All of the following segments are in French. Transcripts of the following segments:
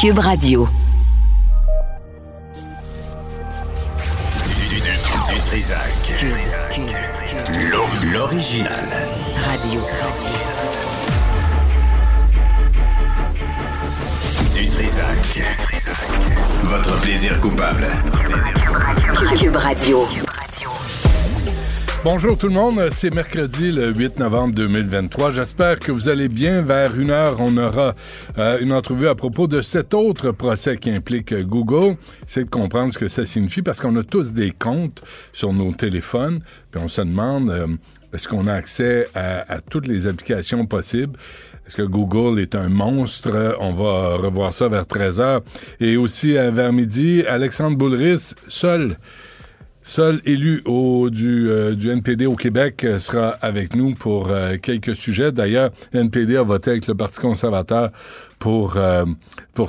Cube Radio. Du, du, du Trisac. L'original. Radio. Du Trisac. Votre plaisir coupable. Cube Radio. Bonjour tout le monde, c'est mercredi le 8 novembre 2023. J'espère que vous allez bien. Vers une heure, on aura euh, une entrevue à propos de cet autre procès qui implique Google. C'est de comprendre ce que ça signifie parce qu'on a tous des comptes sur nos téléphones, puis on se demande euh, est-ce qu'on a accès à, toutes les applications possibles? Est-ce que Google est un monstre? On va revoir ça vers 13 heures. Et aussi euh, vers midi, Alexandre Boulris, seul Seul élu du, euh, NPD au Québec euh, sera avec nous pour euh, quelques sujets. D'ailleurs, le NPD a voté avec le Parti conservateur pour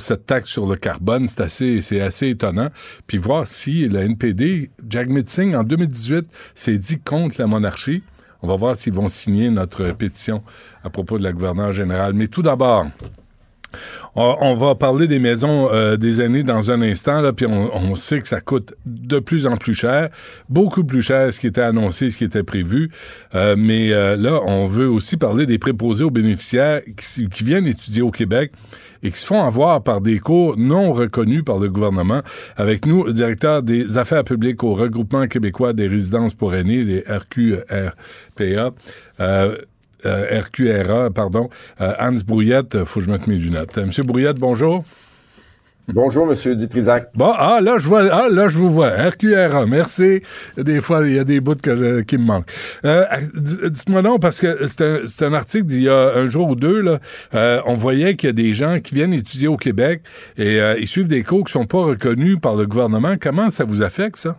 cette taxe sur le carbone. C'est assez étonnant. Puis voir si le NPD, Jagmeet Singh en 2018 s'est dit contre la monarchie. On va voir s'ils vont signer notre pétition à propos de la gouverneure générale. Mais tout d'abord, on, va parler des maisons euh, des années dans un instant, puis on, on sait que ça coûte de plus en plus cher, beaucoup plus cher ce qui était annoncé, ce qui était prévu. Euh, mais euh, là, on veut aussi parler des préposés aux bénéficiaires qui, qui viennent étudier au Québec et qui se font avoir par des cours non reconnus par le gouvernement. Avec nous, le directeur des affaires publiques au regroupement québécois des résidences pour aînés, les RQRPA. Euh, euh, RQRA, pardon, euh, Hans Brouillette, faut que je mette mes lunettes. Euh, Monsieur Brouillette, bonjour. Bonjour, Monsieur Dutrisac. Bon, ah, là, je vois, ah, là, je vous vois. RQRA, merci. Des fois, il y a des bouts que je- qui me manquent. Euh, Dites-moi non, parce que c'est un, article d'il y a un jour ou deux, là. Euh, on voyait qu'il y a des gens qui viennent étudier au Québec et euh, ils suivent des cours qui sont pas reconnus par le gouvernement. Comment ça vous affecte, ça?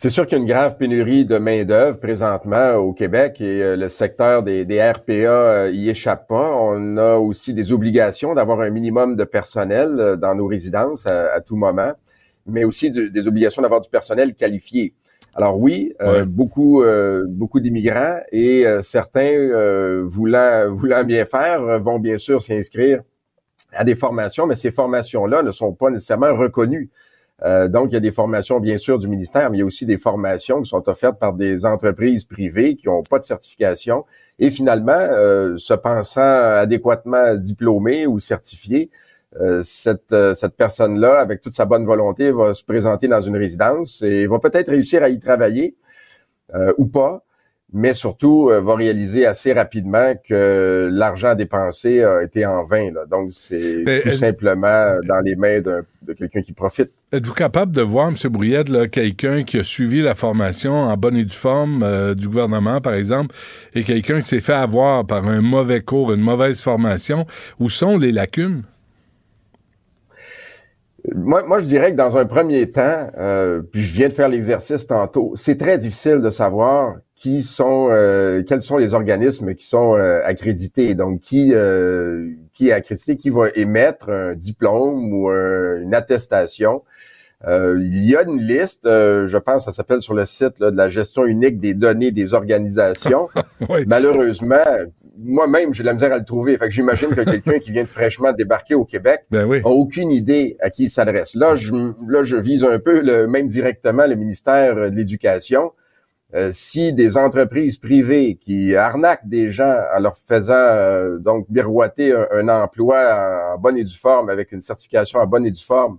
C'est sûr qu'il y a une grave pénurie de main-d'œuvre présentement au Québec et euh, le secteur des, des RPA euh, y échappe pas. On a aussi des obligations d'avoir un minimum de personnel euh, dans nos résidences à, à tout moment, mais aussi du- des obligations d'avoir du personnel qualifié. Alors oui, euh, beaucoup euh, beaucoup d'immigrants et euh, certains voulant voulant bien faire vont bien sûr s'inscrire à des formations, mais ces formations-là ne sont pas nécessairement reconnues. Euh, donc, il y a des formations, bien sûr, du ministère, mais il y a aussi des formations qui sont offertes par des entreprises privées qui n'ont pas de certification. Et finalement, euh, se pensant adéquatement diplômée ou certifiée, euh, cette, euh, cette personne-là, avec toute sa bonne volonté, va se présenter dans une résidence et va peut-être réussir à y travailler euh, ou pas, mais surtout euh, va réaliser assez rapidement que l'argent dépensé a été en vain. Là. Donc, c'est tout simplement dans les mains d'un- de quelqu'un qui profite. Êtes-vous capable de voir, M. Brouillette, là, quelqu'un qui a suivi la formation en bonne et due forme euh, du gouvernement, par exemple, et quelqu'un qui s'est fait avoir par un mauvais cours, une mauvaise formation? Où sont les lacunes? Moi, moi, je dirais que dans un premier temps, euh, puis je viens de faire l'exercice tantôt, c'est très difficile de savoir qui sont, euh, quels sont les organismes qui sont euh, accrédités? Donc, qui, euh, qui est accrédité, qui va émettre un diplôme ou un- une attestation? Euh, il y a une liste, euh, je pense, ça s'appelle sur le site là, de la gestion unique des données des organisations. Oui. Malheureusement, moi-même, j'ai de la misère à le trouver. Fait que j'imagine que quelqu'un qui vient de fraîchement débarquer au Québec Ben oui. a aucune idée à qui il s'adresse. Là, je, là, je vise un peu le, même directement le ministère de l'Éducation. Euh, si des entreprises privées qui arnaquent des gens en leur faisant euh, donc miroiter un, un emploi en, en bonne et due forme avec une certification en bonne et due forme,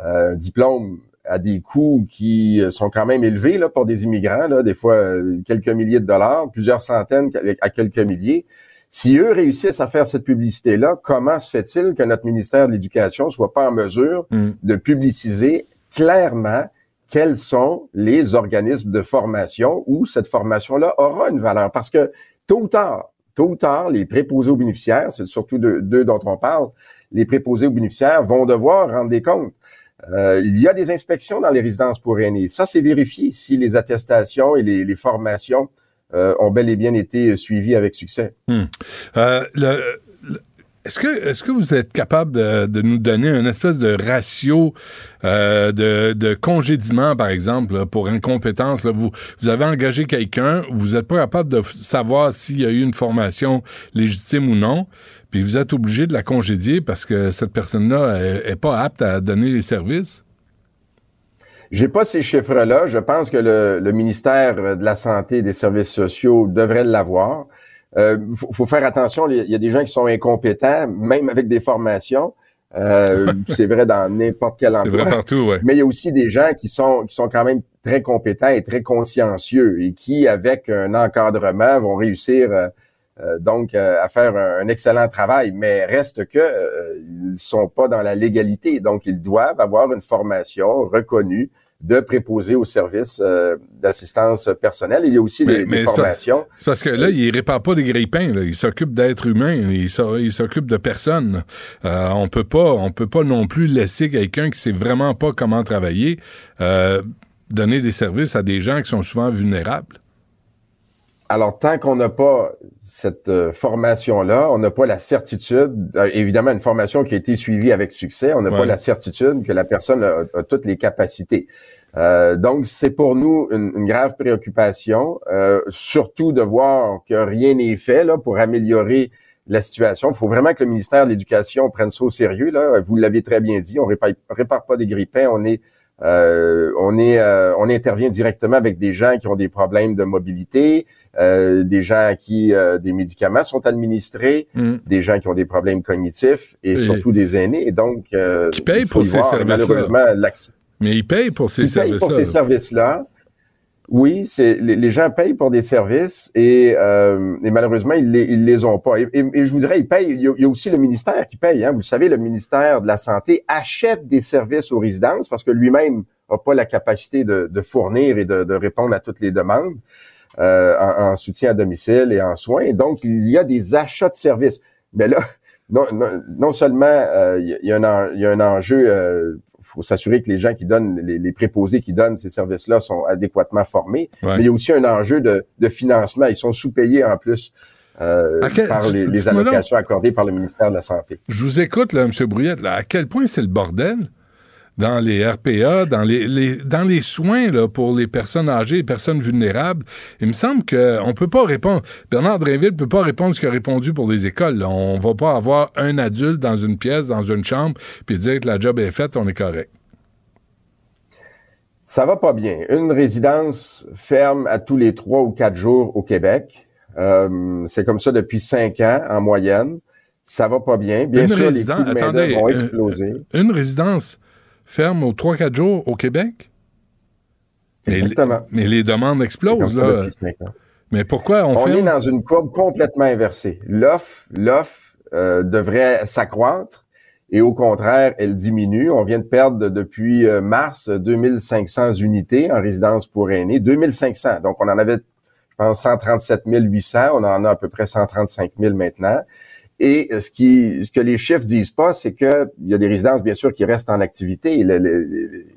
euh, un diplôme à des coûts qui euh, sont quand même élevés là, pour des immigrants, là, des fois euh, quelques milliers de dollars, plusieurs centaines à quelques milliers. Si eux réussissent à faire cette publicité-là, comment se fait-il que notre ministère de l'Éducation soit pas en mesure Mm. de publiciser clairement quels sont les organismes de formation où cette formation-là aura une valeur? Parce que tôt ou tard, tôt ou tard, les préposés aux bénéficiaires, c'est surtout deux, deux dont on parle, les préposés aux bénéficiaires vont devoir rendre des comptes. Euh, il y a des inspections dans les résidences pour aînés. Ça, c'est vérifié si les attestations et les, formations euh, ont bel et bien été suivies avec succès. Hmm. Euh, est-ce que, est-ce que vous êtes capable de, de, nous donner une espèce de ratio euh, de, de congédiement, par exemple, pour incompétence? Là, vous, vous avez engagé quelqu'un, vous n'êtes pas capable de savoir s'il y a eu une formation légitime ou non, puis vous êtes obligé de la congédier parce que cette personne-là est, est pas apte à donner les services? J'ai pas ces chiffres-là. Je pense que le, le, ministère de la Santé et des Services sociaux devrait l'avoir. Il euh, faut, faut, faire attention, il y a des gens qui sont incompétents, même avec des formations. Euh, c'est vrai dans n'importe quel endroit. C'est vrai partout, ouais. Mais il y a aussi des gens qui sont qui sont quand même très compétents et très consciencieux et qui, avec un encadrement, vont réussir euh, euh donc à faire un, un, excellent travail. Mais reste que euh, ils sont pas dans la légalité, donc ils doivent avoir une formation reconnue de préposer au service euh, d'assistance personnelle. Il y a aussi mais, des formations. C'est parce que là, il répare pas des grille-pains. Il s'occupe d'êtres humains. Il s'occupe de personnes. Euh, on peut pas, on peut pas non plus laisser quelqu'un qui sait vraiment pas comment travailler euh, donner des services à des gens qui sont souvent vulnérables. Alors, tant qu'on n'a pas cette euh, formation-là, on n'a pas la certitude, euh, évidemment une formation qui a été suivie avec succès, on n'a ouais. pas la certitude que la personne a, a toutes les capacités. Euh, donc, c'est pour nous une, une grave préoccupation, euh, surtout de voir que rien n'est fait là, pour améliorer la situation. Il faut vraiment que le ministère de l'Éducation prenne ça au sérieux. Là. Vous l'avez très bien dit, on répare, répare pas des grippins, on est euh, on est, euh, on intervient directement avec des gens qui ont des problèmes de mobilité, euh, des gens à qui euh, des médicaments sont administrés, mm. des gens qui ont des problèmes cognitifs et, et surtout des aînés. Et donc, euh, qui payent pour ces services-là. Mais ils payent pour ces services-là. pour ces services-là. Oui, c'est les, gens payent pour des services et, euh, et malheureusement ils les, ils les ont pas. Et, et, et, je vous dirais, ils payent. Il y, a, il y a aussi le ministère qui paye. Hein. Vous savez, le ministère de la santé achète des services aux résidences parce que lui-même n'a pas la capacité de, de fournir et de, de, répondre à toutes les demandes euh, en, en, soutien à domicile et en soins. Donc il y a des achats de services. Mais là, non, non, non seulement euh, il, y a un, il y a un enjeu euh, faut s'assurer que les gens qui donnent, les, les, préposés qui donnent ces services-là sont adéquatement formés. Ouais. Mais il y a aussi un enjeu de, de financement. Ils sont sous-payés en plus. Euh, quel, par les, les allocations accordées par le ministère de la Santé. Je vous écoute, là, M. Brouillette, là, à quel point c'est le bordel dans les RPA, dans les, les, dans les soins là, pour les personnes âgées, les personnes vulnérables. Il me semble qu'on peut pas répondre. Bernard Drinville peut pas répondre ce qu'il a répondu pour les écoles. Là. On va pas avoir un adulte dans une pièce, dans une chambre, puis dire que la job est faite, on est correct. Ça va pas bien. Une résidence ferme à tous les trois ou quatre jours au Québec. Euh, c'est comme ça depuis cinq ans en moyenne. Ça va pas bien. Bien une sûr, résidence, les coûts de attendez, vont exploser. Une, une résidence ferme aux 3-4 jours au Québec? Exactement. Mais, mais les demandes explosent, là. Mais pourquoi on, on ferme? est dans une courbe complètement inversée. L'offre, l'offre euh, devrait s'accroître et au contraire, elle diminue. On vient de perdre depuis euh, mars 2500 unités en résidence pour aînés. 2500. Donc, on en avait, je pense, 137 800. On en a à peu près 135 000 maintenant. Et ce qui, ce que les chiffres disent pas, c'est que il y a des résidences bien sûr qui restent en activité.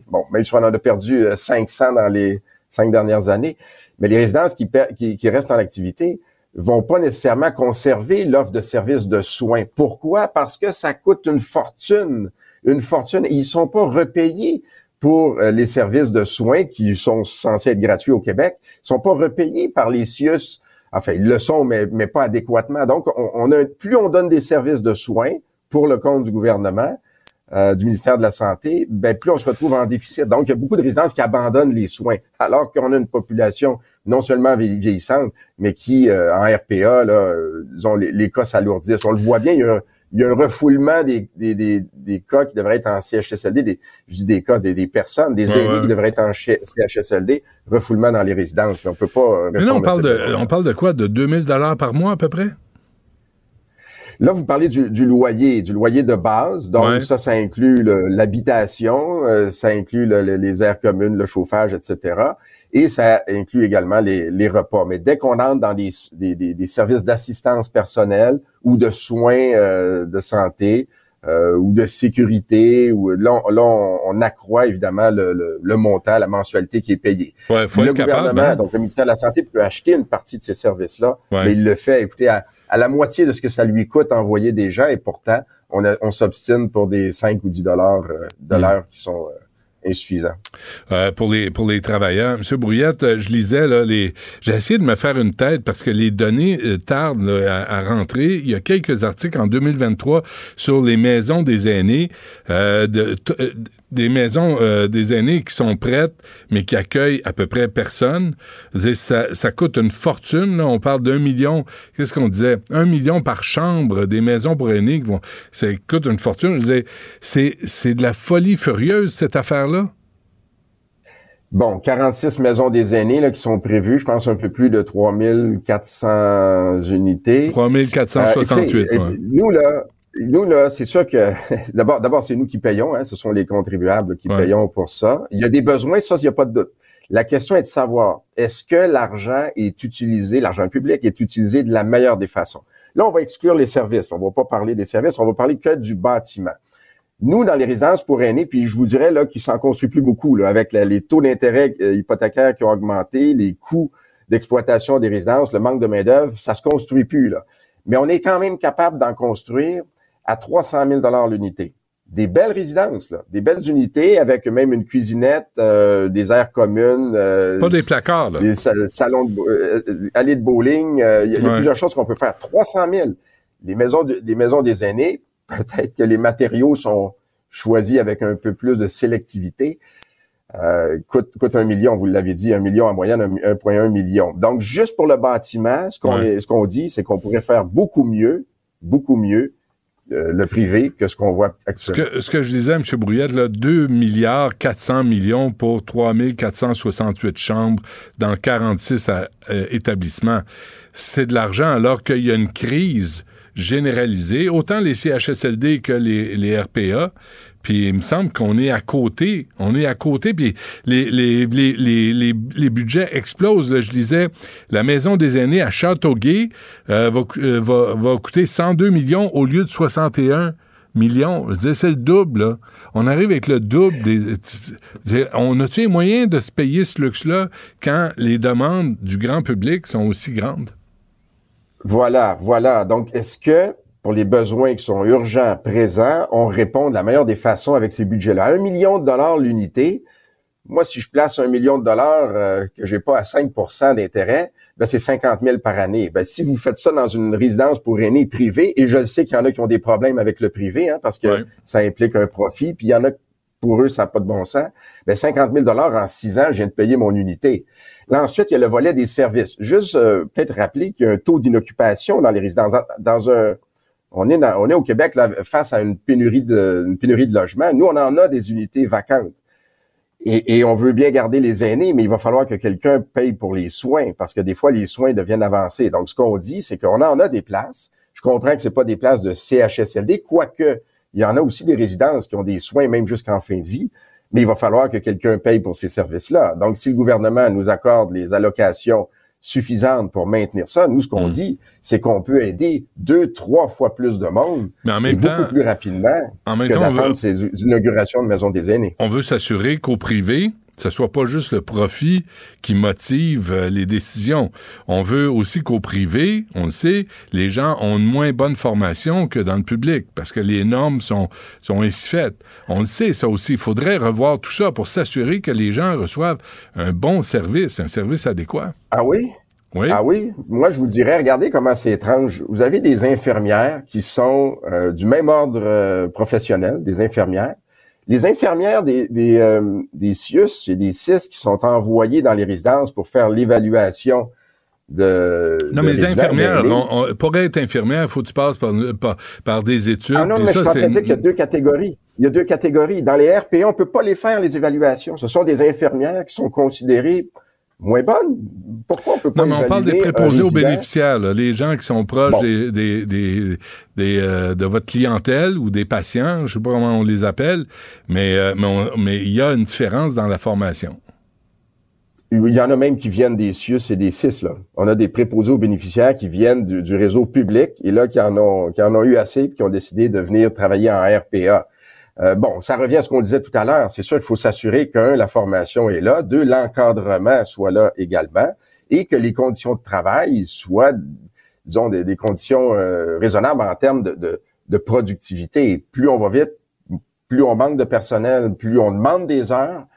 Bon, même si on en a perdu 500 dans les cinq dernières années, mais les résidences qui, qui, qui restent en activité vont pas nécessairement conserver l'offre de services de soins. Pourquoi? Parce que ça coûte une fortune, une fortune. Ils sont pas repayés pour les services de soins qui sont censés être gratuits au Québec. Ils sont pas repayés par les CIUS Enfin, ils le sont, mais, mais pas adéquatement. Donc, on, on a, plus on donne des services de soins pour le compte du gouvernement, euh, du ministère de la Santé, ben, plus on se retrouve en déficit. Donc, il y a beaucoup de résidences qui abandonnent les soins, alors qu'on a une population non seulement vieillissante, mais qui, euh, en RPA, là, disons, les, les, cas s'alourdissent. On le voit bien, il y a il y a un refoulement des, des, des, des, cas qui devraient être en CHSLD, des, je dis des cas, des, des personnes, des aînés ouais. qui devraient être en CHSLD, refoulement dans les résidences. Mais on peut pas... Mais là, on parle, de, on parle de quoi? De 2000 dollars par mois à peu près? Là, vous parlez du, du, loyer, du loyer de base. Donc, ouais. ça, ça inclut l'habitation, euh, ça inclut le, les aires communes, le chauffage, etc. et ça inclut également les, les repas. Mais dès qu'on entre dans des, des, des, services d'assistance personnelle ou de soins euh, de santé euh, ou de sécurité, ou là, on, on, accroît évidemment le, le, montant, la mensualité qui est payée. Ouais, faut le gouvernement, hein. donc le ministère de la Santé peut acheter une partie de ces services-là, mais il le fait, écoutez, à, à la moitié de ce que ça lui coûte envoyer des gens, et pourtant, on, on s'obstine pour des 5 ou 10 dollars euh, de mm. l'heure qui sont insuffisant. Euh, pour les pour les travailleurs, Monsieur Brouillette, euh, je lisais là les, j'ai essayé de me faire une tête parce que les données euh, tardent à, rentrer. Il y a quelques articles en 2023 sur les maisons des aînés, de, des maisons euh, des aînés qui sont prêtes, mais qui accueillent à peu près personne. Ça, ça coûte une fortune. Là. On parle d'un million. Qu'est-ce qu'on disait? Un million par chambre des maisons pour aînés qui vont. Ça coûte une fortune. C'est, c'est de la folie furieuse, cette affaire-là? Bon, 46 maisons des aînés là, qui sont prévues, je pense un peu plus de 3400 unités. 3468. Euh, Nous, là, nous, là, c'est sûr que d'abord, d'abord, c'est nous qui payons, hein, ce sont les contribuables qui payons pour ça. Il y a des besoins, ça, il n'y a pas de doute. La question est de savoir, est-ce que l'argent est utilisé, l'argent public est utilisé de la meilleure des façons? Là, on va exclure les services. On va pas parler des services, on va parler que du bâtiment. Nous, dans les résidences pour aînés, puis je vous dirais là qu'il s'en construit plus beaucoup, là, avec les taux d'intérêt euh, hypothécaires qui ont augmenté, les coûts d'exploitation des résidences, le manque de main-d'œuvre, ça se construit plus, là. Mais on est quand même capable d'en construire à 300 000 l'unité. Des belles résidences, là, des belles unités avec même une cuisinette, euh, des aires communes. Euh, Pas des placards, là. Des salons, de, euh, allées de bowling. Il y a, plusieurs choses qu'on peut faire. 300 000. Les maisons, des maisons des aînés, peut-être que les matériaux sont choisis avec un peu plus de sélectivité. Euh, coûte, coûte un million, vous l'avez dit, un million en moyenne, 1,1 million. Donc, juste pour le bâtiment, ce qu'on ce qu'on dit, c'est qu'on pourrait faire beaucoup mieux, beaucoup mieux euh, le privé que ce qu'on voit actuellement. Ce que, ce que je disais, M. Brouillette, là, 2 milliards 400 millions pour 3468 chambres dans 46 euh, établissements. C'est de l'argent alors qu'il y a une crise généralisée, autant les CHSLD que les, les RPA. Puis il me semble qu'on est à côté. On est à côté. Puis les, les, les, les, les budgets explosent. Je disais, la maison des aînés à Châteauguay euh, va, euh, va, va, coûter 102 millions au lieu de 61 millions. Je disais, c'est le double. On arrive avec le double. Des, on a-tu les moyens de se payer ce luxe-là quand les demandes du grand public sont aussi grandes? Voilà, voilà. Donc, est-ce que pour les besoins qui sont urgents, présents, on répond de la meilleure des façons avec ces budgets-là. Un million de dollars l'unité, moi, si je place un million de dollars euh, que j'ai pas à 5% d'intérêt, ben c'est 50 000 par année. Ben, si vous faites ça dans une résidence pour aînés privée, et je sais qu'il y en a qui ont des problèmes avec le privé, hein, parce que ça implique un profit, puis il y en a pour eux, ça n'a pas de bon sens. Ben 50 000 dollars en six ans, je viens de payer mon unité. Là, ensuite, il y a le volet des services. Juste euh, peut-être rappeler qu'il y a un taux d'inoccupation dans les résidences. Dans un on est, au Québec face à une pénurie de, pénurie de logements. Nous, on en a des unités vacantes. Et, on veut bien garder les aînés, mais il va falloir que quelqu'un paye pour les soins, parce que des fois, les soins deviennent avancés. Donc, ce qu'on dit, c'est qu'on en a des places. Je comprends que c'est pas des places de CHSLD, quoique il y en a aussi des résidences qui ont des soins même jusqu'en fin de vie, mais il va falloir que quelqu'un paye pour ces services-là. Donc, si le gouvernement nous accorde les allocations suffisante pour maintenir ça. Nous, ce qu'on hmm. dit, c'est qu'on peut aider deux, trois fois plus de monde Mais en même temps, beaucoup plus rapidement en même que d'attendre ces inaugurations de maisons des aînés. On veut s'assurer qu'au privé, ce soit pas juste le profit qui motive euh, les décisions. On veut aussi qu'au privé, on le sait, les gens ont une moins bonne formation que dans le public parce que les normes sont, sont ainsi faites. On le sait, ça aussi. Il faudrait revoir tout ça pour s'assurer que les gens reçoivent un bon service, un service adéquat. Ah oui? Oui. Ah oui, moi je vous dirais, regardez comment c'est étrange. Vous avez des infirmières qui sont euh, du même ordre euh, professionnel, des infirmières, les infirmières des, des, euh, des CIUS et des CIS qui sont envoyées dans les résidences pour faire l'évaluation de. Non, mais les infirmières, pour être infirmière, il faut que tu passes par, par, des études. Ah non, mais je suis en train de dire qu'il y a deux catégories. Il y a deux catégories. Dans les RPA, on peut pas les faire, les évaluations. Ce sont des infirmières qui sont considérées moins bonnes. Pourquoi on peut pas Non, mais on parle des préposés aux bénéficiaires, les gens qui sont proches des, des, des, euh, de votre clientèle ou des patients, je sais pas comment on les appelle, mais euh, mais il y a une différence dans la formation. il y en a même qui viennent des CIUS et des CIS. Là. On a des préposés aux bénéficiaires qui viennent du, réseau public et là, qui en, ont, qui en ont eu assez et qui ont décidé de venir travailler en RPA. Euh, bon, ça revient à ce qu'on disait tout à l'heure. C'est sûr qu'il faut s'assurer qu'un, la formation est là, deux, l'encadrement soit là également et que les conditions de travail soient, disons, des, conditions euh, raisonnables en termes de, de, de productivité. Plus on va vite, plus on manque de personnel, plus on demande des heures,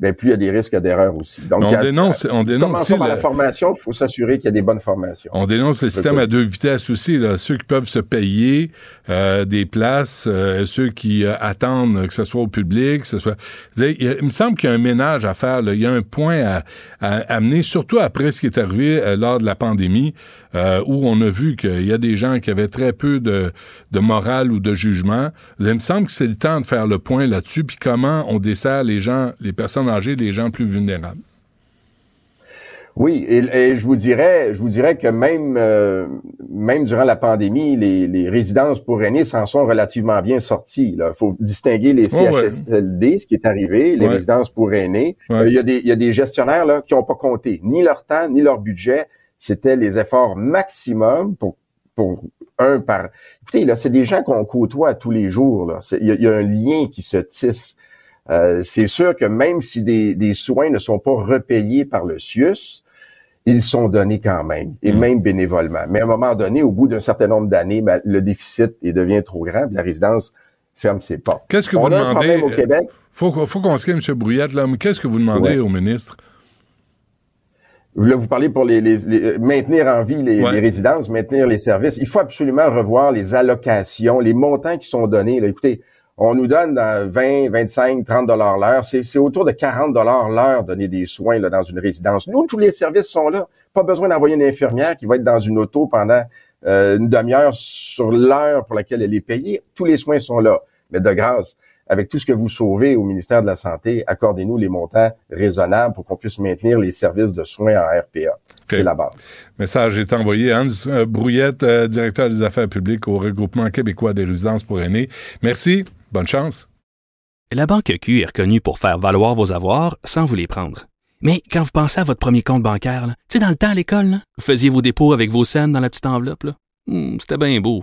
ben plus il y a des risques d'erreur aussi. Donc, on dénonce, on dénonce aussi la... formation. Il faut s'assurer qu'il y a des bonnes formations. On dénonce le système à deux vitesses aussi. Là. Ceux qui peuvent se payer euh, des places, euh, ceux qui euh, attendent que ce soit au public, que ce soit. Il, me semble qu'il y a un ménage à faire. Là. Il y a un point à, à, amener, surtout après ce qui est arrivé lors de la pandémie, où on a vu qu'il y a des gens qui avaient très peu de, de morale ou de jugement. Il me semble que c'est le temps de faire le point là-dessus, puis comment on dessert les gens, les personnes les gens plus vulnérables. Oui, et, je vous dirais, je vous dirais que même euh, même durant la pandémie, les, résidences pour aînés s'en sont relativement bien sorties. Il faut distinguer les CHSLD, ce qui est arrivé, les résidences pour aînés. Euh, il, y a des, il y a des gestionnaires là qui n'ont pas compté ni leur temps ni leur budget. C'était les efforts maximum pour pour un par. Écoutez, là, c'est des gens qu'on côtoie tous les jours. Là. Il y, a, un lien qui se tisse. Euh, c'est sûr que même si des, soins ne sont pas repayés par le CIUS, ils sont donnés quand même, et mm. même bénévolement. Mais à un moment donné, au bout d'un certain nombre d'années, ben, le déficit devient trop grand, la résidence ferme ses portes. Qu'est-ce que vous demandez au Québec Faut, faut qu'on se M. Brouillette là. Qu'est-ce que vous demandez au ministre? Là, vous parlez pour les, maintenir en vie les, résidences, maintenir les services. Il faut absolument revoir les allocations, les montants qui sont donnés. Là. Écoutez, on nous donne 20, 25, 30 dollars l'heure. C'est autour de 40 dollars l'heure donner des soins dans une résidence. Nous, tous les services sont là. Pas besoin d'envoyer une infirmière qui va être dans une auto pendant euh, une demi-heure sur l'heure pour laquelle elle est payée. Tous les soins sont là. Mais de grâce, avec tout ce que vous sauvez au ministère de la Santé, accordez-nous les montants raisonnables pour qu'on puisse maintenir les services de soins en RPA. C'est la base. Message est envoyé. Hans euh, Brouillette, euh, directeur des affaires publiques au regroupement québécois des résidences pour aînés. Merci. Bonne chance. La Banque Q est reconnue pour faire valoir vos avoirs sans vous les prendre. Mais quand vous pensez à votre premier compte bancaire, tu sais, dans le temps à l'école, vous faisiez vos dépôts avec vos scènes dans la petite enveloppe. Hmm, c'était bien beau.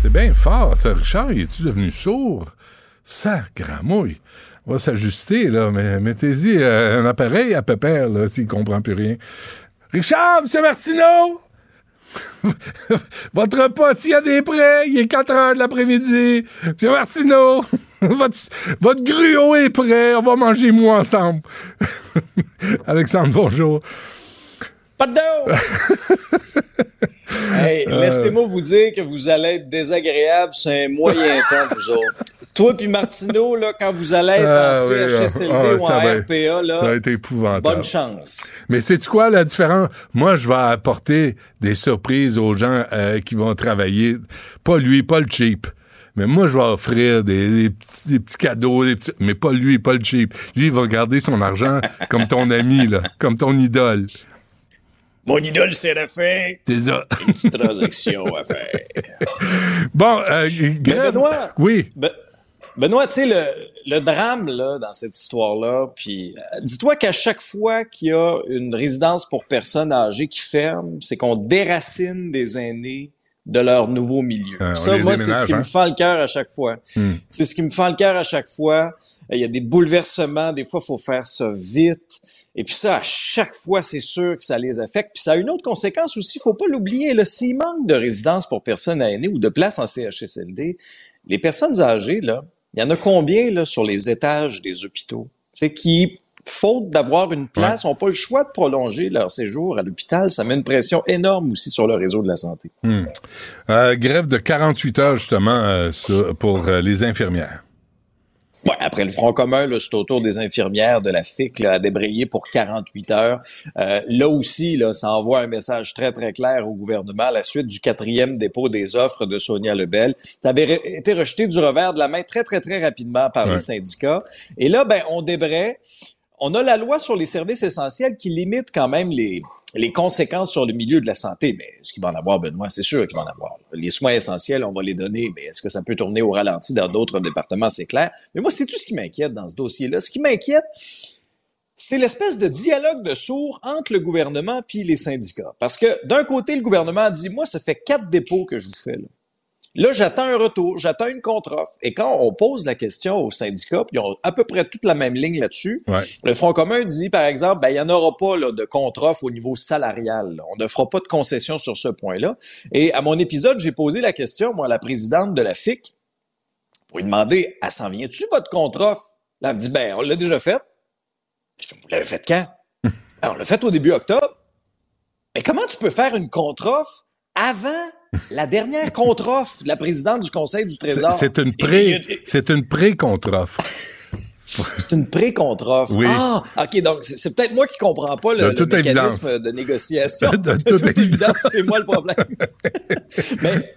C'est bien fort, ça. Richard, es-tu devenu sourd? Sacramouille. On va s'ajuster, là, mais mettez-y euh, un appareil à pépère, là, s'il comprend plus rien. Richard, M. Martineau! votre repas a des prêts, il est 4 heures de l'après-midi. Monsieur Martineau, votre, votre gruau est prêt, on va manger moi ensemble. Alexandre, bonjour. Pardon! hey, euh. laissez-moi vous dire que vous allez être désagréable c'est un moyen temps, vous autres. Toi puis Martineau, là, quand vous allez être en ah CHSLD ah, ou en RPA, là, ça a été épouvantable. bonne chance. Mais c'est quoi la différence? Moi, je vais apporter des surprises aux gens euh, qui vont travailler. Pas lui, pas le cheap. Mais moi, je vais offrir des, petits, cadeaux, des petits, mais pas lui, pas le cheap. Lui, il va garder son argent comme ton ami, là, comme ton idole. Mon idole Séraphin. C'est ça. Une petite transaction à faire. Bon, euh, Benoît. Oui. Benoît, tu sais, le, le, drame là, dans cette histoire-là, puis euh, dis-toi qu'à chaque fois qu'il y a une résidence pour personnes âgées qui ferme, c'est qu'on déracine des aînés de leur nouveau milieu. Euh, ça, moi, c'est ce qui me hein? fait le cœur à chaque fois. Hmm. C'est ce qui me fait le cœur à chaque fois. Il y a des bouleversements, des fois, il faut faire ça vite. Et puis ça, à chaque fois, c'est sûr que ça les affecte. Puis ça a une autre conséquence aussi, il faut pas l'oublier. S'il manque de résidence pour personnes aînées ou de place en CHSLD, les personnes âgées, là, il y en a combien là, sur les étages des hôpitaux? C'est qui, faute d'avoir une place, n'ont pas le choix de prolonger leur séjour à l'hôpital. Ça met une pression énorme aussi sur le réseau de la santé. Hmm. Euh, grève de 48 heures, justement, euh, pour euh, les infirmières. Ouais, après le Front commun, c'est au tour des infirmières de la FIC là, à débrayer pour 48 heures. Euh, là aussi, là, ça envoie un message très, très clair au gouvernement à la suite du quatrième dépôt des offres de Sonia Lebel. Ça avait été rejeté du revers de la main très, très, très rapidement par les syndicats. Et là, ben, on débraye. On a la loi sur les services essentiels qui limite quand même les, les conséquences sur le milieu de la santé, mais est-ce qu'il va en avoir, Benoît? C'est sûr qu'il va en avoir. Les soins essentiels, on va les donner, mais est-ce que ça peut tourner au ralenti dans d'autres départements? C'est clair. Mais moi, c'est tout ce qui m'inquiète dans ce dossier-là. Ce qui m'inquiète, c'est l'espèce de dialogue de sourds entre le gouvernement puis les syndicats. Parce que d'un côté, le gouvernement dit, moi, ça fait quatre dépôts que je vous fais. Là. Là, j'attends un retour, j'attends une contre-offre. Et quand on pose la question aux syndicats, ils ont à peu près toute la même ligne là-dessus, le Front commun dit, par exemple, ben, il n'y en aura pas là, de contre-offre au niveau salarial. On ne fera pas de concession sur ce point-là. Et à mon épisode, j'ai posé la question, moi, à la présidente de la FIC, pour lui demander, elle s'en vient-tu votre contre-offre? Là, elle me dit, ben, on l'a déjà fait. Je dis, vous l'avez fait quand? ben, on l'a fait au début octobre. Mais comment tu peux faire une contre-offre avant la dernière contre-offre de la présidente du Conseil du Trésor. C'est une pré, c'est une pré-contre-offre. C'est une pré-contre-offre. Oui. Ah, OK, donc c'est peut-être moi qui comprends pas le, le mécanisme de négociation. De, toute, évidence, c'est moi le problème. Mais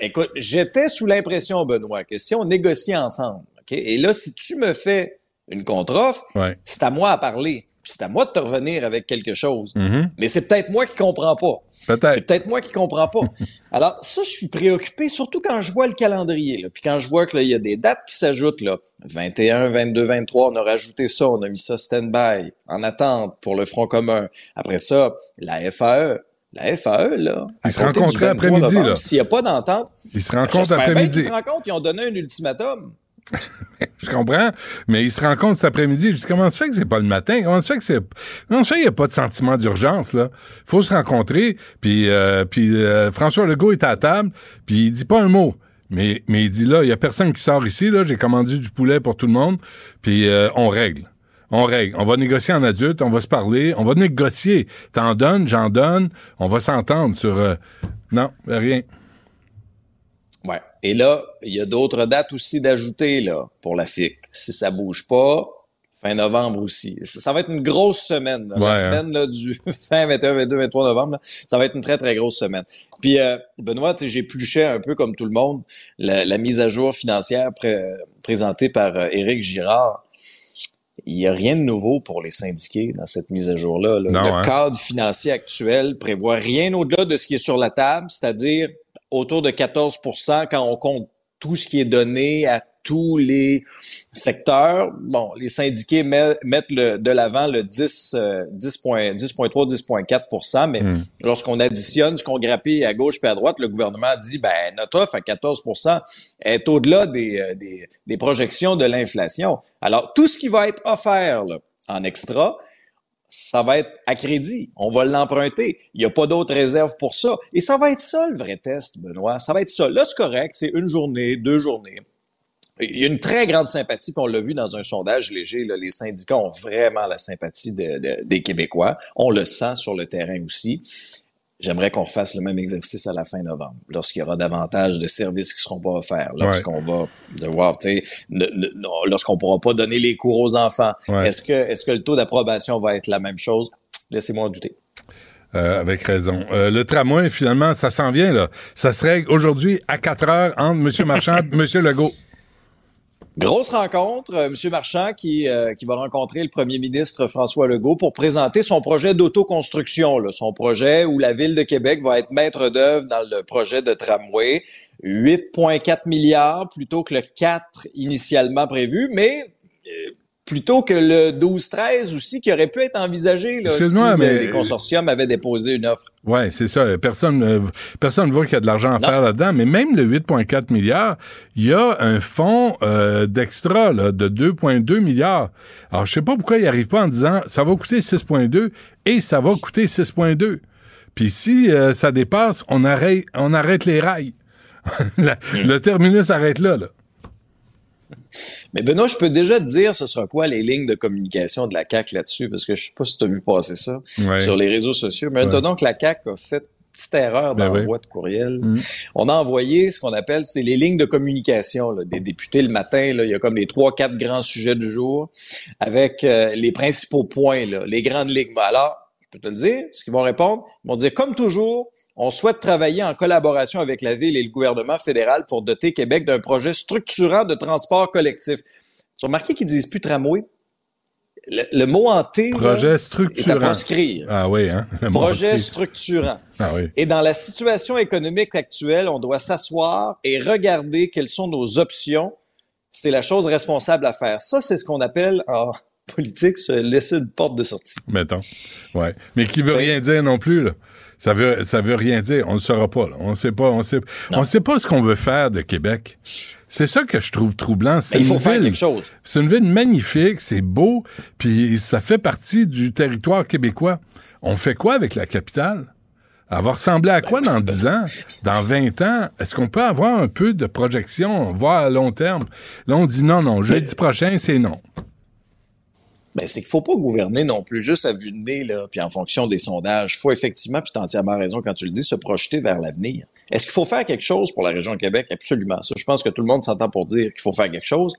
écoute, j'étais sous l'impression, Benoît, que si on négociait ensemble, OK, et là, si tu me fais une contre-offre, c'est à moi à parler c'est à moi de te revenir avec quelque chose. Mm-hmm. Mais c'est peut-être moi qui comprends pas. Peut-être. C'est peut-être moi qui comprends pas. Alors ça, je suis préoccupé, surtout quand je vois le calendrier. Là. Puis quand je vois qu'il y a des dates qui s'ajoutent. là. 21, 22, 23, on a rajouté ça, on a mis ça stand-by, en attente pour le Front commun. Après ça, la FAE. La FAE, là. Ils se rencontrent après-midi, là. S'il n'y a pas d'entente. Ils se rencontrent après-midi. Ils se rencontrent, ils ont donné un ultimatum. je comprends, mais ils se rencontrent cet après-midi. Je dis, comment ça fait que c'est pas le matin? Comment ça fait que c'est... Comment ça fait qu'il n'y a pas de sentiment d'urgence, là? faut se rencontrer, puis, euh, puis euh, François Legault est à table, puis il dit pas un mot. Mais, mais il dit, là, il y a personne qui sort ici, là, j'ai commandé du poulet pour tout le monde, puis euh, on règle. On règle. On va négocier en adulte, on va se parler, on va négocier. T'en donnes, j'en donne, on va s'entendre sur... non, rien. Ouais. Et là, il y a d'autres dates aussi d'ajouter là pour la FIC. Si ça bouge pas, fin novembre aussi. Ça, va être une grosse semaine. la hein. semaine là, du fin 21, 22, 23 novembre, ça va être une très, très grosse semaine. Puis, euh, Benoît, j'ai pluché un peu comme tout le monde la, mise à jour financière présentée par euh, Éric Girard. Il n'y a rien de nouveau pour les syndiqués dans cette mise à jour-là. le hein. cadre financier actuel prévoit rien au-delà de ce qui est sur la table, c'est-à-dire autour de 14% quand on compte tout ce qui est donné à tous les secteurs. Bon, les syndiqués mettent le, de l'avant le 10, 10.3, 10.4% mais hmm. lorsqu'on additionne ce qu'on grappille à gauche et à droite, le gouvernement dit, ben, notre offre à 14% est au-delà des, euh, des, des, projections de l'inflation. Alors, tout ce qui va être offert là, en extra, ça va être à crédit. On va l'emprunter. Il n'y a pas d'autre réserve pour ça. Et ça va être ça, le vrai test, Benoît. Ça va être ça. Là, c'est correct. C'est une journée, deux journées. Il y a une très grande sympathie, puis on l'a vu dans un sondage léger, les syndicats ont vraiment la sympathie des Québécois. On le sent sur le terrain aussi. J'aimerais qu'on fasse le même exercice à la fin novembre, lorsqu'il y aura davantage de services qui seront pas offerts, lorsqu'on va devoir, tu sais, lorsqu'on pourra pas donner les cours aux enfants. Est-ce que, est-ce que le taux d'approbation va être la même chose? Laissez-moi en douter. Euh, avec raison. Euh, le tramway, finalement, ça s'en vient, là. Ça serait aujourd'hui à 4 heures entre M. Marchand et M. Legault. Grosse rencontre, euh, M. Marchand qui, euh, qui va rencontrer le premier ministre François Legault pour présenter son projet d'autoconstruction, son projet où la ville de Québec va être maître d'œuvre dans le projet de tramway. 8,4 milliards plutôt que le 4 initialement prévu, mais euh, plutôt que le 12-13 aussi qui aurait pu être envisagé là, si mais... les consortiums avaient déposé une offre. Oui, c'est ça. Personne ne personne voit qu'il y a de l'argent à faire là-dedans, mais même le 8,4 milliards, il y a un fonds euh, d'extra de 2,2 milliards. Alors, je sais pas pourquoi il arrive pas en disant ça va coûter 6,2 et ça va coûter 6,2. Puis si euh, ça dépasse, on arrête, on arrête les rails. le terminus arrête là. là. Mais Benoît, je peux déjà te dire ce sera quoi les lignes de communication de la CAC là-dessus, parce que je sais pas si tu as vu passer ça sur les réseaux sociaux. Mais ouais. donc la CAC a fait petite erreur Ben d'envoi oui. de courriel. Mm. On a envoyé ce qu'on appelle, c'est les lignes de communication là, des députés le matin. Là, il y a comme les trois, quatre grands sujets du jour avec euh, les principaux points, là, les grandes lignes. Ben alors, je peux te le dire, ce qu'ils vont répondre, ils vont dire comme toujours, on souhaite travailler en collaboration avec la ville et le gouvernement fédéral pour doter Québec d'un projet structurant de transport collectif. Tu as remarqué qu'ils disent plus tramway? Le, le mot hanté là, Projet est à structurant. proscrire. Ah oui, hein? Le Projet structurant. Ah oui. Et dans la situation économique actuelle, on doit s'asseoir et regarder quelles sont nos options. C'est la chose responsable à faire. Ça, c'est ce qu'on appelle en politique se laisser une porte de sortie. Mettons. Ouais. Mais qui veut rien dire non plus, là. Ça veut, ça veut rien dire. On ne le saura pas, là. On sait pas, on sait, on sait pas ce qu'on veut faire de Québec. C'est ça que je trouve troublant. C'est Mais il faut une faire ville- quelque chose. C'est une ville magnifique, c'est beau, puis ça fait partie du territoire québécois. On fait quoi avec la capitale? Elle va ressembler à quoi dans 10 ans? Dans 20 ans? Est-ce qu'on peut avoir un peu de projection, voir à long terme? Là, on dit non, non. Jeudi prochain, c'est non. Ben, c'est qu'il faut pas gouverner non plus juste à vue de nez, là, puis en fonction des sondages. Il faut effectivement, puis tu as entièrement raison quand tu le dis, se projeter vers l'avenir. Est-ce qu'il faut faire quelque chose pour la région de Québec? Absolument. Ça, je pense que tout le monde s'entend pour dire qu'il faut faire quelque chose,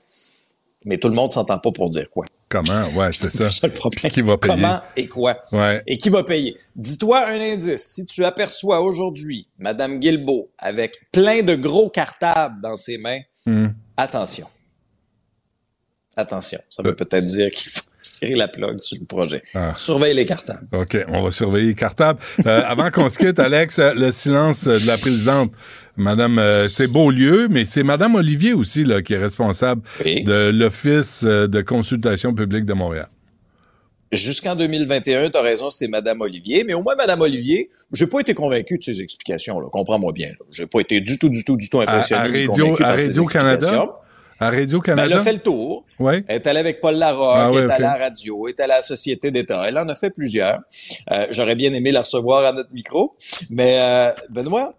mais tout le monde s'entend pas pour dire quoi. Comment? Ouais, c'est ça. C'est ça le problème. Qui va payer? Comment et quoi? Ouais. Et qui va payer? Dis-toi un indice. Si tu aperçois aujourd'hui Madame Guilbeault avec plein de gros cartables dans ses mains, Hmm. attention. Attention. Ça veut Euh. peut-être dire qu'il faut tirer la plug sur le projet. Ah. Surveille les cartables. OK, on va surveiller les cartables. Euh, avant qu'on se quitte, Alex, euh, le silence euh, de la présidente. Madame, euh, c'est Beaulieu, mais c'est Madame Olivier aussi là, qui est responsable Oui. de l'Office de consultation publique de Montréal. Jusqu'en 2021, tu as raison, c'est Madame Olivier. Mais au moins, Madame Olivier, j'ai pas été convaincu de ses explications. Comprends-moi bien. J'ai pas été du tout, du tout, du tout À, impressionné. à ni Radio, à par ses Radio-Canada? À Ben, elle a fait le tour. Oui. Elle est allée avec Paul Larocque, Ah ouais, elle est allée à la radio, elle est allée à la Société d'État. Elle en a fait plusieurs. Euh, J'aurais bien aimé la recevoir à notre micro. Mais euh, Benoît,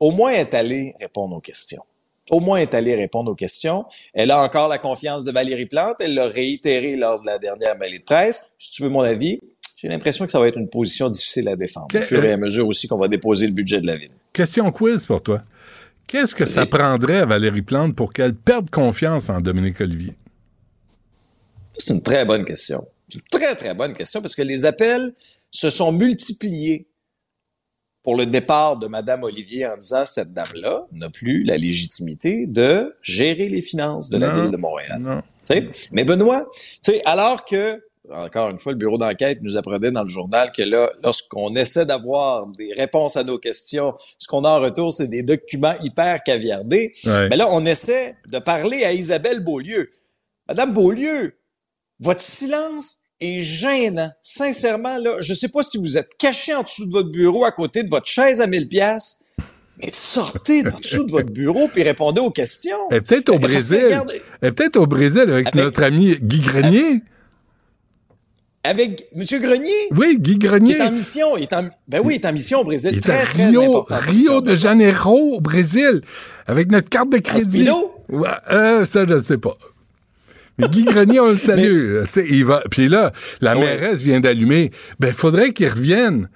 au moins elle est allée répondre aux questions. Au moins elle est allée répondre aux questions. Elle a encore la confiance de Valérie Plante. Elle l'a réitéré lors de la dernière mêlée de presse. Si tu veux mon avis, j'ai l'impression que ça va être une position difficile à défendre. Au fur et à mesure aussi qu'on va déposer le budget de la ville. Question quiz pour toi. Qu'est-ce que ça prendrait à Valérie Plante pour qu'elle perde confiance en Dominique Olivier? C'est une très bonne question. C'est une très, très bonne question parce que les appels se sont multipliés pour le départ de Madame Olivier en disant cette dame-là n'a plus la légitimité de gérer les finances de la ville de Montréal. Non. Mais Benoît, alors que, encore une fois, le bureau d'enquête nous apprenait dans le journal que là, lorsqu'on essaie d'avoir des réponses à nos questions, ce qu'on a en retour, c'est des documents hyper caviardés. Ouais. Mais là, on essaie de parler à Isabelle Beaulieu. Madame Beaulieu, votre silence est gênant. Sincèrement, là, je sais pas si vous êtes caché en dessous de votre bureau à côté de votre chaise à 1000 pièces, mais sortez d'en dessous de votre bureau puis répondez aux questions. Est peut-être au Brésil. regarde, est peut-être au Brésil avec, Avec- notre ami Guy Grenier. avec M. Grenier, Oui, Guy Grenier. est en mission, il est en, ben oui, il est en mission au Brésil. Il est très, à Rio, de Janeiro, au Brésil, avec notre carte de crédit. Ouais, euh, ça, je ne sais pas. Mais Guy Grenier, on le salue. Il va. Puis là, la Ouais. mairesse vient d'allumer. Ben, faudrait qu'il revienne.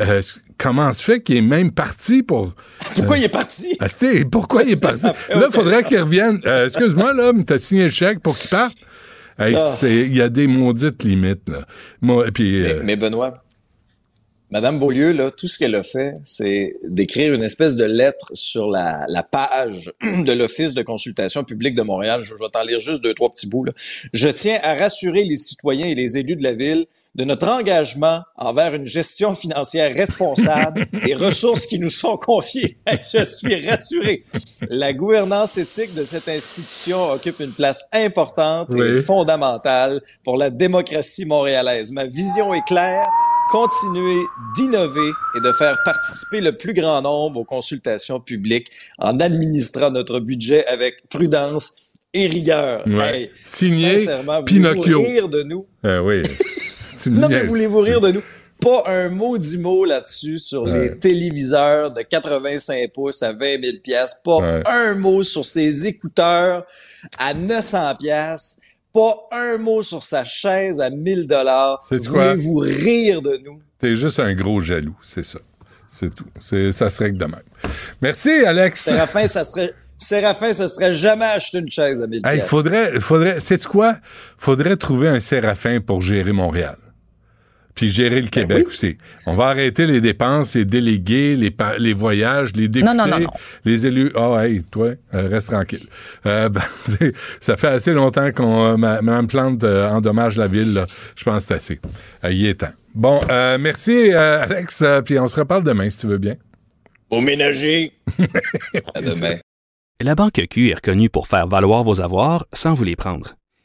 Euh, comment se fait qu'il est même parti pour. Pourquoi il est parti? Ah, pourquoi il est parti? Là, faudrait qu'il revienne. Euh, Excuse-moi, là, mais t'as signé le chèque pour qu'il parte. Hey, Ah. c'est- Il y a des maudites limites, là. Moi, puis, Mais, euh, mais Benoît, Madame Beaulieu, là, tout ce qu'elle a fait, c'est d'écrire une espèce de lettre sur la, la page de l'Office de consultation publique de Montréal. Je, je vais t'en lire juste deux, trois petits bouts. Là. Je tiens à rassurer les citoyens et les élus de la ville de notre engagement envers une gestion financière responsable des ressources qui nous sont confiées. Je suis rassuré. La gouvernance éthique de cette institution occupe une place importante Oui. et fondamentale pour la démocratie montréalaise. Ma vision est claire continuer d'innover et de faire participer le plus grand nombre aux consultations publiques en administrant notre budget avec prudence et rigueur. Ouais. Hey, Signé sincèrement, Pinocchio. rire de nous? oui. Tu Non, mais voulez-vous rire de nous? Pas un mot dix mots là-dessus sur Ouais. les téléviseurs de 85 pouces à 20 000 pièces. Pas Ouais. un mot sur ses écouteurs à 900 pièces. Pas un mot sur sa chaise à 1000 dollars. Voulez-vous rire de nous? T'es juste un gros jaloux, c'est ça. C'est tout. C'est, ça serait que de même. Merci, Alex. Séraphin, ça serait, Séraphin, ça serait jamais acheté une chaise à 1000 Hey, pièces. faudrait, faudrait, sais-tu quoi? Faudrait trouver un Séraphin pour gérer Montréal. Puis gérer le Québec aussi. On va arrêter les dépenses, les délégués, les, pa- les voyages, les députés, Non, non, non, non. les élus. Ah, hey, toi, euh, reste tranquille. Euh, ben, c'est- ça fait assez longtemps qu'on, euh, ma- Mme Plante euh, endommage la ville. là. Je pense que c'est assez. Euh, il est temps. Bon, euh, merci, euh, Alex. euh, puis on se reparle demain, si tu veux bien. Au ménager. à demain. La Banque Q est reconnue pour faire valoir vos avoirs sans vous les prendre.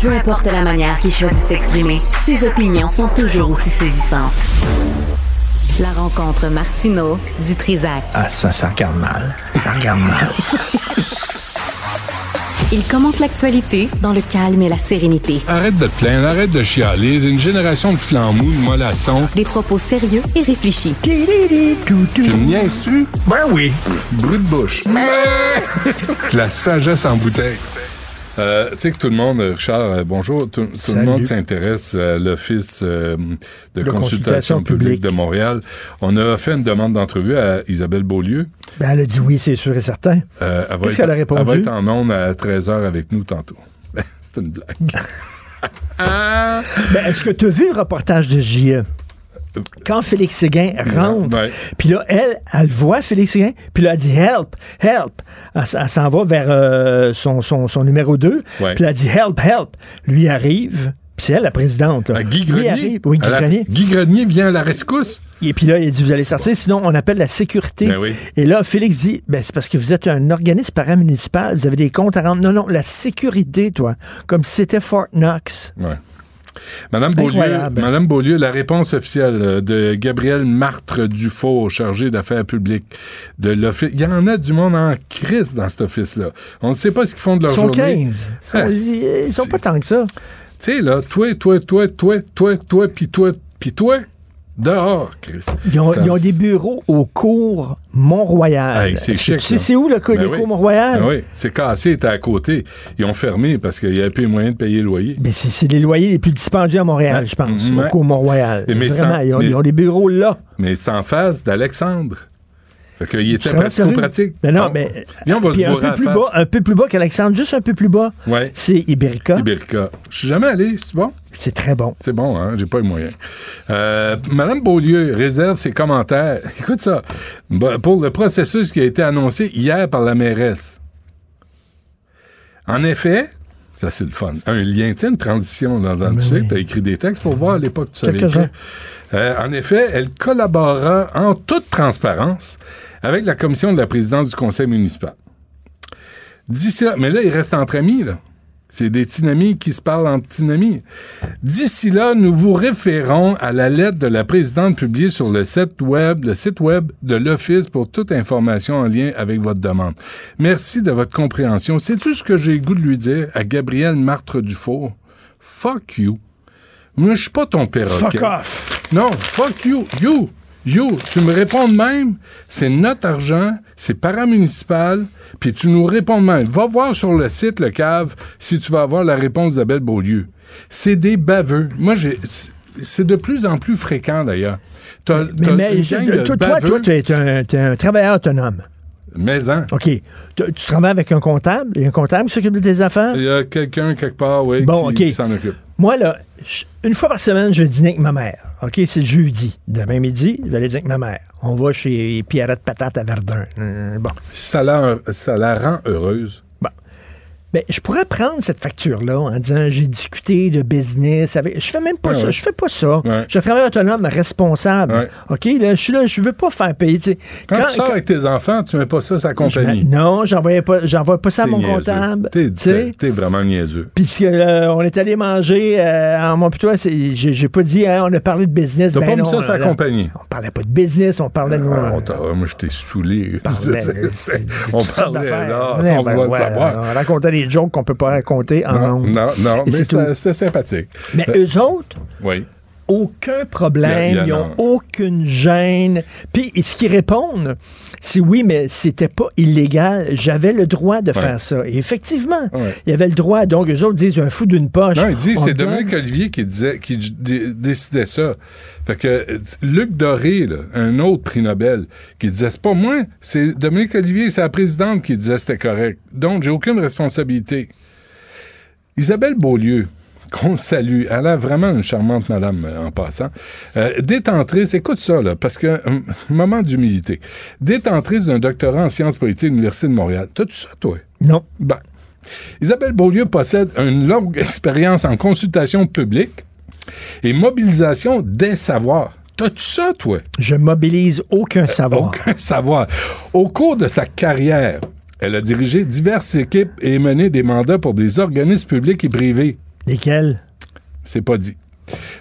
Peu importe la manière qu'il choisit de s'exprimer, ses opinions sont toujours aussi saisissantes. La rencontre Martino du Trizac. Ah, ça, ça regarde mal. Ça regarde mal. Il commente l'actualité dans le calme et la sérénité. Arrête de te plaindre, arrête de chialer. Une génération de flambous, de mollassons. Des propos sérieux et réfléchis. Tu me niaises-tu? Ben oui. Brut de bouche. La sagesse en bouteille. Euh, tu sais que tout le monde, Richard, euh, bonjour, tout, tout le monde s'intéresse à l'Office euh, de De consultation consultation publique publique. de Montréal. On a fait une demande d'entrevue à Isabelle Beaulieu. Ben, elle a dit oui, c'est sûr et certain. Euh, elle, va Qu'est-ce être, qu'elle a répondu? elle va être en ondes à 13h avec nous tantôt. C'est une blague. Ben, est-ce que tu as vu le reportage de JE? Quand Félix Séguin rentre, puis là, elle, elle voit Félix Séguin, puis là, elle dit help, help. Elle, s'en va vers euh, son, son, son numéro 2, Ouais. puis elle dit help, help. Lui arrive, puis c'est elle la présidente. Là. À Guy Grenier. arrive, oui, Guy la- Grenier. Guy Grenier vient à la rescousse. Et puis là, il dit, vous allez sortir, sinon on appelle la sécurité. Ben oui. Et là, Félix dit, ben, c'est parce que vous êtes un organisme paramunicipal, vous avez des comptes à rendre. Non, non, la sécurité, toi. Comme si c'était Fort Knox. Ouais. Madame Beaulieu, Incroyable. Madame Beaulieu, la réponse officielle euh, de Gabriel Martre Dufour, chargé d'affaires publiques de l'office. Il y en a du monde en crise dans cet office-là. On ne sait pas ce qu'ils font de leur Ils sont journée. 15. Ils sont, Ah, ils- sont pas tant que ça. Tu sais, là, toi, toi, toi, toi, toi, toi, puis toi, puis toi, dehors, Chris. Ils ont, ils ont des bureaux au cours Mont-Royal. Hey, c'est chic, Tu sais, où le, Ben le oui. cours Mont-Royal? Ah oui, c'est cassé, était à côté. Ils ont fermé parce qu'il n'y avait plus moyen de payer le loyer. Mais c'est c'est les loyers les plus dispendieux à Montréal, je pense, Mhm, au cours Mont-Royal. Vraiment, ils ont, mais- ils ont des bureaux là. Mais c'est en face d'Alexandre. Fait qu'il était pratico-pratique. Mais non, Bon. mais. Viens, on va puis se un peu plus bas, un peu plus bas qu'Alexandre, juste un peu plus bas. Ouais. C'est Iberica. Iberica. Je suis jamais allé, c'est bon? C'est très bon. C'est bon, hein? J'ai pas les moyens. Euh, Madame Beaulieu réserve ses commentaires. Écoute ça. Bah, Pour le processus qui a été annoncé hier par la mairesse. En effet, ça c'est le fun. Un lien, tu sais, une transition. Dans, dans, tu sais, as écrit des textes pour voir à l'époque tu savais. Euh, en effet, elle collaborera en toute transparence avec la commission de la présidence du conseil municipal. D'ici là, mais là, il reste entre amis, là. C'est des tinamis qui se parlent en tinamis. D'ici là, nous vous référons à la lettre de la présidente publiée sur le site web, le site web de l'Office pour toute information en lien avec votre demande. Merci de votre compréhension. C'est-tu ce que j'ai le goût de lui dire à Gabriel Martre Dufour? Fuck you. Moi, je suis pas ton perroquet. Fuck off. Non, fuck you. You. You. Tu me réponds de même? C'est notre argent. C'est paramunicipal. Puis tu nous réponds de même. Va voir sur le site, le cave, si tu vas avoir la réponse d'Isabelle Beaulieu. C'est des baveux. Moi, j'ai. c'est- de plus en plus fréquent, d'ailleurs. Mais, mais toi, toi, toi, tu es un, travailleur autonome. Mais hein, OK. Tu, tu travailles avec un comptable? Il y a un comptable qui s'occupe de tes affaires? il y a quelqu'un quelque part, oui, Bon, qui, s'en occupe. Moi, là, je- une fois par semaine, je vais dîner avec ma mère. OK, c'est jeudi. Demain midi, je vais aller dîner avec ma mère. On va chez Pierrette Patate à Verdun. Euh, bon. Ça la, ça la rend heureuse. Ben, je pourrais prendre cette facture-là en disant j'ai discuté de business avec. Je fais même pas Ouais, ça. ouais. Je fais pas ça. Ouais. Je travailleur autonome responsable. OK, là, je suis là, je veux pas faire payer. tu sais. Quand, tu sors avec tes enfants, tu mets pas ça sur la compagnie. Je- non, j'envoyais pas, j'envoie pas ça à mon niaiseux. comptable. T'es, t'es vraiment niaiseux. Puis euh, on est allé manger euh, en mon c'est- j'ai pas dit hein, on a parlé de business. T'as ben pas mis non, ça la là, compagnie. On parlait pas de business, on parlait de Ah, on moi, je t'ai saoulé. parlait- on parlait, d'affaires. là, Ouais, on ben, savoir. On racontait des jokes qu'on peut pas raconter en Non, non, non, mais c'était, sympathique. Mais eux autres, Oui. Aucun problème, Il y a- il y ils n'ont un. aucune gêne. Puis ce qu'ils répondent, c'est oui, mais c'était pas illégal. J'avais le droit de faire ça. Et effectivement, Ouais. il y avait le droit. Donc, eux autres disent un fou d'une poche. Non, il dit, On c'est Dominique Olivier qui disait, qui décidait ça. Fait que euh, Luc Doré, là, un autre prix Nobel, qui disait, c'est pas moi, c'est Dominique Olivier, c'est la présidente qui disait c'était correct. Donc, j'ai aucune responsabilité. Isabelle Beaulieu, qu'on salue, elle a vraiment une charmante madame euh, en passant. Euh, détentrice, écoute ça, là, parce que, hum, moment d'humilité. Détentrice d'un doctorat en sciences politiques à l'Université de Montréal. T'as-tu ça, toi? Non. Ben, Isabelle Beaulieu possède une longue expérience en consultation publique et mobilisation des savoirs. T'as-tu ça, toi? Je mobilise aucun savoir. Aucun savoir. Au cours de sa carrière, elle a dirigé diverses équipes et mené des mandats pour des organismes publics et privés. Lesquels? C'est pas dit.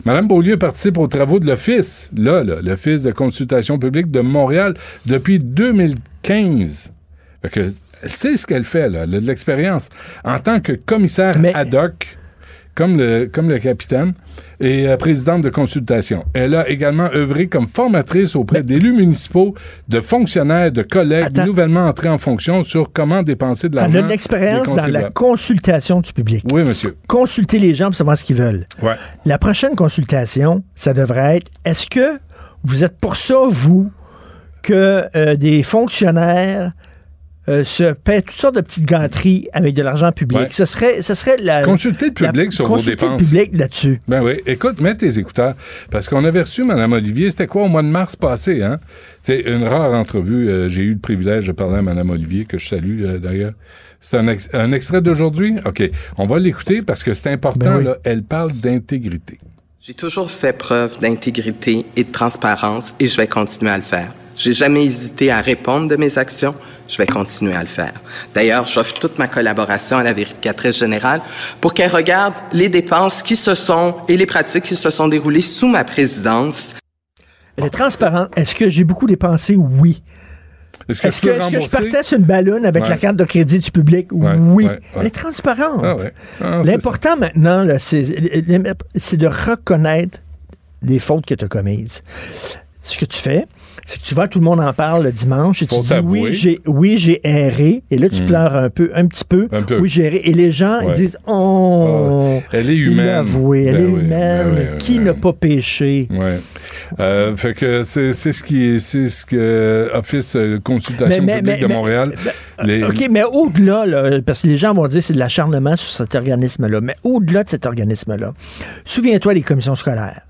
Madame Beaulieu participe aux travaux de l'Office, là, là, l'Office de consultation publique de Montréal depuis 2015. Fait que elle sait ce qu'elle fait, là, elle a de l'expérience. En tant que commissaire Mais- ad hoc, comme le, comme le capitaine, et euh, présidente de consultation. Elle a également œuvré comme formatrice auprès d'élus municipaux, de fonctionnaires, de collègues Attends. nouvellement entrés en fonction sur comment dépenser de Elle l'argent. a de l'expérience dans la consultation du public. Oui, monsieur. Consulter les gens pour savoir ce qu'ils veulent. Ouais. La prochaine consultation, ça devrait être est-ce que vous êtes pour ça, vous, que euh, des fonctionnaires euh, se paient toutes sortes de petites gâteries avec de l'argent public? Ouais. Ce serait, ce serait la. Consultez le public la- sur vos consulter dépenses. le public là-dessus. Ben oui. Écoute, mets tes écouteurs. Parce qu'on avait reçu Mme Olivier, c'était quoi, au mois de mars passé, hein? C'est une rare entrevue. euh, J'ai eu le privilège de parler à Mme Olivier, que je salue euh, d'ailleurs. C'est un, ex- un extrait d'aujourd'hui? OK. On va l'écouter parce que c'est important, Ben oui. là. Elle parle d'intégrité. J'ai toujours fait preuve d'intégrité et de transparence et je vais continuer à le faire. J'ai jamais hésité à répondre de mes actions. Je vais continuer à le faire. D'ailleurs, j'offre toute ma collaboration à la vérificatrice générale pour qu'elle regarde les dépenses qui se sont et les pratiques qui se sont déroulées sous ma présidence. Elle est transparente. Est-ce que j'ai beaucoup dépensé? Oui. Est-ce que je que, que partais sur une ballonne avec Ouais. la carte de crédit du public? Ouais, oui. ouais, ouais. Elle est transparente. Ah ouais. Ah, L'important maintenant, c'est de reconnaître les fautes que tu as commises. Ce que tu fais, c'est que tu vas, tout le monde en parle le dimanche, et tu dis oui, j'ai, oui, j'ai erré. Et là, tu pleures un peu, un petit peu. Un peu. Oui, j'ai erré. Et les gens, ils disent, oh, Ah, elle est il humaine. avoué, elle Ben est oui, humaine. ben oui, mais qui ben n'a oui. pas péché? Ouais. Euh, fait que c'est c'est ce qui est, c'est ce que Office euh, Consultation Mais- mais- publique mais- de Montréal. les- OK, mais au-delà, là, parce que les gens vont dire c'est de l'acharnement sur cet organisme-là, mais au-delà de cet organisme-là, souviens-toi des commissions scolaires.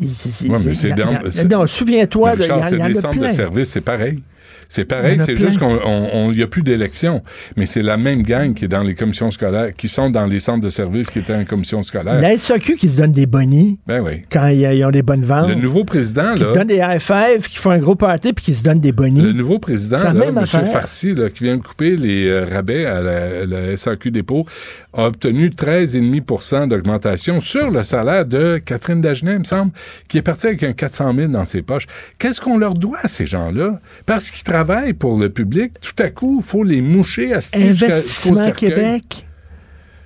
Ouais, mais c'est dans- Non, souviens-toi, il y, en- a centres de plein. service, c'est pareil. C'est pareil, c'est juste qu'il n'y a plus d'élection. Mais c'est la même gang qui est dans les commissions scolaires, qui sont dans les centres de service qui étaient en commission scolaire. La SAQ qui se donne des bonnies Ben oui. quand ils, ont des bonnes ventes, Le nouveau président, qui se là, donnent des high five, qui font un gros party puis qui se donnent des bonnies. le nouveau président, là, même M. là, qui vient de couper les euh, rabais à la, la SAQ Dépôt, a obtenu 13,5% d'augmentation sur le salaire de Catherine Dagenet, il me semble, qui est partie avec un 400 000 dans ses poches. Qu'est-ce qu'on leur doit à ces gens-là? Parce qu'ils travaillent pour le public, tout à coup, il faut les moucher à ce Investissement Québec.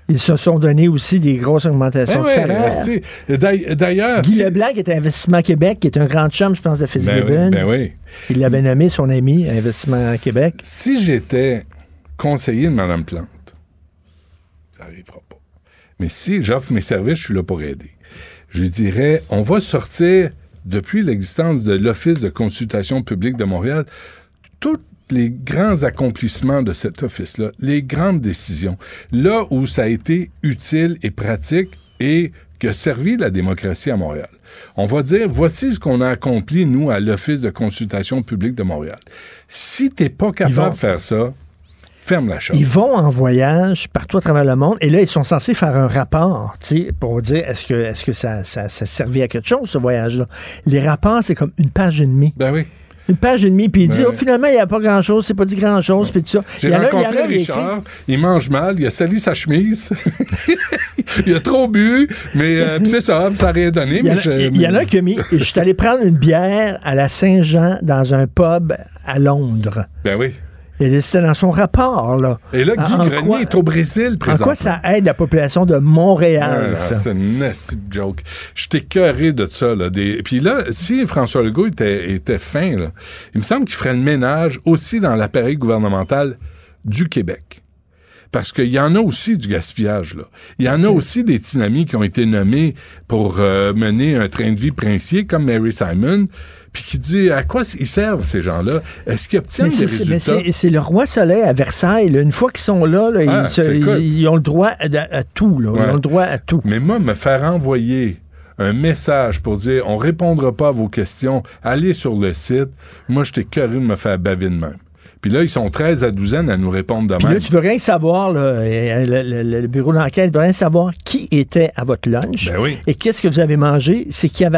Ils se sont donné aussi des grosses augmentations Ben de salaire. D'ailleurs, Guy Leblanc, qui était à Investissement Québec, qui est un grand chum, je pense, de ben Fitzgibbon. oui, ben oui. Il l'avait nommé son ami à Investissement Québec. Si j'étais conseiller de Mme Plante, ça n'arrivera pas. Mais si j'offre mes services, je suis là pour aider. Je lui dirais, on va sortir, depuis l'existence de l'Office de consultation publique de Montréal, tous les grands accomplissements de cet office-là, les grandes décisions, là où ça a été utile et pratique et qui a servi la démocratie à Montréal. On va dire, voici ce qu'on a accompli, nous, à l'Office de consultation publique de Montréal. Si t'es pas capable de faire ça, ferme la shop. Ils vont en voyage partout à travers le monde et là, ils sont censés faire un rapport pour dire est-ce que, est-ce que ça, ça, ça servait à quelque chose, ce voyage-là? Les rapports, c'est comme une page et demie. Ben oui. Une page et demie, puis il dit Ouais. oh, finalement, il n'y a pas grand-chose, c'est pas dit grand-chose, puis tout ça. Il J'ai a- il rencontré a Richard, il mange mal, il a sali sa chemise, il a trop bu, mais euh, c'est ça, ça n'a rien donné. Il y, en mais a, je- il y en a qui ont mis. Je suis allé prendre une bière à la Saint-Jean dans un pub à Londres. Ben oui. Et c'était dans son rapport, là. Et là, Guy En Grenier quoi- est au Brésil En présentement. quoi ça aide la population de Montréal, Ah, ça? c'est une nasty joke. J'étais cœuré de ça. Là, des... Puis là, si François Legault était, était fin, là, il me semble qu'il ferait le ménage aussi dans l'appareil gouvernemental du Québec. Parce qu'il y en a aussi du gaspillage. Là. Il y en a aussi des tsunamis qui ont été nommés pour euh, mener un train de vie princier, comme Mary Simon, puis qui dit à quoi ils servent, ces gens-là? Est-ce qu'ils obtiennent des résultats? c'est c'est le roi Soleil à Versailles. là. Une fois qu'ils sont là, là, Ah, ils, se- c'est cool. ils ont le droit à, à tout. là. Ils ont le droit à tout. Mais moi, me faire envoyer un message pour dire on répondra pas à vos questions, allez sur le site, moi, j'étais curieux de me faire baver de même. Puis là, ils sont 13 à douzaine à nous répondre de Puis là, tu veux rien savoir, là, euh, le, le- le bureau d'enquête veut rien savoir qui était à votre lunch Ben oui. et qu'est-ce que vous avez mangé, c'est qui a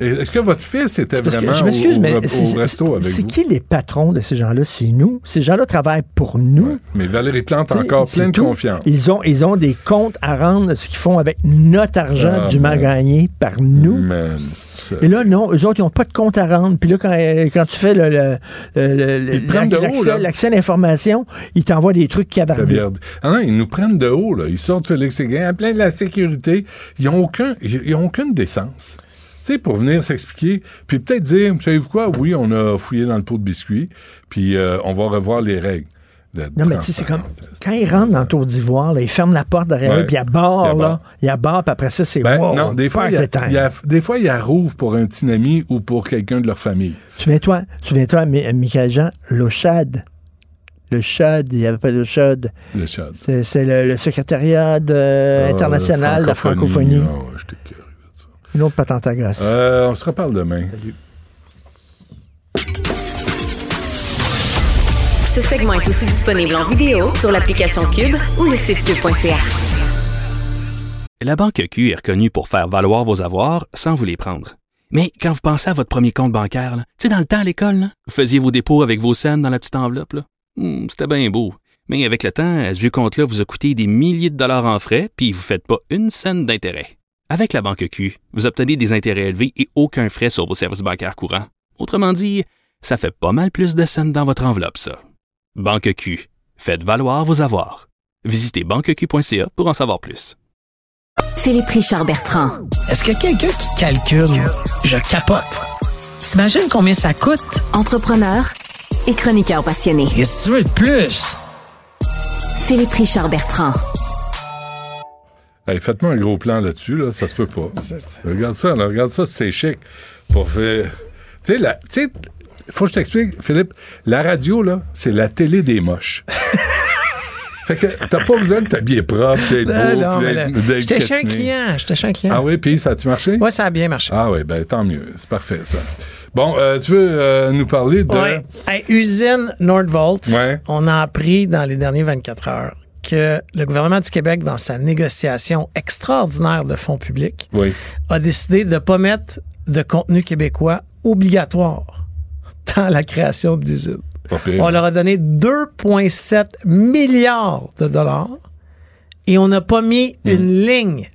Est-ce que votre fils était C'est parce que- vraiment je m'excuse, au, mais au- au c'est- c'est- resto avec c'est vous? qui les patrons de ces gens-là? C'est nous. Ces gens-là travaillent pour nous. Ouais. Mais Valérie Plante a encore c'est plein de confiance. Ils ont, ils ont des comptes à rendre, ce qu'ils font avec notre argent Ah, du man. gagné par nous. Man, c'est. Et là, non, eux autres, ils n'ont pas de compte à rendre. Puis là, quand, quand tu fais le, le- le- le- Haut, l'accès à l'information, ils t'envoient des trucs cavardés. Ah ils nous prennent de haut, là. Ils sortent Félix Séguin, en plein de la sécurité. Ils n'ont aucun, ils ont aucune décence. Tu sais, pour venir s'expliquer, puis peut-être dire, vous savez quoi, oui, on a fouillé dans le pot de biscuits, puis euh, on va revoir les règles. Non, mais tu sais, c'est comme quand ils rentrent dans le tour d'ivoire, ils ferment la porte derrière Ouais. eux, puis ils Il y barrent, a là. Ils barrent, puis après ça, c'est Ben, wow, non, des fois, il y, a, party time. il y a- des fois, ils arrouvent pour un petit ami ou pour quelqu'un de leur famille. Souviens-toi, souviens-toi, Mi- Michael Jean, l'eau chaude. Le CHUD, il n'y avait pas de CHUD. Le chat. C'est le, le secrétariat de- Ah, international de la francophonie. Ah curieux de ça. Une autre patente à gosse. Euh, on se reparle demain. Ce segment est aussi disponible en vidéo sur l'application Cube ou le site cube.ca. La Banque Q est reconnue pour faire valoir vos avoirs sans vous les prendre. Mais quand vous pensez à votre premier compte bancaire, tu sais, dans le temps à l'école, vous faisiez vos dépôts avec vos scènes dans la petite enveloppe. Hmm, C'était bien beau. Mais avec le temps, à ce compte-là vous a coûté des milliers de dollars en frais, puis vous ne faites pas une scène d'intérêt. Avec la Banque Q, vous obtenez des intérêts élevés et aucun frais sur vos services bancaires courants. Autrement dit, ça fait pas mal plus de scènes dans votre enveloppe, ça. Banque Q. Faites valoir vos avoirs. Visitez banqueq.ca pour en savoir plus. Philippe Richard Bertrand. Est-ce que quelqu'un qui calcule, je capote. T'imagines combien ça coûte? Entrepreneur et chroniqueur passionné. Qu'est-ce que tu veux de plus? Philippe Richard Bertrand. Hey, Faites-moi un gros plan là-dessus, là, ça se peut pas. Regarde ça, là, regarde ça, c'est chic. Pour faire. Tu sais, la- tu sais, faut que je t'explique, Philippe, la radio, là, c'est la télé des moches. fait que t'as pas besoin de t'habiller propre, d'être beau, d'être- J'étais chez un client. J'étais chez un client. Ah oui, puis ça a-tu marché? Ouais, ça a bien marché. Ah oui, ben tant mieux. C'est parfait, ça. Bon, euh, tu veux euh, nous parler de... Ouais. Hey, usine Nordvolt, Ouais. on a appris dans les dernières 24 heures que le gouvernement du Québec, dans sa négociation extraordinaire de fonds publics, Oui. a décidé de ne pas mettre de contenu québécois obligatoire dans la création de l'usine. Pas pire. On leur a donné 2,7 milliards de dollars et on n'a pas mis Hmm. une ligne.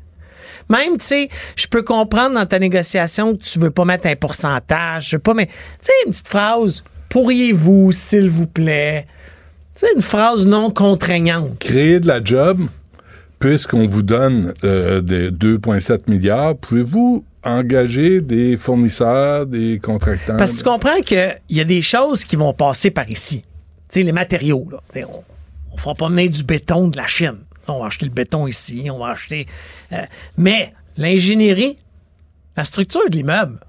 Même, tu sais, je peux comprendre dans ta négociation que tu veux pas mettre un pourcentage, je veux pas, mais, tu sais, une petite phrase, pourriez-vous, s'il vous plaît, tu sais, une phrase non contraignante. Créer de la job, puisqu'on vous donne euh, des 2,7 milliards, pouvez-vous engager des fournisseurs, des contractants? Parce que tu comprends qu'il y a des choses qui vont passer par ici. Tu sais, les matériaux, là. T'sais, On, on fera pas venir du béton de la Chine. On va acheter le béton ici, on va acheter. euh, mais l'ingénierie, la structure de l'immeuble,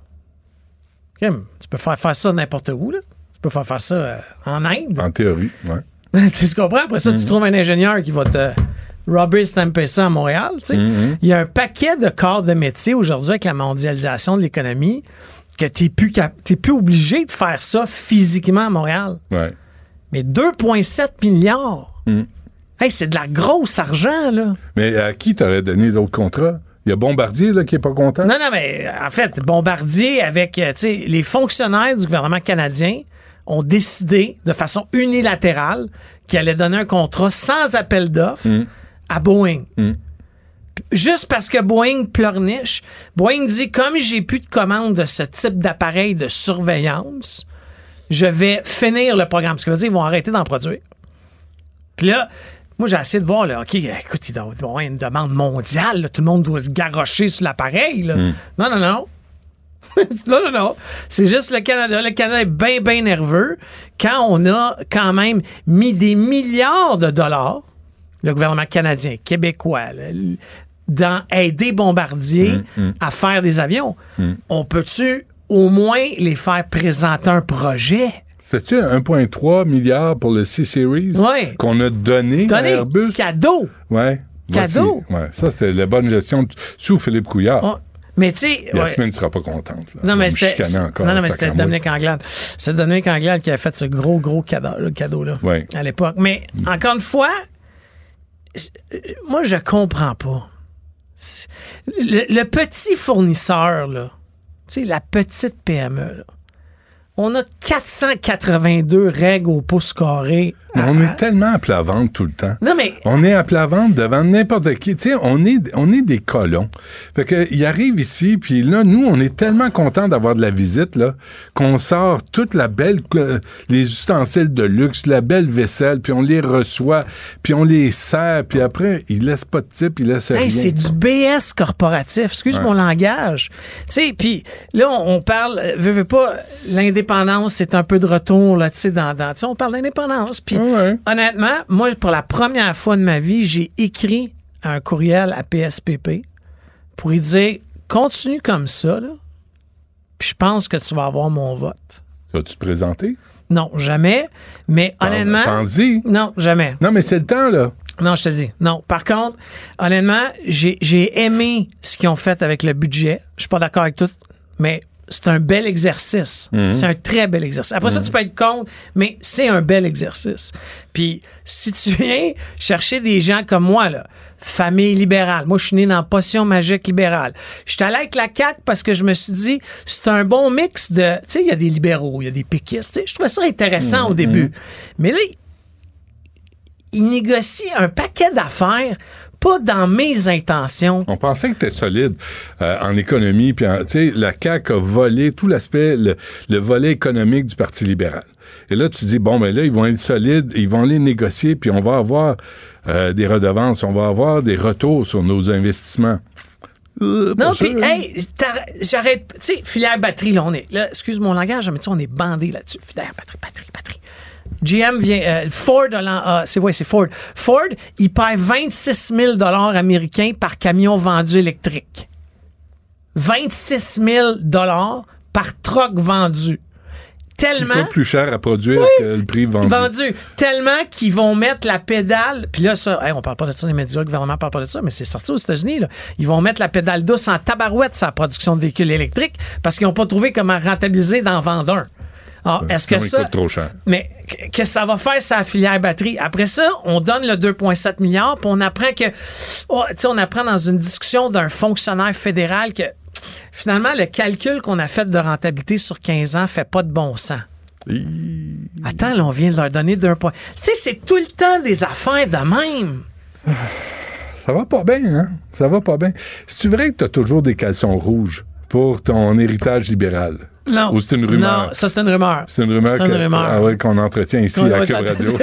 tu peux faire faire ça n'importe où, là. Tu peux faire faire ça euh, en Inde. En théorie, ouais. tu comprends? Après ça, tu trouves un ingénieur qui va te rubber stamper ça à Montréal. tu sais. Il y a un paquet de corps de métier aujourd'hui avec la mondialisation de l'économie que tu n'es plus, plus obligé de faire ça physiquement à Montréal. ouais. Mais 2,7 milliards Mm. Hey, c'est de la grosse argent, là. Mais à qui t'aurais donné d'autres contrats? Il y a Bombardier là, qui est pas content? Non, non, mais en fait, Bombardier, avec euh, tu sais, les fonctionnaires du gouvernement canadien, ont décidé de façon unilatérale qu'ils allaient donner un contrat sans appel d'offres à Boeing. Juste parce que Boeing pleurniche, Boeing dit comme j'ai plus de commandes de ce type d'appareil de surveillance, je vais finir le programme. Ce qui veut dire qu'ils vont arrêter d'en produire. Puis là, moi, j'ai essayé de voir, là, OK, écoute, il doit y avoir une demande mondiale. là. tout le monde doit se garrocher sur l'appareil. là. Non, non, non. non, non, non. C'est juste le Canada. Le Canada est bien, bien nerveux quand on a quand même mis des milliards de dollars, le gouvernement canadien, québécois, le- dans aider Bombardier à faire des avions. On peut-tu au moins les faire présenter un projet? C'était-tu 1,3 milliard pour le C-Series Ouais. qu'on a donné, à Airbus? cadeau. Ouais. Cadeau. Voici. Ouais, ça, c'était la bonne gestion sous Philippe Couillard. Oh, Mais tu sais, ouais. Yasmine ne sera pas contente. Là. Non, mais Non, non, mais c'était. Dominique Anglade. C'est Dominique Anglade qui a fait ce gros, gros cadeau, le cadeau-là. Ouais. À l'époque. Mais, encore une fois, moi, je comprends pas. Le petit fournisseur, là, tu sais, la petite PME, là, on a 482 règles au pouce carré. Mais on est tellement à plat ventre tout le temps. Non, mais On est à plat ventre devant n'importe qui. Tu sais, on est, on est des colons. Fait que, il arrive ici, puis là, nous, on est tellement contents d'avoir de la visite, là, qu'on sort toute la belle, euh, les ustensiles de luxe, la belle vaisselle, puis on les reçoit, puis on les sert, puis après, ils laissent pas de type, ils laissent rien. C'est du BS corporatif. Excuse mon langage. Tu sais, puis là, on, parle, euh, veux, veux pas, l'indépendance, c'est un peu de retour, là, tu sais, dans, dans- tu sais, on parle d'indépendance. Puis, Ouais. honnêtement, moi, pour la première fois de ma vie, j'ai écrit un courriel à PSPP pour lui dire, continue comme ça, là, puis je pense que tu vas avoir mon vote. Vas-tu te présenter? Non, jamais. Mais honnêtement. Pense-y. Non, jamais. Non, mais c'est le temps, là. Non, je te dis. Non. Par contre, honnêtement, j'ai j'ai aimé ce qu'ils ont fait avec le budget. Je suis pas d'accord avec tout, mais c'est un bel exercice. C'est un très bel exercice. Après ça, tu peux être contre, mais c'est un bel exercice. Puis, si tu viens chercher des gens comme moi, là, famille libérale, moi, je suis né dans Potion magique libérale. Je suis allé avec la CAQ parce que je me suis dit, c'est un bon mix de... Tu sais, il y a des libéraux, il y a des péquistes. Tu sais, Je trouvais ça intéressant au début. Mais là, il négocie un paquet d'affaires, pas dans mes intentions. On pensait que tu solide euh, en économie, puis en- tu sais, la CAQ a volé tout l'aspect, le, le volet économique du Parti libéral. Et là, tu dis, bon, ben là, ils vont être solides, ils vont les négocier, puis on va avoir euh, des redevances, on va avoir des retours sur nos investissements. Euh, Non, puis, hey, j'arrête. Tu sais, filière batterie, là, on est. Là, excuse mon langage, mais tu sais, on est bandé là-dessus. Filière batterie, batterie, batterie. GM vient. euh, Ford, ah, c'est ouais, c'est Ford. Ford, il perd 26 000 américains par camion vendu électrique. 26 000 par troc vendu. Tellement. coûte plus cher à produire que le prix vendu. vendu. Tellement qu'ils vont mettre la pédale. Puis là, ça, hey, on parle pas de ça, les médias, le gouvernement parle pas de ça, mais c'est sorti aux États-Unis. Là. Ils vont mettre la pédale douce en tabarouette sur la production de véhicules électriques parce qu'ils n'ont pas trouvé comment rentabiliser d'en vendre un. Alors, est-ce que ça. trop cher. Mais qu'est-ce que ça va faire, sa filière batterie? Après ça, on donne le 2,7 milliards, puis on apprend que. oh, tu sais, on apprend dans une discussion d'un fonctionnaire fédéral que finalement, le calcul qu'on a fait de rentabilité sur 15 ans fait pas de bon sens. Attends, là, on vient de leur donner d'un point. Tu sais, c'est tout le temps des affaires de même. Ça va pas bien, hein? Ça va pas bien. C'est-tu vrai que tu as toujours des caleçons rouges pour ton héritage libéral? Non. Ou c'est une rumeur? Non, ça, c'est une rumeur. C'est une rumeur, C'est une que- rumeur. ah ouais, qu'on entretient ici à Cube. Radio.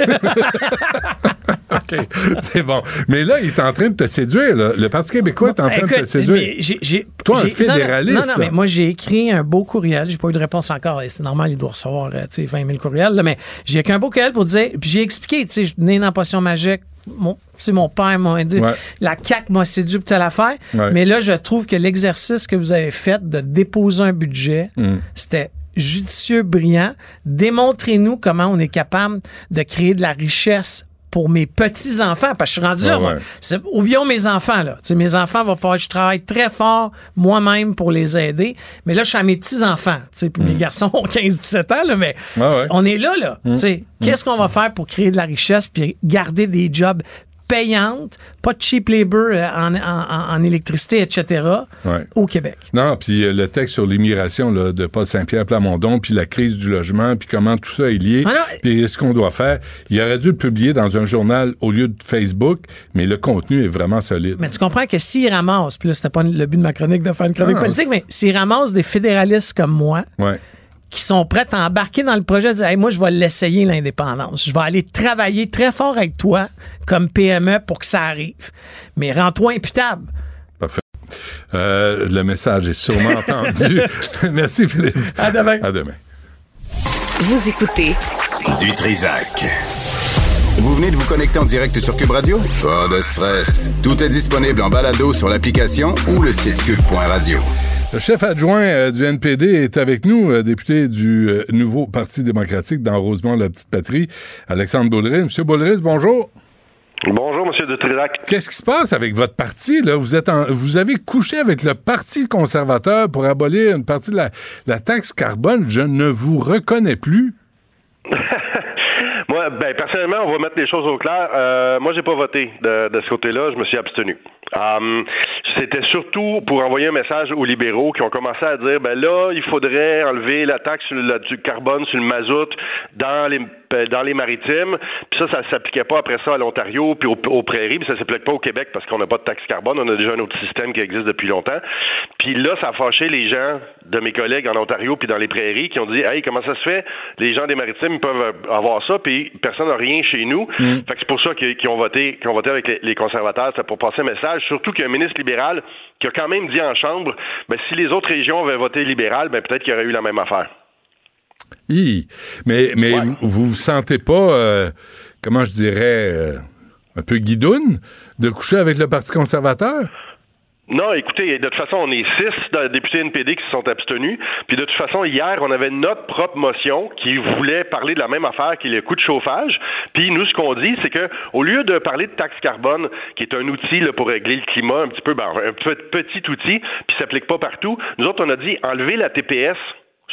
OK, c'est bon. Mais là, il est en train de te séduire. là. Le Parti québécois est en train de te séduire. mais j'ai- j'ai- Toi, un j'ai- non, non, fédéraliste, Non, non, mais moi, j'ai écrit un beau courriel. J'ai pas eu de réponse encore. C'est normal, il doit recevoir euh, tu sais, 20 000 courriels. là, mais j'ai écrit un beau courriel pour dire. Puis j'ai expliqué, tu sais, je suis né dans la potion magique. Mon, sais, mon père m'a aidé. Ouais. La CAQ m'a séduit pour telle affaire. Ouais. Mais là, je trouve que l'exercice que vous avez fait de déposer un budget, Mm. c'était judicieux, brillant. Démontrez-nous comment on est capable de créer de la richesse pour mes petits-enfants, parce que je suis rendu là, Ah moi. ouais. Oublions mes enfants, là. Tu sais, mes enfants, va falloir que je travaille très fort moi-même pour les aider. Mais là, je suis à mes petits-enfants. tu sais, Puis mes garçons ont 15-17 ans, là, mais Ah ouais. on est là, là. tu sais. Qu'est-ce qu'on va faire pour créer de la richesse puis garder des jobs payantes, pas de cheap labor euh, en, en- en- en électricité, etc. Ouais. au Québec. Non, puis euh, le texte sur l'immigration là, de Paul Saint-Pierre Plamondon, puis la crise du logement, puis comment tout ça est lié, Ah puis ce qu'on doit faire. Il aurait dû le publier dans un journal au lieu de Facebook, mais le contenu est vraiment solide. Mais tu comprends que s'ils ramassent, puis là, c'était pas le but de ma chronique de faire une chronique Non, politique, mais s'ils ramassent des fédéralistes comme moi, Ouais. Qui sont prêts à embarquer dans le projet, de dire hey, moi je vais l'essayer l'indépendance, je vais aller travailler très fort avec toi comme PME pour que ça arrive, mais rends-toi imputable. Parfait. Euh, le message est sûrement entendu. Merci, Philippe. À demain. À demain. Vous écoutez Du Trisac. Vous venez de vous connecter en direct sur Cube Radio? Pas de stress. Tout est disponible en balado sur l'application ou le site cube.radio. Le chef adjoint euh, du NPD est avec nous, euh, député du euh, nouveau Parti démocratique dans Rosemont-la-Petite-Patrie, Alexandre Boulris. Monsieur Boulris, bonjour. Bonjour, Monsieur de Trilac. Qu'est-ce qui se passe avec votre parti? Là? Vous, êtes en- vous avez couché avec le Parti conservateur pour abolir une partie de la, la taxe carbone. Je ne vous reconnais plus. Ben personnellement, on va mettre les choses au clair. Euh, moi, j'ai pas voté de, de ce côté-là. Je me suis abstenu. Um, C'était surtout pour envoyer un message aux libéraux qui ont commencé à dire, ben là, il faudrait enlever la taxe sur le, du carbone sur le mazout dans les dans les maritimes. Puis ça, ça s'appliquait pas après ça à l'Ontario puis aux, aux prairies. Puis ça s'applique pas au Québec parce qu'on n'a pas de taxe carbone. On a déjà un autre système qui existe depuis longtemps. Puis là, ça a fâché les gens de mes collègues en Ontario puis dans les prairies qui ont dit, hey, comment ça se fait? Les gens des maritimes ils peuvent avoir ça, puis personne n'a rien chez nous. Fait que c'est pour ça qu'ils ont voté, qu'ils ont voté avec les, les conservateurs, c'est pour passer un message. Surtout qu'il y a un ministre libéral qui a quand même dit en chambre, ben si les autres régions avaient voté libéral, ben peut-être qu'il y aurait eu la même affaire. Hi. Mais, mais vous, vous vous sentez pas, euh, comment je dirais, euh, un peu guidoune de coucher avec le Parti conservateur? Non, écoutez, de toute façon, on est six députés NPD qui se sont abstenus. Puis de toute façon, hier, on avait notre propre motion qui voulait parler de la même affaire qui est le coût de chauffage. Puis nous, ce qu'on dit, c'est que au lieu de parler de taxe carbone, qui est un outil là, pour régler le climat, un petit peu, ben, un pe- petit outil, puis s'applique pas partout, nous autres, on a dit enlever la TPS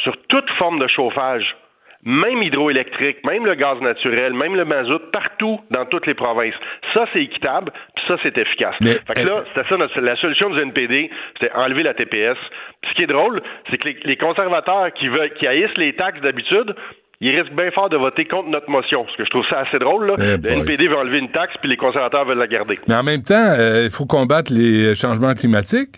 sur toute forme de chauffage même hydroélectrique, même le gaz naturel, même le mazout, partout dans toutes les provinces. Ça, c'est équitable, puis ça, c'est efficace. Mais, fait que là, c'était ça, notre- la solution du NPD, c'était enlever la TPS. Puis ce qui est drôle, c'est que les, les conservateurs qui, veulent, qui haïssent les taxes d'habitude, ils risquent bien fort de voter contre notre motion, parce que je trouve ça assez drôle. Là. Eh le. NPD veut enlever une taxe, puis les conservateurs veulent la garder. Mais en même temps, euh, il faut combattre les changements climatiques.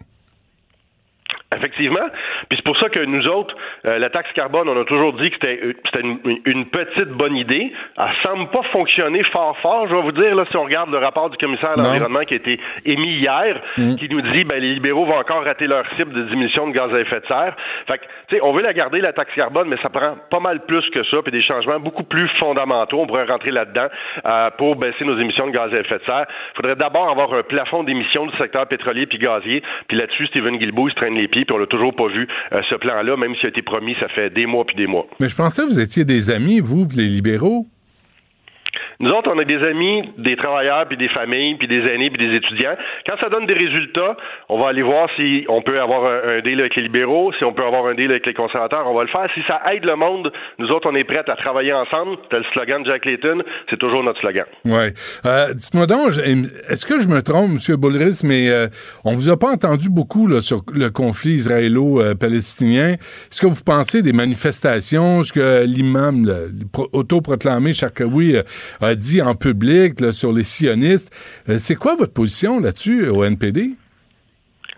Effectivement. Puis c'est pour ça que nous autres, euh, la taxe carbone, on a toujours dit que c'était euh, c'était une, une- petite bonne idée. Elle semble pas fonctionner fort fort. Je vais vous dire, là, si on regarde le rapport du commissaire à l'environnement qui a été émis hier, qui nous dit ben les libéraux vont encore rater leur cible de diminution de gaz à effet de serre. Fait que, tu sais, on veut la garder, la taxe carbone, mais ça prend pas mal plus que ça, puis des changements beaucoup plus fondamentaux. On pourrait rentrer là-dedans euh, pour baisser nos émissions de gaz à effet de serre. Il faudrait d'abord avoir un plafond d'émissions du secteur pétrolier puis gazier. Puis là-dessus, Stephen Guilbeault, il se traîne les pieds, puis on l'a toujours pas vu euh, ce plan-là, même s'il a été promis, ça fait des mois puis des mois. Mais je pensais que vous étiez des amis, vous, les libéraux. Nous autres, on a des amis, des travailleurs, puis des familles, puis des aînés, puis des étudiants. Quand ça donne des résultats, on va aller voir si on peut avoir un, deal avec les libéraux, si on peut avoir un deal avec les conservateurs, on va le faire. Si ça aide le monde, nous autres, on est prêts à travailler ensemble. C'était le slogan de Jack Layton, c'est toujours notre slogan. Oui. Euh, Dites-moi donc, est-ce que je me trompe, M. Boulris, mais euh, on vous a pas entendu beaucoup là, sur le conflit israélo-palestinien. Est-ce que vous pensez des manifestations, ce que l'imam autoproclamé Charkaoui euh, a dit en public là, sur les sionistes? Euh, C'est quoi votre position là-dessus au NPD?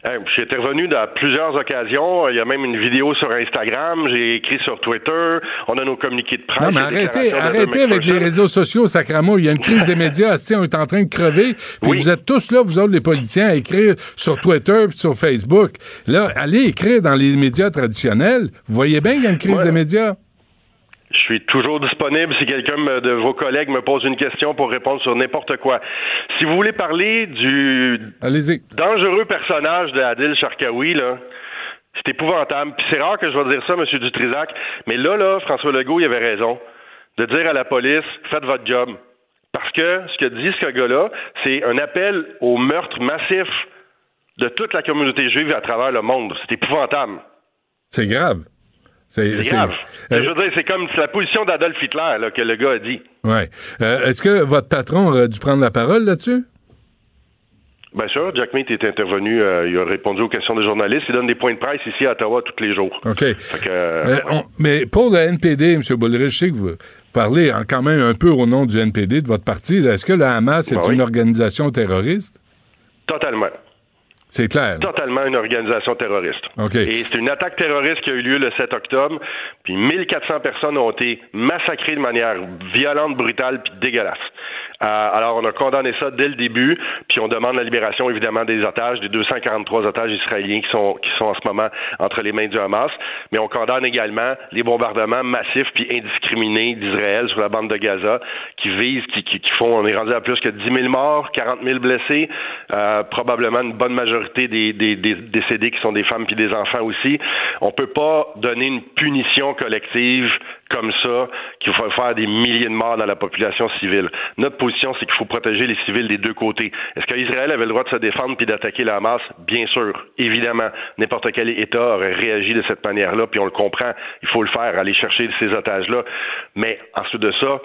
Hey, J'ai été revenu dans plusieurs occasions. Il y a même une vidéo sur Instagram. J'ai écrit sur Twitter. On a nos communiqués de presse. Non, mais arrêtez, arrêtez avec les réseaux sociaux, Sacramo. Il y a une crise des médias. On est en train de crever. Puis Oui. vous êtes tous là, vous autres, les politiciens, à écrire sur Twitter puis sur Facebook. Là, allez écrire dans les médias traditionnels. Vous voyez bien qu'il y a une crise Ouais. des médias. Je suis toujours disponible si quelqu'un de vos collègues me pose une question pour répondre sur n'importe quoi. Si vous voulez parler du dangereux personnage de Adil Sharkawi, là, c'est épouvantable. Puis c'est rare que je vais dire ça, M. Dutrisac, mais là, là, François Legault, il avait raison de dire à la police, faites votre job. Parce que ce que dit ce gars-là, c'est un appel au meurtre massif de toute la communauté juive à travers le monde. C'est épouvantable. C'est grave. C'est grave. Je veux dire, c'est comme la position d'Adolf Hitler là, que le gars a dit. Ouais. Euh, Est-ce que votre patron aurait dû prendre la parole là-dessus? Bien sûr, Jack Meat est intervenu, euh, il a répondu aux questions des journalistes, il donne des points de presse ici à Ottawa tous les jours. OK. Fait que, euh, Euh, on- mais pour le NPD, M. Boulrich, je sais que vous parlez en- quand même un peu au nom du NPD, de votre parti. Est-ce que le Hamas est Ben oui. une organisation terroriste? totalement. C'est clair. Totalement une organisation terroriste. OK. Et c'est une attaque terroriste qui a eu lieu le 7 octobre, puis 1400 personnes ont été massacrées de manière violente, brutale, puis dégueulasse. Euh, alors, on a condamné ça dès le début, puis on demande la libération, évidemment, des otages, des 243 otages israéliens qui sont, qui sont en ce moment entre les mains du Hamas, mais on condamne également les bombardements massifs puis indiscriminés d'Israël sur la bande de Gaza, qui visent, qui, qui, font, on est rendu à plus que 10 000 morts, 40 000 blessés, euh, probablement une bonne majorité des, des, des décédés qui sont des femmes puis des enfants aussi. On peut pas donner une punition collective comme ça, qu'il faut faire des milliers de morts dans la population civile. Notre position, c'est qu'il faut protéger les civils des deux côtés. Est-ce qu'Israël avait le droit de se défendre puis d'attaquer la Hamas? Bien sûr, évidemment. N'importe quel État aurait réagi de cette manière-là, puis on le comprend. Il faut le faire, aller chercher ces otages-là. Mais ensuite de ça,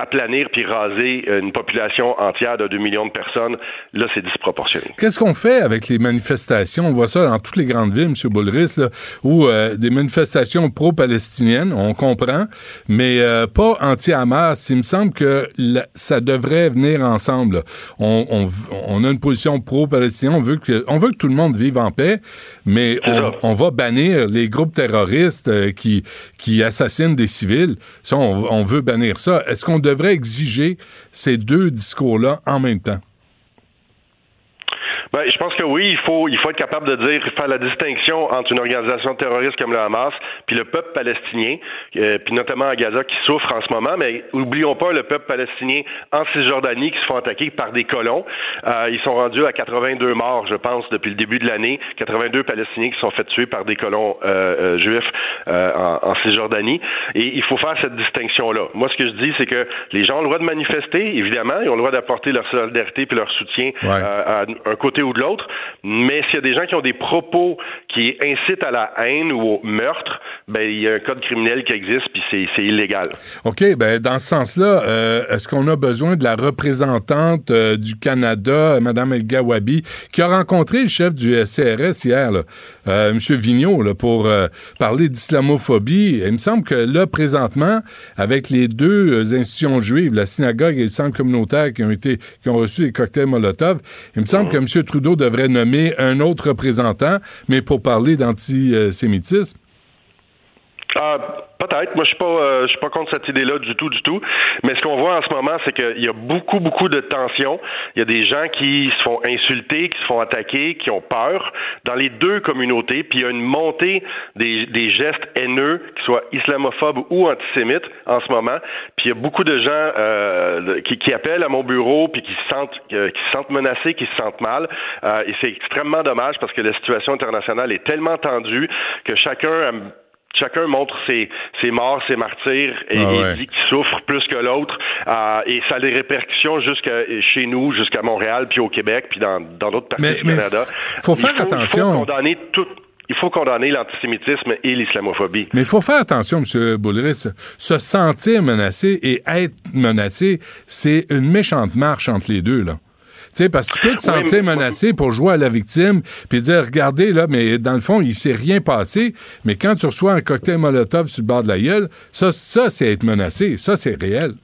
aplanir puis raser une population entière de 2 millions de personnes, là, c'est disproportionné. Qu'est-ce qu'on fait avec les manifestations? On voit ça dans toutes les grandes villes, M. Boulris, là, où euh, des manifestations pro-palestiniennes, on comprend, mais euh, pas anti-Hamas. Il me semble que la- ça devrait venir ensemble. On, on, on a une position pro-palestinienne, on veut que on veut que tout le monde vive en paix, mais on va bannir les groupes terroristes euh, qui, qui assassinent des civils. Ça, on, on veut bannir ça. Est-ce qu'on devrait exiger ces deux discours-là en même temps? Ben, je pense que oui, il faut, il faut être capable de dire, faire la distinction entre une organisation terroriste comme le Hamas, puis le peuple palestinien, euh, puis notamment à Gaza qui souffre en ce moment. Mais oublions pas le peuple palestinien en Cisjordanie qui se font attaquer par des colons. Euh, ils sont rendus à 82 morts, je pense, depuis le début de l'année. 82 Palestiniens qui sont fait tuer par des colons euh, euh, juifs euh, en, en Cisjordanie. Et il faut faire cette distinction-là. Moi, ce que je dis, c'est que les gens ont le droit de manifester, évidemment, ils ont le droit d'apporter leur solidarité puis leur soutien Ouais. euh, à un côté ou de l'autre. Mais s'il y a des gens qui ont des propos qui incitent à la haine ou au meurtre, ben il y a un code criminel qui existe puis c'est, illégal. OK, ben dans ce sens-là, euh, est-ce qu'on a besoin de la représentante euh, du Canada, euh, Mme El Gawabi, qui a rencontré le chef du SCRS hier, là, euh, M. Vigneault, là, pour euh, parler d'islamophobie? Il me semble que là, présentement, avec les deux euh, institutions juives, la synagogue et le centre communautaire qui ont été qui ont reçu les cocktails Molotov, il me semble que M. Trudeau devrait nommer un autre représentant, mais pour parler d'antisémitisme? Ah, peut-être. Moi, je suis pas, euh, je suis pas contre cette idée-là du tout, du tout. Mais ce qu'on voit en ce moment, c'est qu'il y a beaucoup, beaucoup de tensions. Il y a des gens qui se font insulter, qui se font attaquer, qui ont peur dans les deux communautés. Puis il y a une montée des, des gestes haineux, qu'ils soient islamophobes ou antisémites en ce moment. Puis il y a beaucoup de gens euh, qui, qui appellent à mon bureau puis qui se sentent, euh, qui se sentent menacés, qui se sentent mal. Euh, et c'est extrêmement dommage parce que la situation internationale est tellement tendue que chacun chacun montre ses, ses morts, ses martyrs, et, Ah et dit qu'il souffre plus que l'autre. Euh, et ça a des répercussions jusqu'à chez nous, jusqu'à Montréal, puis au Québec, puis dans dans d'autres parties Mais- du mais Canada. faut faire il faut, attention. Il faut condamner tout. Il faut condamner l'antisémitisme et l'islamophobie. Mais il faut faire attention, M. Boulris. Se sentir menacé et être menacé, c'est une méchante marche entre les deux, là. Tu sais, parce que tu peux te Oui, sentir mais- menacé pour jouer à la victime, puis dire, regardez, là, mais dans le fond, il s'est rien passé, mais quand tu reçois un cocktail Molotov sur le bord de la gueule, ça, ça c'est être menacé. Ça, c'est réel.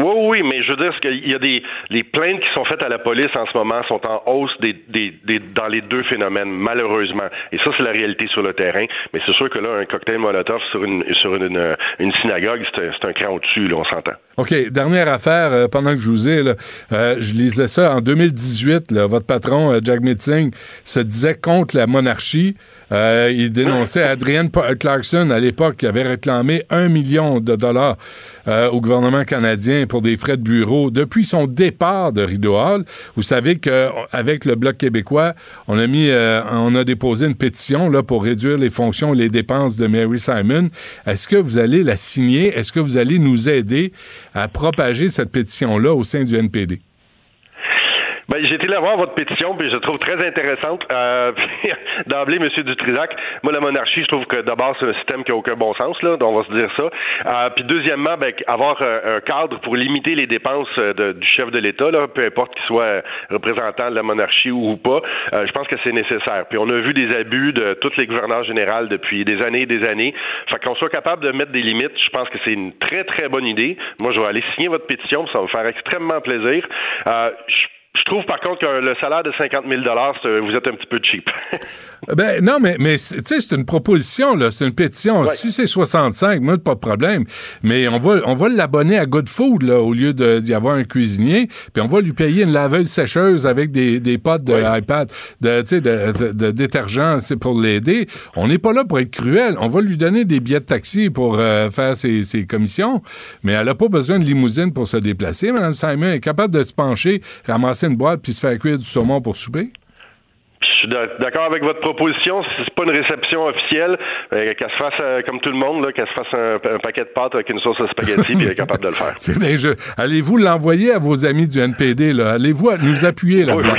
Oui, oui, mais je veux dire, qu'il y a des les plaintes qui sont faites à la police en ce moment sont en hausse des, des, des- dans les deux phénomènes, malheureusement. Et ça, c'est la réalité sur le terrain. Mais c'est sûr que là, un cocktail Molotov sur une sur une, une, une synagogue, c'est un, cran au-dessus, là, on s'entend. OK, dernière affaire, euh, pendant que je vous ai, là, euh, je lisais ça en 2018, là, votre patron, euh, Jack Singh, se disait contre la monarchie. Euh, il dénonçait Adrienne Pa- Clarkson, à l'époque, qui avait réclamé un million de dollars euh, au gouvernement canadien pour des frais de bureau depuis son départ de Rideau Hall. Vous savez qu'avec le Bloc québécois, on a mis, euh, on a déposé une pétition là pour réduire les fonctions et les dépenses de Mary Simon. Est-ce que vous allez la signer? Est-ce que vous allez nous aider à propager cette pétition-là au sein du NPD ben, j'ai été là voir votre pétition, puis je trouve très intéressante. Euh, D'emblée, M. Dutrisac, moi, la monarchie, je trouve que d'abord, c'est un système qui n'a aucun bon sens, là, on va se dire ça. Euh, puis deuxièmement, ben, avoir euh, un cadre pour limiter les dépenses euh, du chef de l'État, là, peu importe qu'il soit représentant de la monarchie ou, pas, euh, je pense que c'est nécessaire. Puis on a vu des abus de tous les gouverneurs généraux depuis des années et des années. Fait qu'on soit capable de mettre des limites, je pense que c'est une très, très bonne idée. Moi, je vais aller signer votre pétition, ça va me faire extrêmement plaisir. Je je trouve par contre que le salaire de 50 000 vous êtes un petit peu cheap. ben non, mais, mais tu sais, c'est une proposition, là, c'est une pétition. Si c'est 65, moi, pas de problème. Mais on va, on va l'abonner à Good Food, là, au lieu d'y avoir un cuisinier. Puis on va lui payer une laveuse sécheuse avec des, des potes de iPad, de, de, de, détergent, c'est pour l'aider. On n'est pas là pour être cruel. On va lui donner des billets de taxi pour euh, faire ses, ses, commissions. Mais elle n'a pas besoin de limousine pour se déplacer. Mme Simon est capable de se pencher, ramasser une boîte puis se faire cuire du saumon pour souper? Je suis d'accord avec votre proposition. Si c'est pas une réception officielle, euh, qu'elle se fasse euh, comme tout le monde, qu'elle se fasse un, paquet de pâtes avec une sauce à spaghetti, puis elle est capable de le faire. C'est bien. Allez-vous l'envoyer à vos amis du NPD là? Allez-vous nous appuyer là-dedans?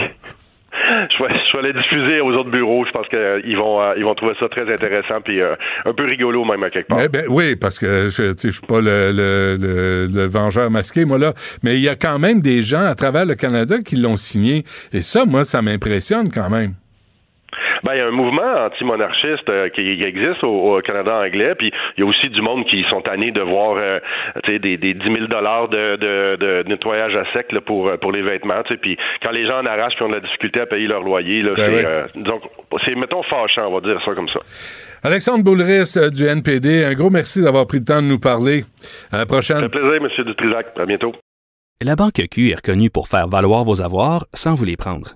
Je vais, je vais les diffuser aux autres bureaux. Je pense qu'ils vont, euh, ils vont trouver ça très intéressant puis euh, un peu rigolo même à quelque part. ben, oui, parce que je suis pas le, le, le, vengeur masqué, moi là. Mais il y a quand même des gens à travers le Canada qui l'ont signé. Et ça, moi, ça m'impressionne quand même. Ben, il y a un mouvement anti-monarchiste euh, qui, existe au, Canada anglais, puis il y a aussi du monde qui sont tannés de voir euh, des, des 10 000 dollars de, de, de, nettoyage à sec là, pour, pour les vêtements. Puis quand les gens en arrachent puis ont de la difficulté à payer leur loyer, là, ben c'est, euh, donc, c'est, mettons, fâchant, on va dire ça comme ça. Alexandre Boulris du NPD, un gros merci d'avoir pris le temps de nous parler. À la prochaine. Ça fait plaisir, M. Dutrisac. À bientôt. La Banque Q est reconnue pour faire valoir vos avoirs sans vous les prendre.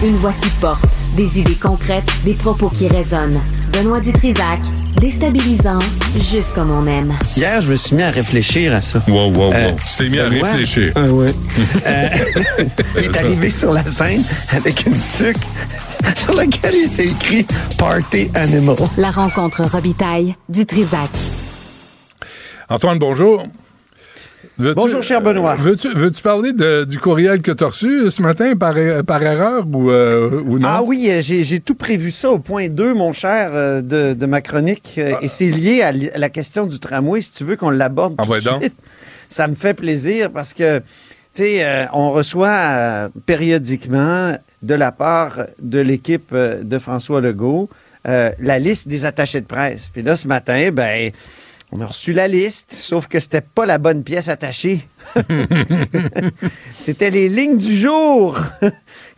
Une voix qui porte, des idées concrètes, des propos qui résonnent. Benoît Dutrisac, déstabilisant, juste comme on aime. Hier, je me suis mis à réfléchir à ça. Wow, wow, wow. Euh, tu t'es mis à réfléchir. Ah ouais. euh, il est arrivé sur la scène avec une tuque sur laquelle il était écrit Party Animal. La rencontre Robitaille du Trisac. Antoine, bonjour. Bonjour, cher Benoît. Veux-tu veux parler de, du courriel que tu as reçu ce matin par, par erreur ou, euh, ou non? Ah oui, euh, j'ai tout prévu ça au point 2, mon cher, euh, de, de ma chronique. Ah. Et c'est lié à la question du tramway, si tu veux qu'on l'aborde tout de suite. Ça me fait plaisir parce que, tu sais, on reçoit périodiquement de la part de l'équipe de François Legault la liste des attachés de presse. Puis là, ce matin, ben on a reçu la liste, sauf que c'était pas la bonne pièce attachée. c'était les lignes du jour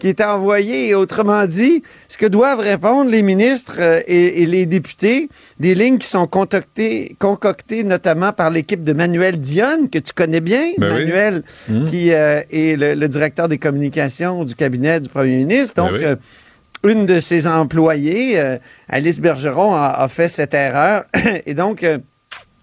qui étaient envoyées. Autrement dit, ce que doivent répondre les ministres euh, et, les députés, des lignes qui sont concoctées, concoctées notamment par l'équipe de Manuel Dionne, que tu connais bien, ben Manuel, mmh. qui euh, est le, directeur des communications du cabinet du premier ministre. Ben Donc, euh, une de ses employées, Alice Bergeron, a, a, fait cette erreur. et donc,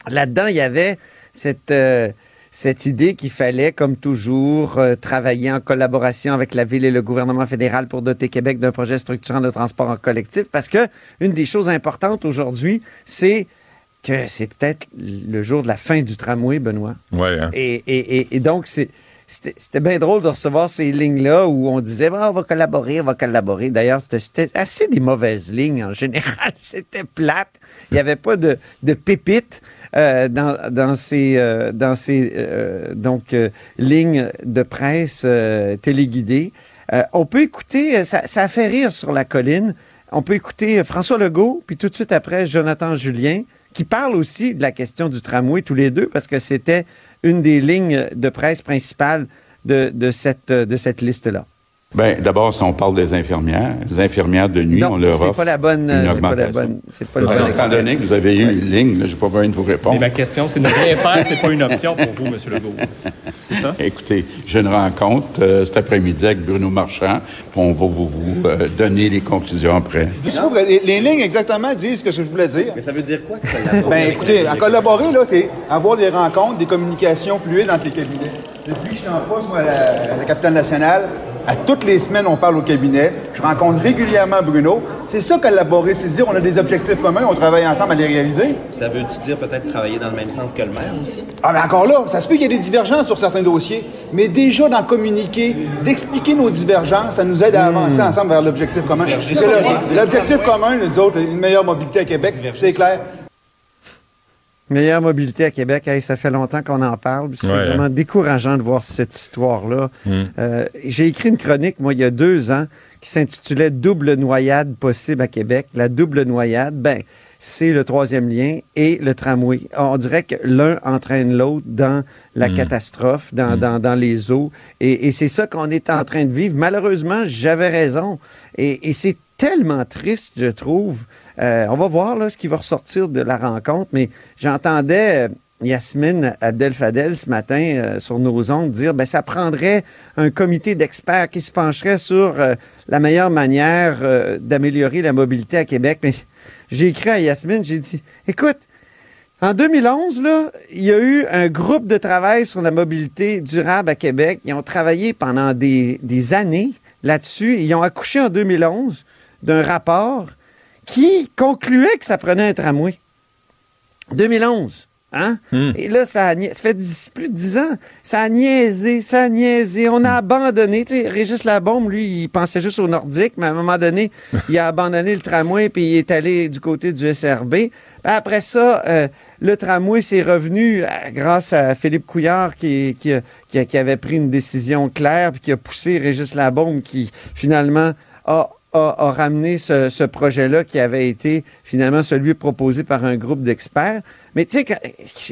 là-dedans, il y avait cette, euh, cette idée qu'il fallait, comme toujours, euh, travailler en collaboration avec la ville et le gouvernement fédéral pour doter Québec d'un projet structurant de transport en collectif. Parce que une des choses importantes aujourd'hui, c'est que c'est peut-être le jour de la fin du tramway, Benoît. Ouais, hein? et, et, et, donc, c'est c'était bien drôle de recevoir ces lignes-là où on disait bah, on va collaborer, on va collaborer. D'ailleurs, c'était assez des mauvaises lignes en général. C'était plate. Il n'y avait pas de, de pépites. Euh, dans, ces, euh, dans ces euh, donc, lignes de presse téléguidées. on peut écouter, ça, ça, a fait rire sur la colline, on peut écouter François Legault, puis tout de suite après Jonathan Julien, qui parle aussi de la question du tramway, tous les deux, parce que c'était une des lignes de presse principales de, de cette, de cette liste-là? Bien, d'abord, si on parle des infirmières, les infirmières de nuit, Non, on leur c'est offre pas la bonne- une c'est pas la augmentation. bonne- c'est pas le bon Étant exemple. donné que vous avez eu une ligne, là, j'ai pas besoin de vous répondre. Mais ma question, c'est ne rien faire, c'est pas une option pour vous, M. Legault. C'est ça? Écoutez, j'ai une rencontre euh, cet après-midi avec Bruno Marchand, puis on va vous, vous, euh, donner les conclusions après. Je trouve que les, les lignes exactement disent ce que je voulais dire. Mais ça veut dire quoi, Ben écoutez, à collaborer, là, c'est avoir des rencontres, des communications fluides entre les cabinets. Depuis que je suis en poste, moi, à la, à la capitale nationale, à toutes les semaines, on parle au cabinet. Je rencontre régulièrement Bruno. C'est ça, collaborer, c'est dire on a des objectifs communs, on travaille ensemble à les réaliser. Ça veut-tu dire peut-être travailler dans le même sens que le maire aussi? Ah, mais encore là, ça se peut qu'il y ait des divergences sur certains dossiers, mais déjà d'en communiquer, d'expliquer nos divergences, ça nous aide à avancer ensemble vers l'objectif commun. L'objectif commun, nous autres, une meilleure mobilité à Québec, c'est clair. Meilleure mobilité à Québec, Hey, ça fait longtemps qu'on en parle. C'est Ouais, vraiment décourageant de voir cette histoire-là. Mm. Euh, J'ai écrit une chronique, moi, il y a deux ans, qui s'intitulait Double noyade possible à Québec. La double noyade, ben, c'est le troisième lien et le tramway. On dirait que l'un entraîne l'autre dans la Mm. catastrophe, dans, dans, dans les eaux. Et, et c'est ça qu'on est en train de vivre. Malheureusement, j'avais raison. Et, et c'est tellement triste, je trouve. Euh, on va voir là, ce qui va ressortir de la rencontre, mais j'entendais euh, Yasmine Abdel-Fadel ce matin euh, sur nos ondes dire ben ça prendrait un comité d'experts qui se pencherait sur la meilleure manière d'améliorer la mobilité à Québec. Mais j'ai écrit à Yasmine, j'ai dit écoute, en 2011, là, il y a eu un groupe de travail sur la mobilité durable à Québec. Ils ont travaillé pendant des, des années là-dessus. Ils ont accouché en 2011 d'un rapport qui concluait que ça prenait un tramway. 2011. Hein? Et là, ça, a nia- ça fait dix- plus de dix ans. Ça a niaisé, ça a niaisé. On a abandonné. Tu sais, Régis Labombe, lui, il pensait juste au Nordique, mais à un moment donné, il a abandonné le tramway puis il est allé du côté du SRB. Après ça, euh, le tramway s'est revenu euh, grâce à Philippe Couillard qui, qui, qui avait pris une décision claire puis qui a poussé Régis Labombe qui, finalement, a a, a ramené ce, ce projet-là qui avait été finalement celui proposé par un groupe d'experts. Mais tu sais,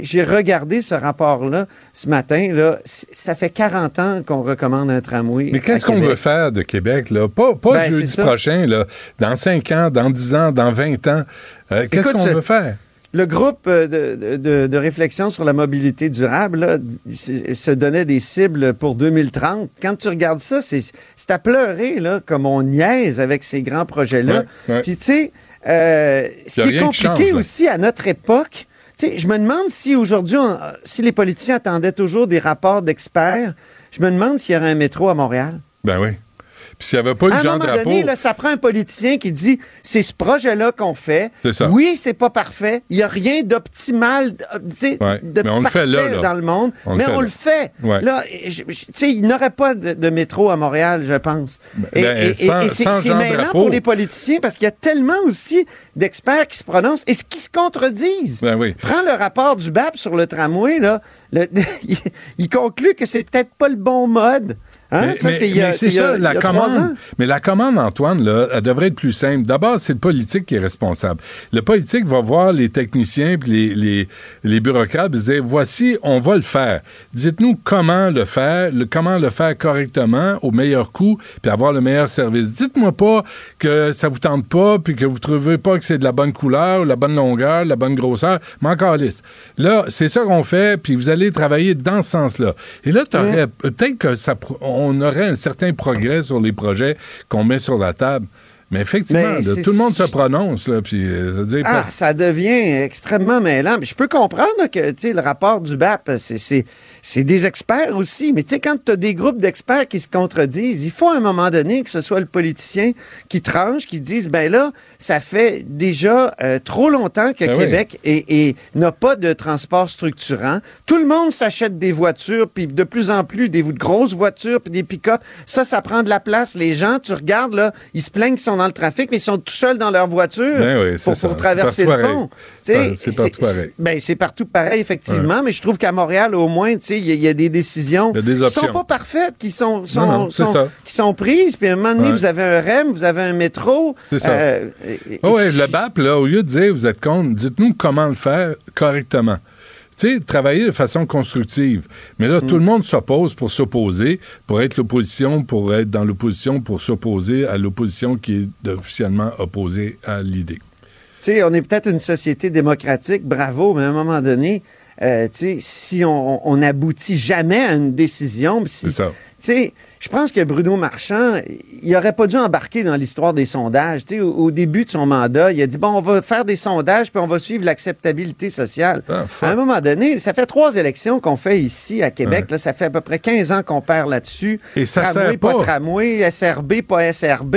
j'ai regardé ce rapport-là ce matin, là, ça fait 40 ans qu'on recommande un tramway. Mais qu'est-ce qu'on veut faire de Québec, là? Pas, pas Ben, jeudi prochain, là. Dans 5 ans, dans 10 ans, dans 20 ans. Euh, qu'est-ce qu'on veut faire? Le groupe euh, de, de- de réflexion sur la mobilité durable là, se donnait des cibles pour 2030. Quand tu regardes ça, c'est à pleurer là, comme on niaise avec ces grands projets-là. Ouais, ouais. Puis tu sais, euh, ce qui est compliqué change, aussi à notre époque, tu sais, je me demande si aujourd'hui, si les politiciens attendaient toujours des rapports d'experts, je me demande s'il y aurait un métro à Montréal. Ben oui. Puis s'il n'y avait pas eu À un Jean moment donné, là, ça prend un politicien qui dit c'est ce projet-là qu'on fait. C'est ça. Oui, c'est pas parfait. Il n'y a rien d'optimal, euh, Ouais, de mais on le parfait fait là, là. dans le monde. On le mais on le fait. Ouais. Là, je- je- tu sais, il n'aurait pas de, de métro à Montréal, je pense. et ben, et- et- sans- et c'est Drapeau. pour les politiciens parce qu'il y a tellement aussi d'experts qui se prononcent et qui se contredisent. Ben oui. Prends le rapport du BAP sur le tramway, là. le- il, il conclut que c'est peut-être pas le bon mode. Hein? Mais, Ça, c'est il y a- mais c'est c'est il y a- ça, la commande. ans. Mais la commande, Antoine, là, elle devrait être plus simple. D'abord, c'est le politique qui est responsable. Le politique va voir les techniciens puis les, les, les bureaucrates et dire voici, on va le faire. Dites-nous comment le faire, le- comment le faire correctement, au meilleur coût, puis avoir le meilleur service. Dites-moi pas que ça vous tente pas, puis que vous trouvez pas que c'est de la bonne couleur, la bonne longueur, la bonne grosseur. Mais encore lisse. Là, c'est ça qu'on fait, puis vous allez travailler dans ce sens-là. Et là, t'aurais- peut-être que ça, pr- on aurait un certain progrès sur les projets qu'on met sur la table. Mais effectivement, Mais là, c'est- tout le monde se prononce, là, puis euh, dire, Ah, ça devient extrêmement mêlant. Mais je peux comprendre là, que le rapport du BAP, c'est- c'est des experts aussi. Mais tu sais, quand tu as des groupes d'experts qui se contredisent, il faut à un moment donné que ce soit le politicien qui tranche, qui dise ben là, ça fait déjà euh, trop longtemps que Ben oui. Québec est- n'a pas de transport structurant. Tout le monde s'achète des voitures, puis de plus en plus des grosses voitures, puis des pick-up. Ça, ça prend de la place. Les gens, tu regardes, là, ils se plaignent qu'ils sont dans le trafic, mais ils sont tout seuls dans leur voiture Ben oui, pour, traverser le pareil. pont. C'est partout pareil. Ben, c'est partout pareil, effectivement, mais je trouve qu'à Montréal, au moins, tu sais, il y, a- il y a des décisions a des qui sont pas parfaites, qui sont, sont, Non, non, c'est sont- ça. qui sont prises, puis à un moment donné, Ouais. vous avez un REM, vous avez un métro. C'est ça. euh, Ah ouais, le BAP, là, au lieu de dire vous êtes contre, dites-nous comment le faire correctement. tu sais, travailler de façon constructive. Mais là, tout le monde s'oppose pour s'opposer, pour être l'opposition, pour être dans l'opposition, pour s'opposer à l'opposition qui est officiellement opposée à l'idée. Tu sais, on est peut-être une société démocratique, bravo, mais à un moment donné, euh, si on, on n'aboutit jamais à une décision, si, C'est ça. Je pense que Bruno Marchand, il n'aurait pas dû embarquer dans l'histoire des sondages. Tu sais, au, au début de son mandat, il a dit, bon, on va faire des sondages, puis on va suivre l'acceptabilité sociale. Ah, à un moment donné, ça fait trois élections qu'on fait ici à Québec. Là, ça fait à peu près 15 ans qu'on perd là-dessus. Et ça tramway, sert pas pas. tramway, SRB, pas SRB.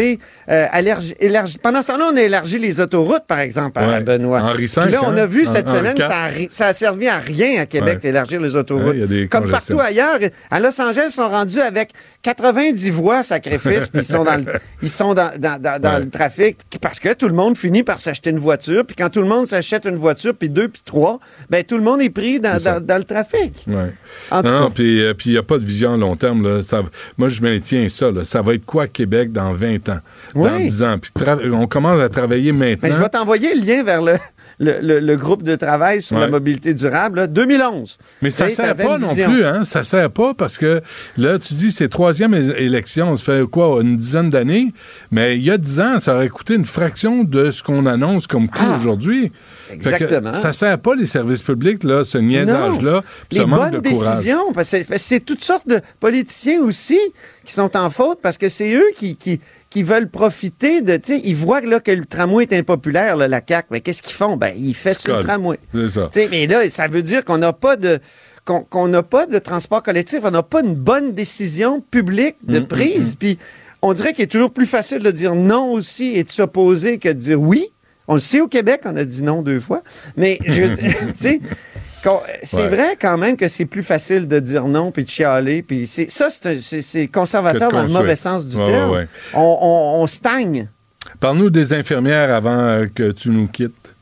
Euh, allergi- élargi- Pendant ce temps-là, on a élargi les autoroutes, par exemple, à Ouais. Benoît. Henri V, Puis là, on a hein? vu cette Henri semaine, ça a, ça a servi à rien à Québec Ouais. d'élargir les autoroutes. Comme partout ailleurs, à Los Angeles, ils sont rendus avec 90 voix sacrifice, puis ils sont dans le, ils sont dans, dans- dans- dans Ouais. le trafic parce que tout le monde finit par s'acheter une voiture. Puis quand tout le monde s'achète une voiture, puis deux, puis trois, ben tout le monde est pris dans, dans- dans le trafic. Ouais. En non, puis euh, il n'y a pas de vision à long terme. Là. Ça, moi, je maintiens ça. là. Ça va être quoi Québec dans 20 ans, dans Oui. 10 ans? Puis on commence à travailler maintenant. Mais je vais t'envoyer le lien vers le, le, le- le groupe de travail sur la mobilité durable, là, 2011. Mais ça sert pas non plus, hein? Ça sert pas parce que là, tu dis c'est troisième élection, ça fait quoi, une dizaine d'années? Mais il y a dix ans, ça aurait coûté une fraction de ce qu'on annonce comme coût aujourd'hui. Ah, Exactement. ça sert pas les services publics, là, ce niaisage-là, Les ce manque bonnes de décisions, parce que c'est- parce que c'est toutes sortes de politiciens aussi qui sont en faute parce que c'est eux qui, qui, qui veulent profiter de. Tu sais, ils voient là, que le tramway est impopulaire, là, la CAQ. Mais qu'est-ce qu'ils font? Ben, ils font sur le tramway. Ça. Mais là, ça veut dire qu'on n'a pas de qu'on n'a pas de transport collectif, on n'a pas une bonne décision publique Mm, de prise. Puis on dirait qu'il est toujours plus facile de dire non aussi et de s'opposer que de dire oui. On le sait au Québec, on a dit non deux fois. Mais tu sais, c'est Ouais. vrai quand même que c'est plus facile de dire non puis de chialer. Puis c'est, ça, c'est, conservateur dans le mauvais sens du Ouais, terme. ouais. On, on- on stagne. Parle-nous des infirmières avant euh, que tu nous quittes.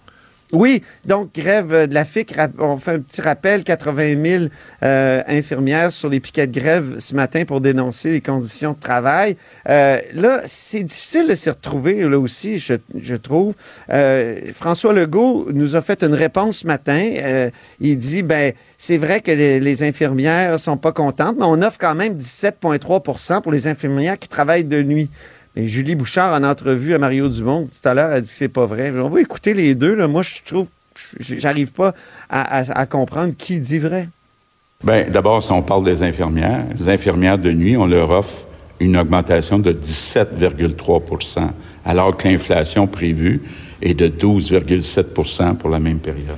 Oui, donc grève de la FIC, on fait un petit rappel, 80 000 euh, infirmières sur les piquets de grève ce matin pour dénoncer les conditions de travail. Euh, là, c'est difficile de s'y retrouver, là aussi, je, trouve. Euh, François Legault nous a fait une réponse ce matin. Il dit, ben, c'est vrai que les, les infirmières sont pas contentes, mais on offre quand même 17,3% pour les infirmières qui travaillent de nuit. Et Julie Bouchard, en entrevue à Mario Dumont tout à l'heure, a dit que c'est pas vrai. On va écouter les deux. Là. Moi, je trouve, j'arrive pas à, à- à comprendre qui dit vrai. Bien, d'abord, si on parle des infirmières, les infirmières de nuit, on leur offre une augmentation de 17,3% alors que l'inflation prévue est de 12,7% pour la même période.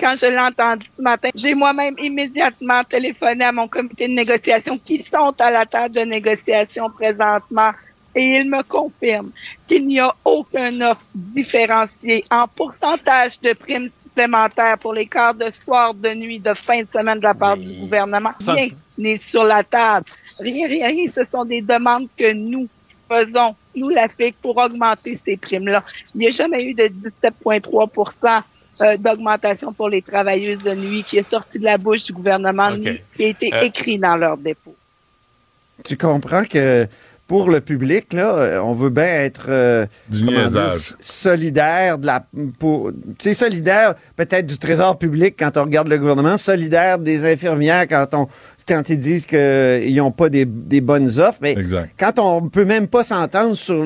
Quand je l'ai entendu ce matin, j'ai moi-même immédiatement téléphoné à mon comité de négociation qui sont à la table de négociation présentement et ils me confirment qu'il n'y a aucune offre différenciée en pourcentage de primes supplémentaires pour les quarts de soir, de nuit, de fin de semaine de la part du gouvernement. Ça, Rien n'est sur la table. Rien, rien, rien. Ce sont des demandes que nous faisons, nous, la FIC, pour augmenter ces primes-là. Il n'y a jamais eu de 17,3 euh, d'augmentation pour les travailleuses de nuit qui est sorti de la bouche du gouvernement, ni qui a été Euh, écrit dans leur dépôt. Tu comprends que pour le public, là, euh, on veut bien être euh, Du dire, solidaire de la pour tu sais solidaire peut-être du trésor public quand on regarde le gouvernement, solidaire des infirmières quand on quand ils disent qu'ils n'ont pas des, des bonnes offres, mais Exact. quand on peut même pas s'entendre sur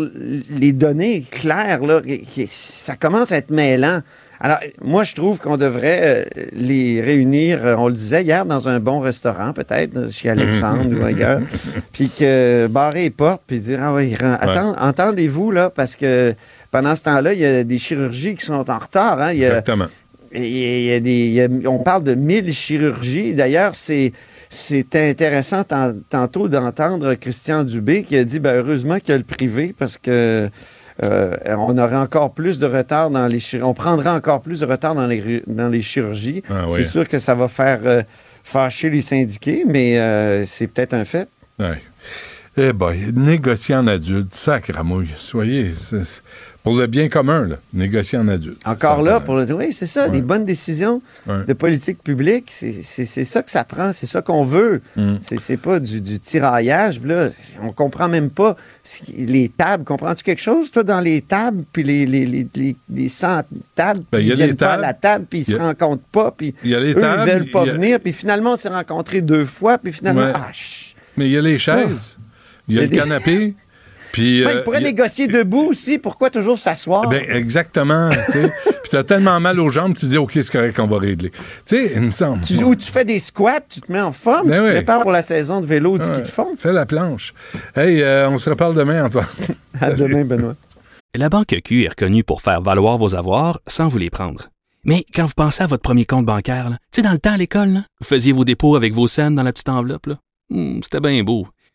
les données claires, là, ça commence à être mêlant. Alors, moi, je trouve qu'on devrait euh, les réunir, euh, on le disait hier, dans un bon restaurant, peut-être, chez Alexandre ou ailleurs, puis que barrer les portes, puis dire, ah oui, entendez-vous, là, parce que pendant ce temps-là, il y a des chirurgies qui sont en retard. Hein, il y a- Exactement. il y a- des, il y a- on parle de 1000 chirurgies. D'ailleurs, c'est, c'est intéressant tan- tantôt d'entendre Christian Dubé qui a dit ben, heureusement qu'il y a le privé parce que on aurait encore plus de retard dans les chirurgies. On prendrait encore plus de retard dans les, dans les chirurgies. Ah oui. C'est sûr que ça va faire euh, fâcher les syndiqués, mais euh, c'est peut-être un fait. Ouais. Eh boy, négocier en adulte, sacramouille. Soyez, pour le bien commun, là, négocier en adulte. Encore là, pour le oui, c'est ça, des bonnes décisions Ouais. de politique publique, c'est ça que ça prend, c'est ça qu'on veut. Mm. C'est pas du, du tiraillage. Là, on comprend même pas les tables. Comprends-tu quelque chose, toi, dans les tables, puis les, les, les, les, les 100 tables, Ben, puis il y a ils viennent les pas à tables. la table, puis ils Il y se a- rencontrent pas, puis a eux, tables, ils veulent pas a- venir, puis finalement, on s'est rencontrés deux fois, puis finalement, Ouais. ah. Mais il y a les chaises, il y a le a des- canapé, puis... Ben, euh, il y a- négocier debout aussi. Pourquoi toujours s'asseoir? Ben, exactement, tu sais. Puis t'as tellement mal aux jambes, tu dis, OK, c'est correct, on va régler. Tu sais, il me semble. Tu- ou tu fais des squats, tu te mets en forme, Ben tu oui. te prépares pour la saison de vélo ou du ski de fond. Fais la planche. Hey, euh, on se reparle demain, Antoine. À demain, Benoît. La Banque Q est reconnue pour faire valoir vos avoirs sans vous les prendre. Mais quand vous pensez à votre premier compte bancaire, tu sais, dans le temps à l'école, là, vous faisiez vos dépôts avec vos scènes dans la petite enveloppe. Hmm, C'était bien beau.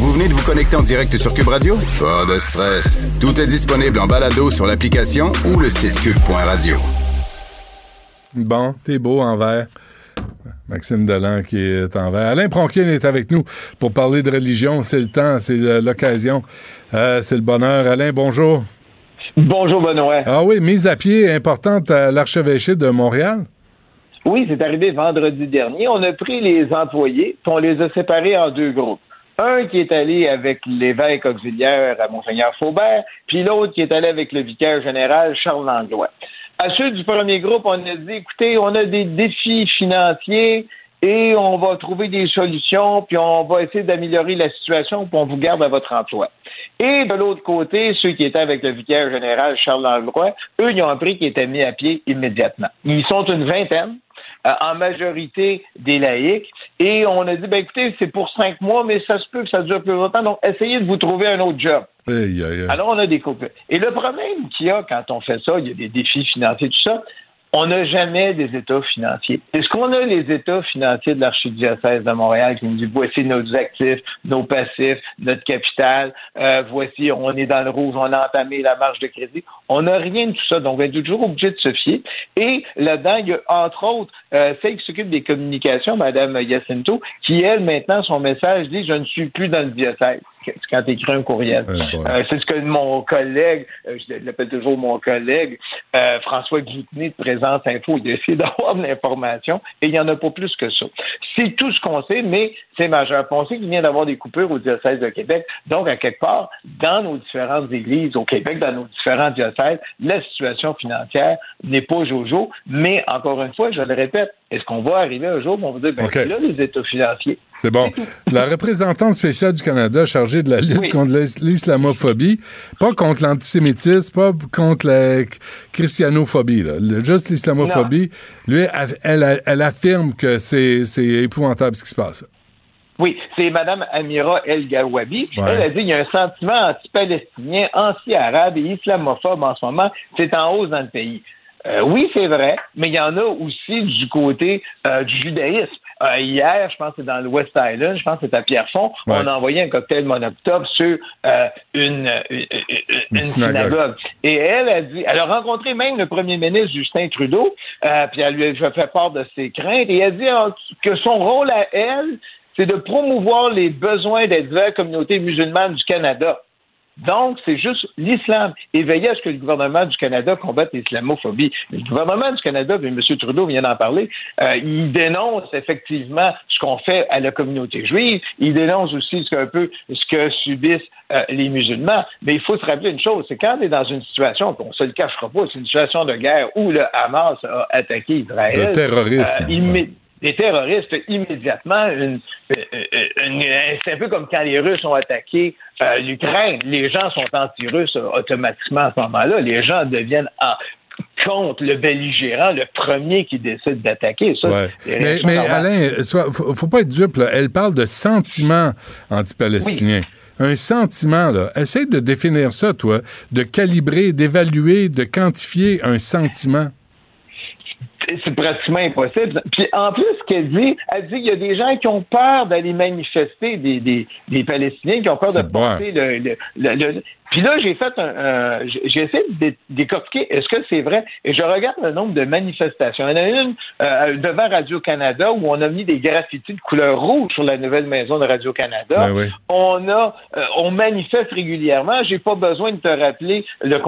Vous venez de vous connecter en direct sur Cube Radio? Pas de stress. Tout est disponible en balado sur l'application ou le site cube.radio. Bon, t'es beau en vert. Maxime Delan qui est en vert. Alain Pronkin est avec nous pour parler de religion. C'est le temps, c'est l'occasion, euh, c'est le bonheur. Alain, bonjour. Bonjour Benoît. Ah oui, mise à pied importante à l'archevêché de Montréal. Oui, c'est arrivé vendredi dernier. On a pris les employés, puis on les a séparés en deux groupes. Un qui est allé avec l'évêque auxiliaire à Monseigneur Faubert, puis l'autre qui est allé avec le vicaire général Charles Langlois. À ceux du premier groupe, on a dit, écoutez, on a des défis financiers et on va trouver des solutions, puis on va essayer d'améliorer la situation, puis on vous garde à votre emploi. Et de l'autre côté, ceux qui étaient avec le vicaire général Charles Langlois, eux, ils ont appris qu'ils étaient mis à pied immédiatement. Ils sont une vingtaine, euh, en majorité des laïcs, et on a dit, ben écoutez, c'est pour cinq mois, mais ça se peut que ça dure plus longtemps, donc essayez de vous trouver un autre job. Alors, on a des. Et le problème qu'il y a quand on fait ça, il y a des défis financiers, tout ça, on n'a jamais des états financiers. Est-ce qu'on a les états financiers de l'archidiocèse de Montréal qui nous dit voici nos actifs, nos passifs, notre capital, euh, voici, on est dans le rouge, on a entamé la marge de crédit. On n'a rien de tout ça, donc on est toujours obligé de se fier. Et là-dedans, il y a entre autres euh, celle qui s'occupe des communications, Mme Yacinto, qui, elle, maintenant, son message dit Je ne suis plus dans le diocèse. Quand tu écris un courriel. Euh, c'est ce que mon collègue, euh, je l'appelle toujours mon collègue, euh, François Guiteny de Présence Info, il a essayé d'avoir de l'information et il n'y en a pas plus que ça. C'est tout ce qu'on sait, mais c'est majeur. On sait qu'il vient d'avoir des coupures au diocèse de Québec. Donc, à quelque part, dans nos différentes églises au Québec, dans nos différents diocèses, la situation financière n'est pas jojo, mais encore une fois, je le répète, est-ce qu'on va arriver un jour où on va dire, ben, OK. c'est là les états financiers? C'est bon. La représentante spéciale du Canada chargée de la lutte contre l'is- l'islamophobie, pas contre l'antisémitisme, pas contre la christianophobie, là. Le- juste l'islamophobie, lui, elle, affirme que c'est épouvantable ce qui se passe. Oui, c'est Mme Amira El Gawabi. Ouais. Elle a dit qu'il y a un sentiment anti-palestinien, anti-arabe et islamophobe en ce moment. C'est en hausse dans le pays. Euh, oui, c'est vrai, mais il y en a aussi du côté euh, du judaïsme. Euh, hier, je pense que c'est dans le West Island, je pense que c'est à Pierrefonds, Ouais. on a envoyé un cocktail monoctope sur euh, une, une, une synagogue. synagogue. Et elle a dit, elle a rencontré même le premier ministre Justin Trudeau, euh, puis elle lui a fait part de ses craintes, et elle a dit euh, que son rôle à elle, c'est de promouvoir les besoins des diverses communautés musulmanes du Canada. Donc, c'est juste l'islam. Et veiller à ce que le gouvernement du Canada combatte l'islamophobie. Le gouvernement du Canada, puis M. Trudeau vient d'en parler, euh, il dénonce effectivement ce qu'on fait à la communauté juive. Il dénonce aussi ce qu'un peu ce que subissent euh, les musulmans. Mais il faut se rappeler une chose, c'est quand on est dans une situation, qu'on se le cachera pas, c'est une situation de guerre où le Hamas a attaqué Israël. De terrorisme. euh, des terroristes immédiatement une, une- une- c'est un peu comme quand les Russes ont attaqué euh, l'Ukraine. Les gens sont anti-russes euh, automatiquement à ce moment-là. Les gens deviennent en- contre le belligérant, le premier qui décide d'attaquer. Ça, Ouais. c'est- Mais. Alain, sois- faut, faut pas être dupe. là. Elle parle de sentiments anti-palestiniens. Un sentiment, là. Essaye de définir ça, toi. De calibrer, d'évaluer, de quantifier un sentiment c'est pratiquement impossible. Puis en plus, ce qu'elle dit, elle dit qu'il y a des gens qui ont peur d'aller manifester, des, des, des, Palestiniens qui ont peur de porter le, le, puis là, j'ai fait un, j'ai essayé de décortiquer est-ce que c'est vrai? Et je regarde le nombre de manifestations. Il y en a une euh, devant Radio-Canada où on a mis des graffitis de couleur rouge sur la nouvelle maison de Radio-Canada. Ben on a, euh, on manifeste régulièrement. J'ai pas besoin de te rappeler le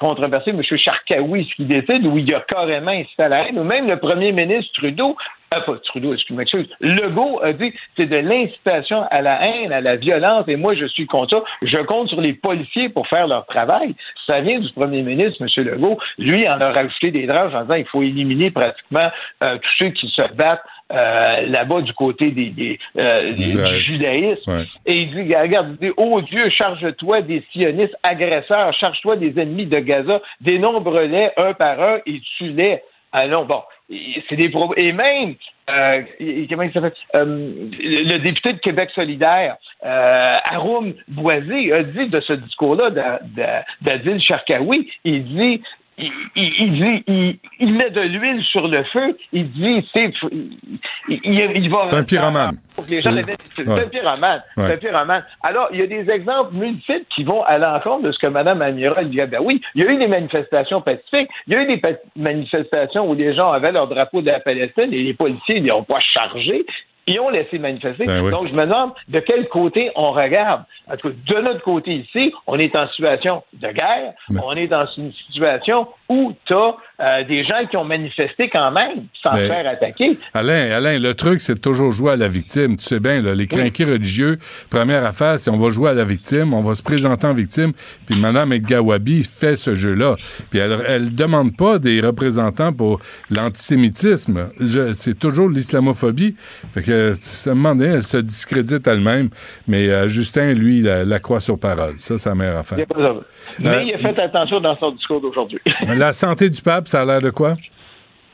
controversé M. Charkaoui, ce qui décide, où il y a carrément installé la haine, ou même le premier ministre Trudeau ah, pas Trudeau, excuse-moi, Legault a dit c'est de l'incitation à la haine, à la violence, et moi je suis contre ça. Je compte sur les policiers pour faire leur travail. Ça vient du premier ministre, M. Legault. Lui en a rajouté des drages en disant qu'il faut éliminer pratiquement euh, tous ceux qui se battent euh, là-bas du côté des, euh, du judaïsme. Et il dit, regarde, il dit, oh Dieu, charge-toi des sionistes agresseurs, charge-toi des ennemis de Gaza, dénombre-les un par un et tue-les. Allons, bon, c'est des et même euh, comment il s'appelle? Euh, le député de Québec solidaire euh, Aroum Boisé a dit de ce discours-là d'Adil Sharkawi, il dit il, il, dit, il, met de l'huile sur le feu. Il dit, c'est, il, il, va. C'est un pyromane. C'est un pyromane. C'est un pyromane. Alors, il y a des exemples multiples qui vont à l'encontre de ce que Mme Amira dit. Ben oui, il y a eu des manifestations pacifiques. Il y a eu des manifestations où les gens avaient leur drapeau de la Palestine et les policiers n'ont pas chargé ils ont laissé manifester. Ben Donc, je me demande de quel côté on regarde. En tout cas, de notre côté ici, on est en situation de guerre, on est dans une situation où tu as euh, des gens qui ont manifesté quand même sans se faire attaquer. Alain, Alain, le truc, c'est de toujours jouer à la victime. Tu sais bien, là, les crinqués religieux, première affaire, c'est on va jouer à la victime, on va se présenter en victime, puis Mme Gawabi fait ce jeu-là. Puis elle, elle demande pas des représentants pour l'antisémitisme. C'est toujours l'islamophobie. Fait que, ça me demande, elle se discrédite elle-même, mais euh, Justin, lui, la, croit sur parole. Ça, sa mère. Mais euh, il a fait attention dans son discours d'aujourd'hui. La santé du pape, ça a l'air de quoi?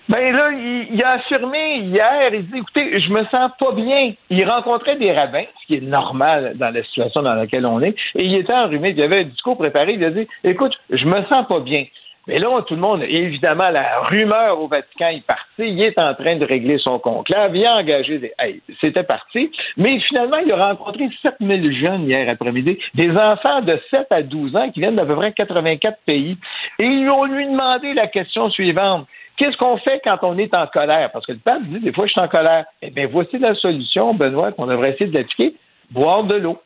Ben là, il, a affirmé hier, il dit, écoutez, je me sens pas bien. Il rencontrait des rabbins, ce qui est normal dans la situation dans laquelle on est, et il était enrhumé, il avait un discours préparé, il a dit, écoute, je me sens pas bien. Mais là, tout le monde, évidemment, la rumeur au Vatican est partie. Il est en train de régler son conclave. Il a engagé des. c'était parti. Mais finalement, il a rencontré 7000 jeunes hier après-midi, des enfants de 7 à 12 ans qui viennent d'à peu près 84 pays. Et ils ont lui demandé la question suivante. Qu'est-ce qu'on fait quand on est en colère? Parce que le pape dit des fois, je suis en colère. Eh bien, voici la solution, Benoît, qu'on devrait essayer de l'appliquer. Boire de l'eau.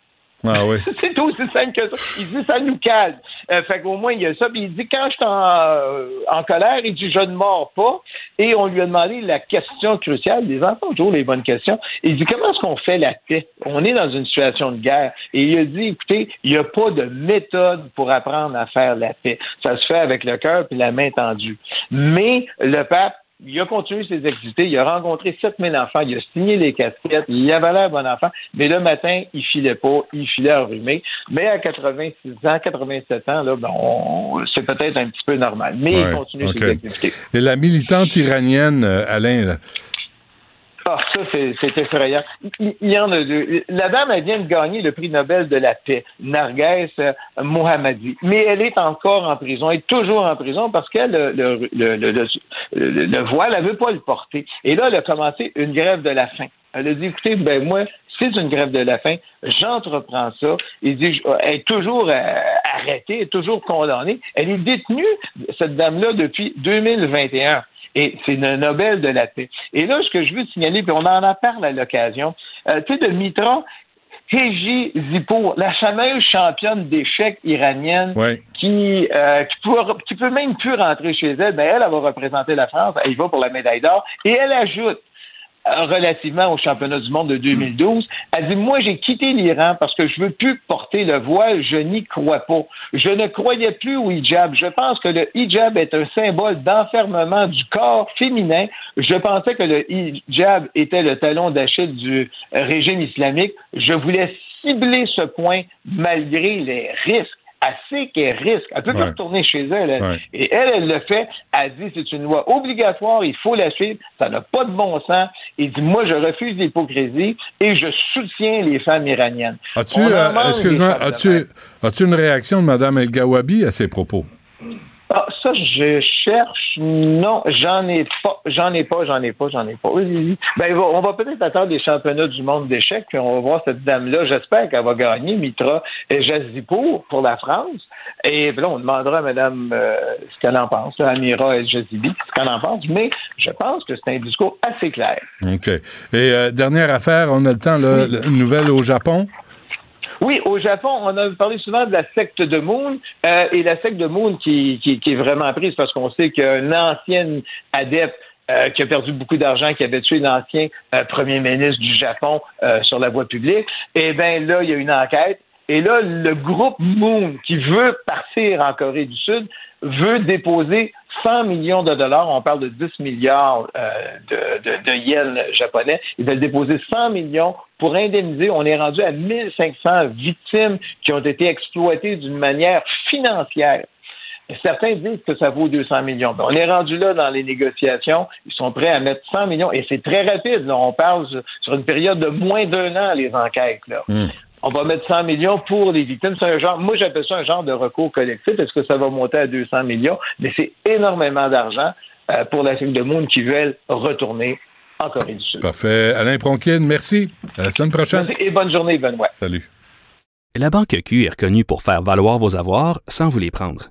Ah c'est aussi simple que ça. Il dit ça nous calme. Euh, fait qu'au moins, il y a ça. Puis il dit quand je suis en, euh, colère, il dit je ne mords pas. Et on lui a demandé la question cruciale. Les enfants ont toujours les bonnes questions. Il dit comment est-ce qu'on fait la paix? On est dans une situation de guerre. Et il a dit écoutez, il n'y a pas de méthode pour apprendre à faire la paix. Ça se fait avec le cœur puis la main tendue. Mais le pape il a continué ses activités, il a rencontré 7000 enfants, il a signé les casquettes, il avait l'air bon enfant, mais le matin, il filait pas, il filait enrhumé. Mais à 86 ans, 87 ans, là, ben, c'est peut-être un petit peu normal. Mais il continue ses activités. Et la militante iranienne, euh, Alain, là, ah, ça, c'est effrayant. Il, y en a deux. La dame, elle vient de gagner le prix Nobel de la paix, Narges euh, Mohammadi. Mais elle est encore en prison. Elle est toujours en prison parce qu'elle, le, le, le, le, voile, elle veut pas le porter. Et là, elle a commencé une grève de la faim. Elle a dit, écoutez, ben moi, c'est une grève de la faim, j'entreprends ça. Il dit, elle est toujours euh, arrêtée, elle est toujours condamnée. Elle est détenue, cette dame-là, depuis 2021. Et c'est le Nobel de la paix. Et là, ce que je veux signaler, puis on en a parlé à l'occasion, euh, tu sais, de Mitra, Heji Zippo, la fameuse championne d'échecs iranienne qui, euh, qui, peut, qui peut même plus rentrer chez elle, ben elle, elle va représenter la France, elle y va pour la médaille d'or, et elle ajoute relativement au championnat du monde de 2012. Elle dit, moi, j'ai quitté l'Iran parce que je veux plus porter le voile, je n'y crois pas. Je ne croyais plus au hijab. Je pense que le hijab est un symbole d'enfermement du corps féminin. Je pensais que le hijab était le talon d'Achille du régime islamique. Je voulais cibler ce point malgré les risques Elle sait qu'elle risque. Elle peut Ouais. pas retourner chez elle. elle. Ouais. Et elle, elle le fait. Elle dit c'est une loi obligatoire, il faut la suivre. Ça n'a pas de bon sens. Et dit moi, je refuse l'hypocrisie et je soutiens les femmes iraniennes. As-tu, euh, excuse-moi, as-tu, as-tu une réaction de Mme El Gawabi à ces propos? Ah, ça, je cherche. Non, j'en ai pas. J'en ai pas, j'en ai pas, j'en ai pas. Oui. Ben, on va- peut-être attendre les championnats du monde d'échecs, puis on va voir cette dame-là. J'espère qu'elle va gagner, Mitra Jazipour, pour la France. Et là, on demandera à Mme euh, ce qu'elle en pense, là, Amira El Jazibi, ce qu'elle en pense. Mais je pense que c'est un discours assez clair. OK. Et euh, dernière affaire, on a le temps, là, une nouvelle au Japon? Oui, au Japon, on a parlé souvent de la secte de Moon euh, et la secte de Moon qui, qui, qui est vraiment prise parce qu'on sait qu'un ancien adepte euh, qui a perdu beaucoup d'argent, qui avait tué l'ancien euh, premier ministre du Japon euh, sur la voie publique, eh bien là, il y a une enquête. Et là, le groupe Moon, qui veut partir en Corée du Sud, veut déposer 100 millions de dollars, on parle de 10 milliards euh, de, de, de yens japonais, ils veulent déposer 100 millions pour indemniser. On est rendu à 1500 victimes qui ont été exploitées d'une manière financière. Certains disent que ça vaut 200 millions. Ben, on est rendu là dans les négociations. Ils sont prêts à mettre 100 millions et c'est très rapide. là. On parle sur- une période de moins d'un an, les enquêtes. Là. On va mettre 100 millions pour les victimes. C'est un genre, moi j'appelle ça un genre de recours collectif. Est-ce que ça va monter à 200 millions? Mais c'est énormément d'argent euh, pour la Ligue de Monde qui veulent retourner en Corée du Sud. Parfait. Alain Pronkin, merci. À la semaine prochaine. Merci et bonne journée, Benoît. Salut. La Banque Q est reconnue pour faire valoir vos avoirs sans vous les prendre.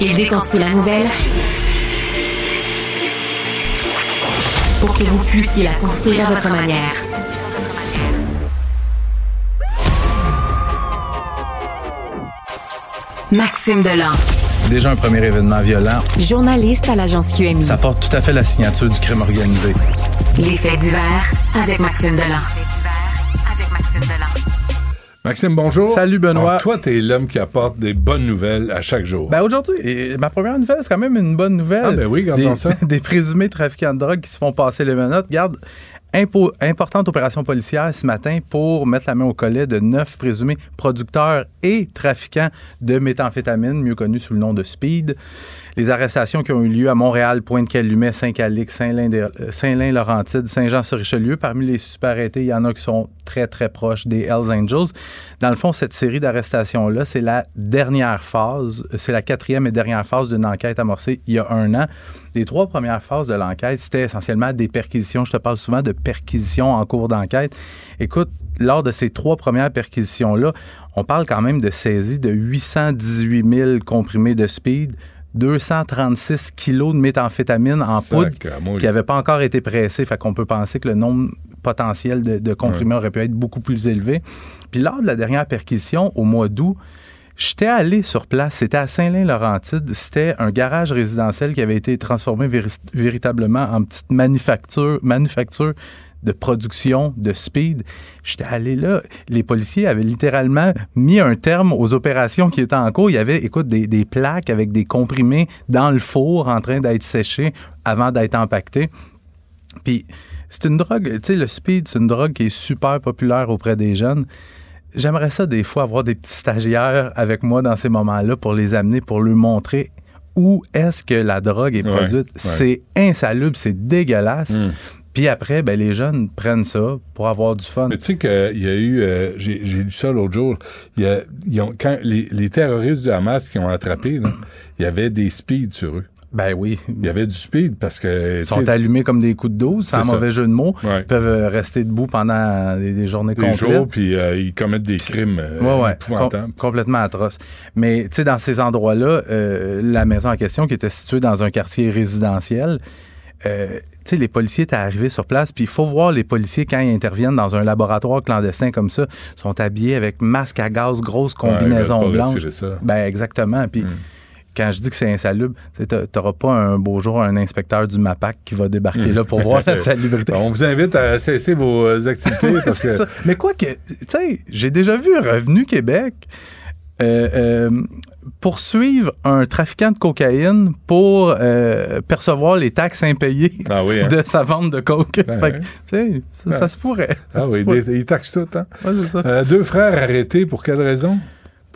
Il déconstruit la nouvelle pour que vous puissiez la construire à votre manière. Maxime Delan, Déjà un premier événement violent. journaliste à l'agence QMI. Ça porte tout à fait la signature du crime organisé. Les faits divers avec Maxime Delan. Maxime, bonjour. Salut, Benoît. Alors, toi, t'es l'homme qui apporte des bonnes nouvelles à chaque jour. Ben aujourd'hui, ma première nouvelle, c'est quand même une bonne nouvelle. Ah, ben oui, regardons des, ça. Des présumés trafiquants de drogue qui se font passer les menottes. Regarde, impo- importante opération policière ce matin pour mettre la main au collet de neuf présumés producteurs et trafiquants de méthamphétamine, mieux connus sous le nom de speed. Les arrestations qui ont eu lieu à Montréal, Pointe-Calumet, Saint-Calix, euh, Saint-Lin-Laurentide, Saint-Jean sur Richelieu. Parmi les suspects arrêtés, il y en a qui sont très, très proches des Hells Angels. Dans le fond, cette série d'arrestations-là, c'est la dernière phase, c'est la quatrième et dernière phase d'une enquête amorcée il y a un an. Les trois premières phases de l'enquête, c'était essentiellement des perquisitions. Je te parle souvent de perquisitions en cours d'enquête. Écoute, lors de ces trois premières perquisitions-là, on parle quand même de saisie de 818 000 comprimés de speed, 236 kilos de méthamphétamine en poudre qui n'avait pas encore été pressé. Fait qu'on peut penser que le nombre potentiel de, de comprimés aurait pu être beaucoup plus élevé. Puis lors de la dernière perquisition, au mois d'août, J'étais allé sur place, c'était à Saint-Lin-Laurentide, c'était un garage résidentiel qui avait été transformé véri- véritablement en petite manufacture, manufacture de production de speed. J'étais allé là, les policiers avaient littéralement mis un terme aux opérations qui étaient en cours. Il y avait, écoute, des, des plaques avec des comprimés dans le four en train d'être séchés avant d'être empaquetés. Puis c'est une drogue, tu sais, le speed, c'est une drogue qui est super populaire auprès des jeunes. J'aimerais ça des fois avoir des petits stagiaires avec moi dans ces moments-là pour les amener, pour leur montrer où est-ce que la drogue est produite. ouais. C'est insalubre, c'est dégueulasse. Mm. Puis après, ben, les jeunes prennent ça pour avoir du fun. Mais tu sais qu'il y a eu, euh, j'ai lu ça l'autre jour, y a- ont, quand les, les terroristes du Hamas qui ont attrapé, il y avait des speeds sur eux. Ben oui. Il y avait du speed parce que... Ils sont allumés comme des coups de 12, c'est un C'est ça. mauvais jeu de mots. Ouais. Ils peuvent euh, rester debout pendant des, des journées des complètes. jours, puis euh, ils commettent des crimes euh, Ouais, ouais, com- complètement atroce. Mais tu sais, dans ces endroits-là, euh, la maison en question, qui était située dans un quartier résidentiel, euh, tu sais, les policiers étaient arrivés sur place, puis il faut voir les policiers quand ils interviennent dans un laboratoire clandestin comme ça, sont habillés avec masque à gaz, grosse Ouais, combinaison pas blanche. ça. Ben exactement. Puis quand je dis que c'est insalubre, tu n'auras pas un beau jour un inspecteur du MAPAC qui va débarquer là pour voir la salubrité. On vous invite à cesser vos euh, activités. Parce que... ça. Mais quoi que, tu sais, j'ai déjà vu Revenu Québec euh, euh, poursuivre un trafiquant de cocaïne pour euh, percevoir les taxes impayées Ah oui, hein? de sa vente de coke. Ben Fait que, ça, ça se pourrait. Ça Ah se oui, pourrait. des- ils taxent tout. Hein? Ouais, ça. Deux frères arrêtés, pour quelle raison?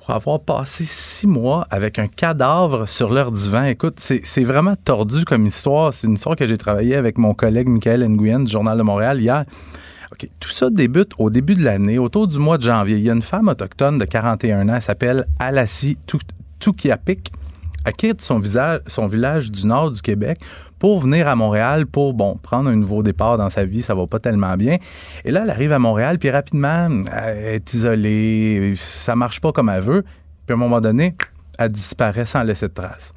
Pour avoir passé six mois avec un cadavre sur leur divan. Écoute, c'est vraiment tordu comme histoire. C'est une histoire que j'ai travaillé avec mon collègue Michael Nguyen du Journal de Montréal hier. Tout ça débute au début de l'année, autour du mois de janvier. Il y a une femme autochtone de 41 ans, elle s'appelle Alassi Tukiapik. Quitte son, village du nord du Québec pour venir à Montréal pour, bon, prendre un nouveau départ dans sa vie. Ça va pas tellement bien. Et là, elle arrive à Montréal, puis rapidement, elle est isolée. Ça marche pas comme elle veut. Puis à un moment donné, elle disparaît sans laisser de traces.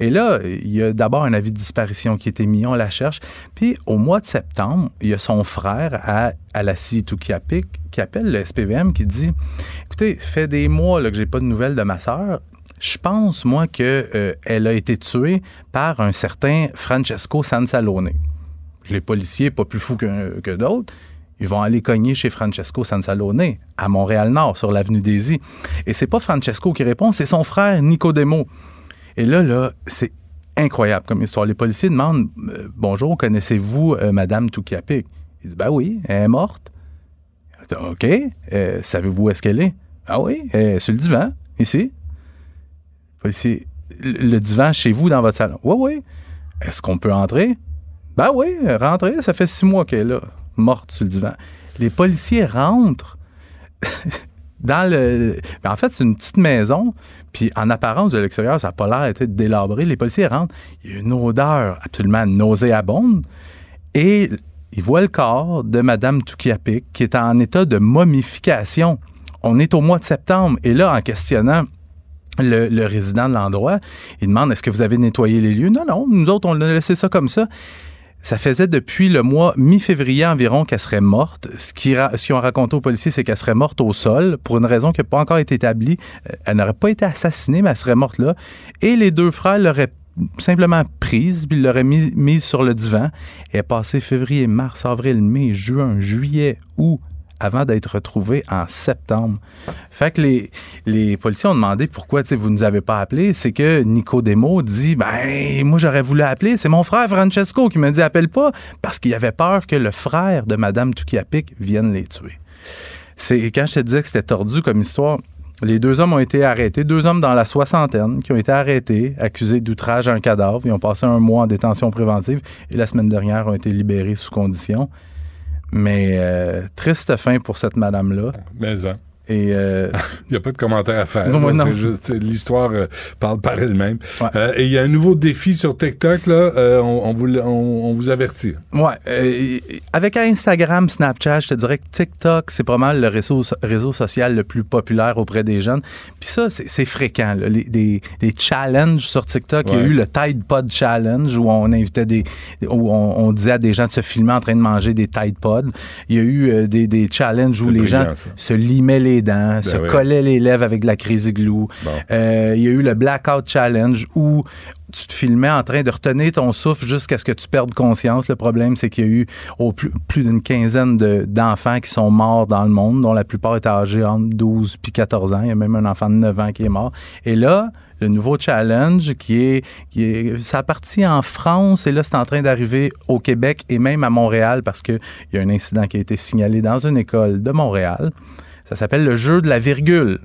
Et là, il y a d'abord un avis de disparition qui a été mis, on la cherche. Puis au mois de septembre, il y a son frère à, à la Tukiapik qui appelle le SPVM qui dit Écoutez, fait des mois là, que j'ai pas de nouvelles de ma sœur. Je pense, moi, qu'elle a été tuée par un certain Francesco Sansalone. Les policiers, pas plus fous que, d'autres, ils vont aller cogner chez Francesco Sansalone, à Montréal-Nord, sur l'avenue Daisy. Et c'est pas Francesco qui répond, c'est son frère Nicodemo. Et là, là, c'est incroyable comme histoire. Les policiers demandent euh, Bonjour, connaissez-vous euh, Madame Tukiapik Il dit Ben oui, elle est morte. OK. Euh, Savez-vous où est-ce qu'elle est Ah oui, sur le divan, ici. Le divan chez vous dans votre salon Oui, oui. Est-ce qu'on peut entrer? Ben oui, rentrer. Ça fait six mois qu'elle est là, morte sur le divan. Les policiers rentrent dans le. en fait, c'est une petite maison. Puis en apparence, de l'extérieur, ça n'a pas l'air sais, délabré. Les policiers rentrent. Il y a une odeur absolument nauséabonde. Et ils voient le corps de Mme Tukiapik qui est en état de momification. On est au mois de septembre. Et là, en questionnant le, résident de l'endroit, il demande est-ce que vous avez nettoyé les lieux? Non, non, nous autres, on a laissé ça comme ça. Ça faisait depuis le mois mi-février environ qu'elle serait morte. Ce qu'ils ont raconté aux policiers, c'est qu'elle serait morte au sol pour une raison qui n'a pas encore été établie. Euh, Elle n'aurait pas été assassinée, mais elle serait morte là. Et les deux frères l'auraient simplement prise, puis l'auraient mis, mise sur le divan. Et passée février, mars, avril, mai, juin, juillet, août, avant d'être retrouvée en septembre. Fait que les, les policiers ont demandé pourquoi vous ne nous avez pas appelé. C'est que Nicodemo dit Ben, moi j'aurais voulu appeler. C'est mon frère Francesco qui m'a dit appelle pas parce qu'il avait peur que le frère de Madame Tukiapik vienne les tuer. C'est quand je te disais que c'était tordu comme histoire. Les deux hommes ont été arrêtés, deux hommes dans la soixantaine qui ont été arrêtés, accusés d'outrage à un cadavre. Ils ont passé un mois en détention préventive et la semaine dernière ont été libérés sous condition. Mais euh, triste fin pour cette madame-là. Hein. Et euh, Il n'y a pas de commentaire à faire. Non, non. Juste- L'histoire euh, parle par elle-même. Euh, et il y a un nouveau défi sur TikTok, là. on, on vous, on- on vous avertit. Ouais. avec Instagram, Snapchat, je te dirais que TikTok, c'est pas mal le réseau, réseau social le plus populaire auprès des jeunes. Puis ça, c'est fréquent. là. Les- des, des challenges sur TikTok. Il y a eu le Tide Pod Challenge où on invitait des. où on, disait à des gens de se filmer en train de manger des Tide Pods. Il y a eu des, des challenges où les gens ça. se limaient les dents, se oui. collaient les lèvres avec de la crazy glue. Euh, il y a eu le Blackout Challenge où tu te filmais en train de retenir ton souffle jusqu'à ce que tu perdes conscience. Le problème, c'est qu'il y a eu plus, plus d'une quinzaine de- d'enfants qui sont morts dans le monde, dont la plupart étaient âgés entre 12 puis 14 ans. Il y a même un enfant de 9 ans qui est mort. Et là, le nouveau challenge qui est, qui est ça a parti en France et là c'est en train d'arriver au Québec et même à Montréal parce qu'il y a un incident qui a été signalé dans une école de Montréal. Ça s'appelle le jeu de la virgule.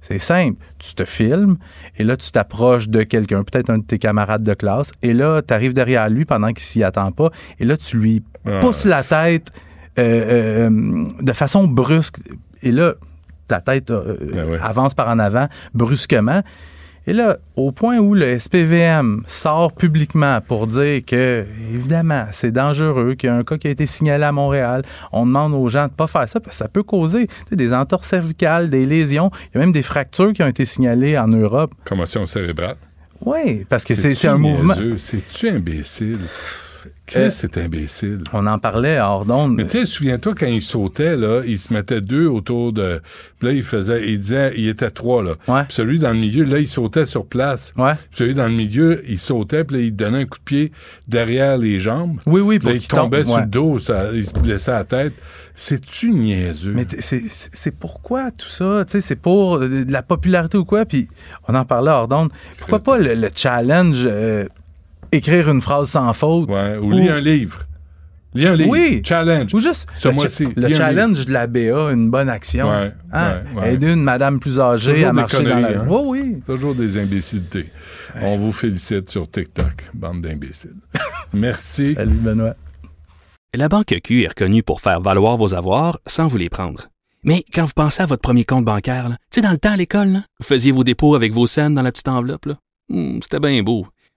C'est simple. Tu te filmes et là, tu t'approches de quelqu'un, peut-être un de tes camarades de classe, et là, tu arrives derrière lui pendant qu'il s'y attend pas, et là, tu lui Ah. pousses la tête euh, euh, de façon brusque. Et là, ta tête euh, avance par en avant brusquement. Et là, au point où le SPVM sort publiquement pour dire que, évidemment, c'est dangereux, qu'il y a un cas qui a été signalé à Montréal, on demande aux gens de ne pas faire ça parce que ça peut causer tu sais, des entorses cervicales, des lésions. Il y a même des fractures qui ont été signalées en Europe. Commotion cérébrale. Oui, parce que c'est un mouvement. C'est-tu imbécile? Qu'est-ce que c'est imbécile? On en parlait hors d'onde. Mais tu sais, souviens-toi quand il sautait, là, il se mettait deux autour de. Puis là, il faisait. Il disait, il était trois, là. Ouais. Puis celui dans le milieu, là, il sautait sur place. Ouais. Puis celui dans le milieu, il sautait, puis là, il donnait un coup de pied derrière les jambes. Oui, oui, Puis pour là, il qu'il tombait tombe, sur ouais. le dos, ça, il se blessait la tête. C'est-tu niaiseux? Mais c'est- pourquoi tout ça? Tu sais, c'est pour euh, de la popularité ou quoi? Puis on en parlait hors d'onde. Pourquoi pas le, le challenge euh, écrire une phrase sans faute? Ouais, ou lis un livre. Lis un livre. Oui. Challenge. Ou juste Ce le, challenge de la BA, une bonne action. Ouais, Hein? ouais, ouais. Aider une madame plus âgée Toujours à marcher dans la hein? Oui, oui. Toujours des imbécilités. On vous félicite sur TikTok, bande d'imbéciles. Merci. Salut, Benoît. La Banque Q est reconnue pour faire valoir vos avoirs sans vous les prendre. Mais quand vous pensez à votre premier compte bancaire, tu sais, dans le temps à l'école, là, vous faisiez vos dépôts avec vos scènes dans la petite enveloppe. là. Hmm, C'était bien beau.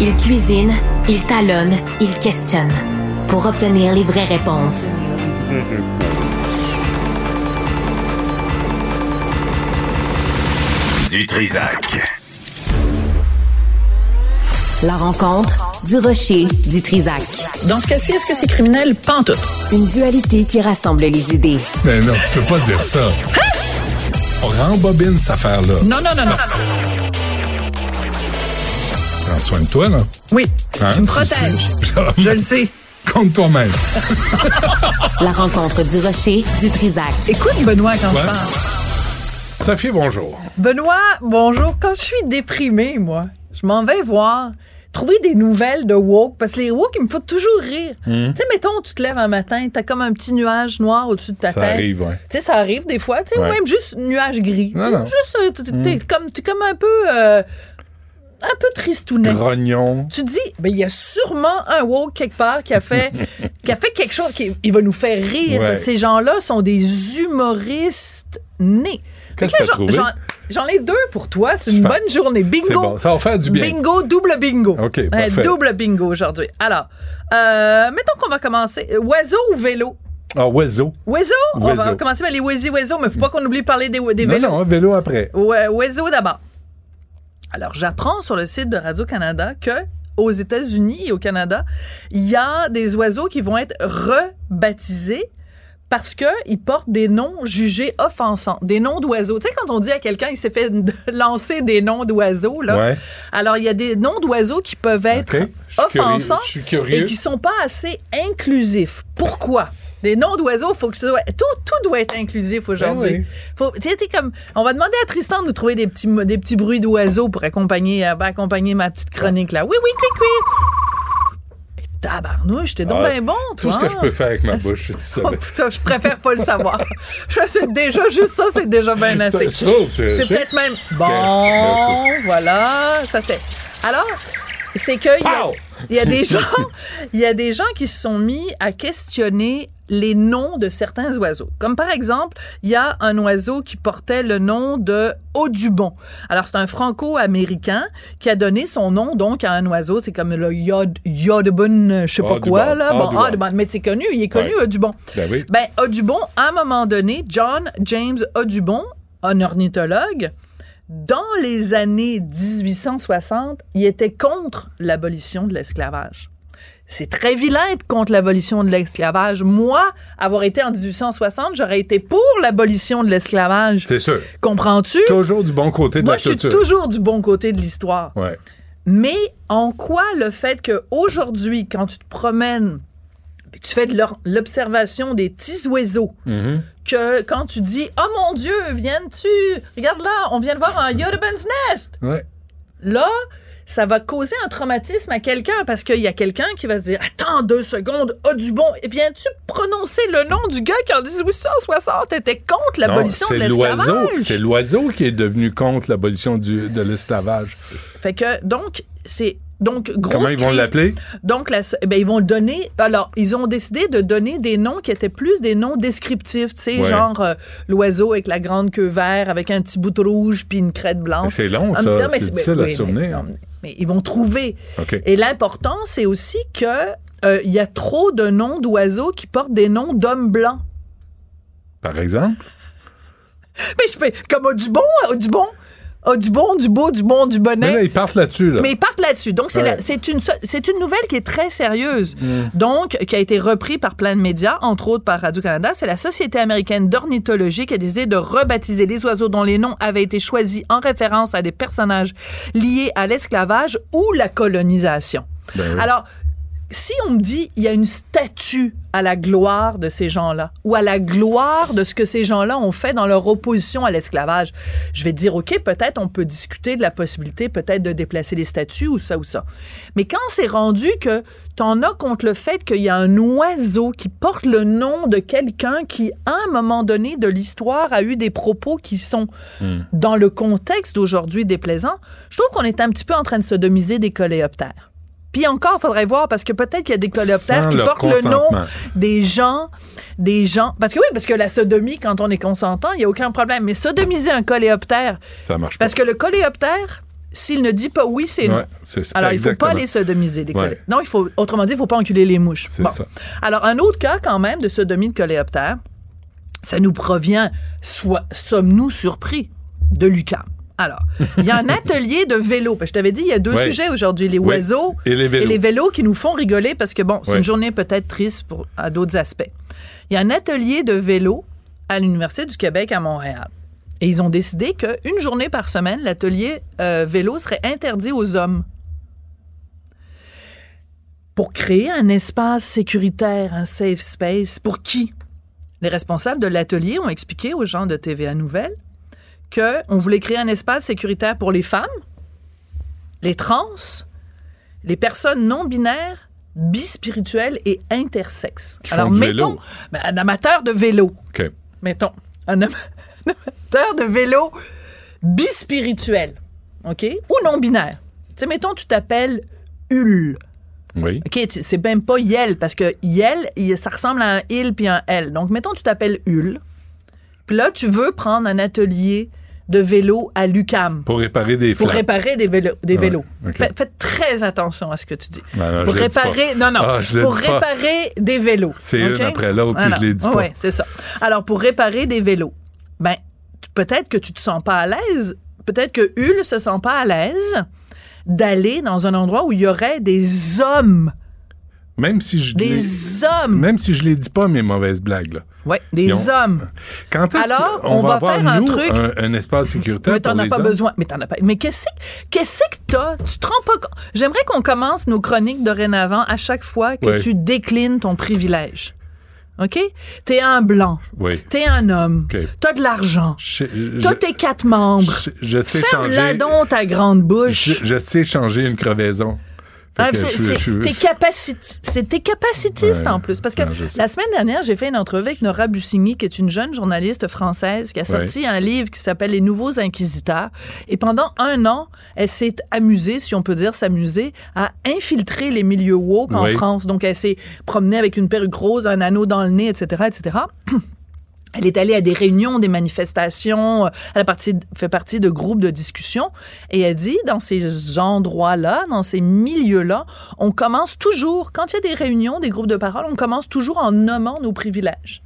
Il cuisine, il talonne, il questionne pour obtenir les vraies réponses. Du Trisac. La rencontre du rocher du Trisac. Dans ce cas-ci, est-ce que c'est criminel? Pantoute. Une dualité qui rassemble les idées. Mais non, tu peux pas dire ça. On rembobine cette affaire-là. Non, non, non, non. Prends soin de toi, là. Oui, Hein, tu me tu protèges. Je le sais. Compte toi-même. La rencontre du rocher du Trisac. Écoute, Benoît, quand Ouais. je parle. Sophie, bonjour. Benoît, bonjour. Quand je suis déprimée, moi, je m'en vais voir, trouver des nouvelles de woke, parce que les woke, ils me font toujours rire. Mhm. Tu sais, mettons, tu te lèves un matin, t'as comme un petit nuage noir au-dessus de ta Ça tête. arrive, ouais. Tu sais, ça arrive des fois, tu sais, Ouais. même juste nuage gris. tu Non, sais, non. Juste, euh, t'es- t'es comme, t'es comme un peu, euh, un peu tristounet. Grognon. Tu dis, ben, il y a sûrement un woke quelque part qui a fait, qui a fait quelque chose qui il va nous faire rire. Ouais. Ces gens-là sont des humoristes nés. Qu'est-ce que t'as j'en- ai deux pour toi. C'est une bonne journée. Bingo. Bon. Ça va faire du bien. Bingo, double bingo. OK, Euh, parfait. double bingo aujourd'hui. Alors, euh, mettons qu'on va commencer. Oiseau ou vélo? Ah, oiseau. Oiseau? On va commencer par les oiseaux, oiseaux, mais faut pas qu'on oublie de parler des, des Non, vélos. non, un vélo après. Ouais, oiseau d'abord. Alors, j'apprends sur le site de Radio-Canada que aux États-Unis et au Canada, il y a des oiseaux qui vont être rebaptisés parce qu'ils portent des noms jugés offensants, des noms d'oiseaux. Tu sais, quand on dit à quelqu'un, il s'est fait lancer des noms d'oiseaux, là. Ouais. Alors, il y a des noms d'oiseaux qui peuvent être offensants curieux. et qui sont pas assez inclusifs. Pourquoi? Des noms d'oiseaux, faut que ce soit... Tout, tout doit être inclusif aujourd'hui. Ben oui. Tu sais, comme... On va demander à Tristan de nous trouver des petits, mo- des petits bruits d'oiseaux pour accompagner, accompagner ma petite chronique, là. Oui, oui, oui, oui. Tabarnouche, t'es donc Ah, bien bon, toi. Tout ce que je peux faire avec ma bouche, tu savais. putain, je préfère pas le savoir. je sais déjà, juste ça, c'est déjà bien assez. C'est- peut-être même. Bon, voilà, ça c'est. Alors, c'est que il y a- il y, a des gens, il y a des gens qui se sont mis à questionner les noms de certains oiseaux. Comme par exemple, il y a un oiseau qui portait le nom de Audubon. Alors c'est un franco-américain qui a donné son nom donc à un oiseau, c'est comme le Yod Yodubon, je sais pas quoi là. Bon, Audubon. Audubon, mais c'est connu, il est connu Ouais. Audubon. Ben oui. Ben, Audubon, à un moment donné, John James Audubon, un ornithologue, dans les années 1860, il était contre l'abolition de l'esclavage. C'est très vilain d'être contre l'abolition de l'esclavage. Moi, avoir été en 1860, j'aurais été pour l'abolition de l'esclavage. C'est sûr. Comprends-tu? Toujours du bon côté de Moi, la je suis culture. toujours du bon côté de l'histoire. Ouais. Mais en quoi le fait qu'aujourd'hui, quand tu te promènes, tu fais de l'observation des petits oiseaux, Mhm. que quand tu dis « Oh mon Dieu, viens-tu? Regarde là, on vient de voir un Yoruban's Nest! Ouais. » Là, ça va causer un traumatisme à quelqu'un parce qu'il y a quelqu'un qui va se dire Attends deux secondes, Audubon, et viens-tu prononcer le nom du gars qui en 1860 était contre l'abolition de l'esclavage? C'est l'oiseau qui est devenu contre l'abolition du- de l'esclavage. Fait que, donc, c'est Donc, grosse Comment ils vont l'appeler? Donc, la- eh ben, ils vont le donner. Alors, ils ont décidé de donner des noms qui étaient plus des noms descriptifs. Tu sais, Ouais. genre euh, l'oiseau avec la grande queue verte, avec un petit bout de rouge puis une crête blanche. C'est long, Ah, ça. non, mais C'est difficile à oui, mais- souvenir. non, mais- ils vont trouver. Et l'important, c'est aussi que euh, il y a trop de noms d'oiseaux qui portent des noms d'hommes blancs. Par exemple? Mais je fais comme ah, du bon, ah, du bon, du beau, du bon, du bonnet. Mais là, ils partent là-dessus, là. Mais ils partent là-dessus. Donc, c'est Ouais. la- c'est une, c'est une nouvelle qui est très sérieuse. Mm. Donc, qui a été reprise par plein de médias, entre autres par Radio-Canada. C'est la Société américaine d'ornithologie qui a décidé de rebaptiser les oiseaux dont les noms avaient été choisis en référence à des personnages liés à l'esclavage ou la colonisation. Ben oui. Alors, si on me dit il y a une statue à la gloire de ces gens-là ou à la gloire de ce que ces gens-là ont fait dans leur opposition à l'esclavage, je vais dire OK, peut-être on peut discuter de la possibilité peut-être de déplacer les statues ou ça ou ça. Mais quand c'est rendu que t'en as contre le fait qu'il y a un oiseau qui porte le nom de quelqu'un qui à un moment donné de l'histoire a eu des propos qui sont dans le contexte d'aujourd'hui déplaisants, je trouve qu'on est un petit peu en train de sodomiser des coléoptères. Puis encore, il faudrait voir, parce que peut-être qu'il y a des coléoptères qui portent le nom des gens, des gens. Parce que oui, parce que la sodomie, quand on est consentant, il n'y a aucun problème. Mais sodomiser un coléoptère, Ça marche pas. parce que le coléoptère, s'il ne dit pas oui, c'est non. Ouais, c'est ça, Alors, il ne faut pas les sodomiser, les Ouais. Non, il faut, autrement dit, il ne faut pas enculer les mouches. C'est ça. Alors, un autre cas, quand même, de sodomie de coléoptère, ça nous provient, soit sommes-nous surpris, de l'UQAM? Alors, il y a un atelier de vélo. Parce que Je t'avais dit, il y a deux sujets aujourd'hui, les oiseaux Et les vélos. vélos qui nous font rigoler parce que, bon, c'est une journée peut-être triste pour, à d'autres aspects. Il y a un atelier de vélo à l'Université du Québec à Montréal. Et ils ont décidé qu'une journée par semaine, l'atelier euh, vélo serait interdit aux hommes. Pour créer un espace sécuritaire, un safe space, pour qui? Les responsables de l'atelier ont expliqué aux gens de TVA Nouvelles qu'on voulait créer un espace sécuritaire pour les femmes, les trans, les personnes non binaires, bispirituelles et intersexes. Qui font du vélo. ben, un amateur de vélo, OK. mettons, un am- un amateur de vélo bispirituel, OK, ou non binaire. Tu sais, mettons, tu t'appelles Ul. Oui. OK, c'est même pas Yel, parce que Yel, ça ressemble à un il puis un L. Donc, mettons, tu t'appelles Ul. Puis là, tu veux prendre un atelier de vélo à l'UCAM Pour réparer des pour flammes. réparer des vélos. Des vélos. Faites, faites très attention à ce que tu dis. Non, pour réparer, non, non, Ah, pour pas. des vélos. C'est une ok? après l'autre, puis je l'ai dit pas. Oui, c'est ça. Alors, pour réparer des vélos, ben, peut-être que tu te sens pas à l'aise, peut-être que Hull se sent pas à l'aise d'aller dans un endroit où il y aurait des hommes. Même si je Des les- hommes. Même si je les dis pas, mes mauvaises blagues, là. Ouais, des ont- hommes. Quand est-ce Alors, on va, va avoir, faire un nous, truc- un, un espace sécuritaire Mais t'en as pas hommes? besoin. Mais t'en as pas. Mais qu'est-ce que qu'est-ce que t'as? Tu te rends pas compte J'aimerais qu'on commence nos chroniques dorénavant à chaque fois que Ouais. tu déclines ton privilège. OK? T'es un blanc. Oui. T'es un homme. OK. T'as de l'argent. T'as tes quatre membres. je- je sais Ferme-la changer. donc ta grande bouche. Je, je sais changer une crevaison. Ah, c'est- T'es capacit- c'est tes capacitistes Ouais. en plus. Parce que Non, la semaine dernière, j'ai fait une entrevue avec Nora Bussigny, qui est une jeune journaliste française qui a sorti un livre qui s'appelle Les Nouveaux Inquisiteurs. Et pendant un an, elle s'est amusée, si on peut dire s'amuser, à infiltrer les milieux woke en Oui. France. Donc, elle s'est promenée avec une perruque rose, un anneau dans le nez, etc., etc. Elle est allée à des réunions, des manifestations, euh, elle a parti- fait partie de groupes de discussion et elle dit, dans ces endroits-là, dans ces milieux-là, on commence toujours, quand il y a des réunions, des groupes de parole, on commence toujours en nommant nos privilèges.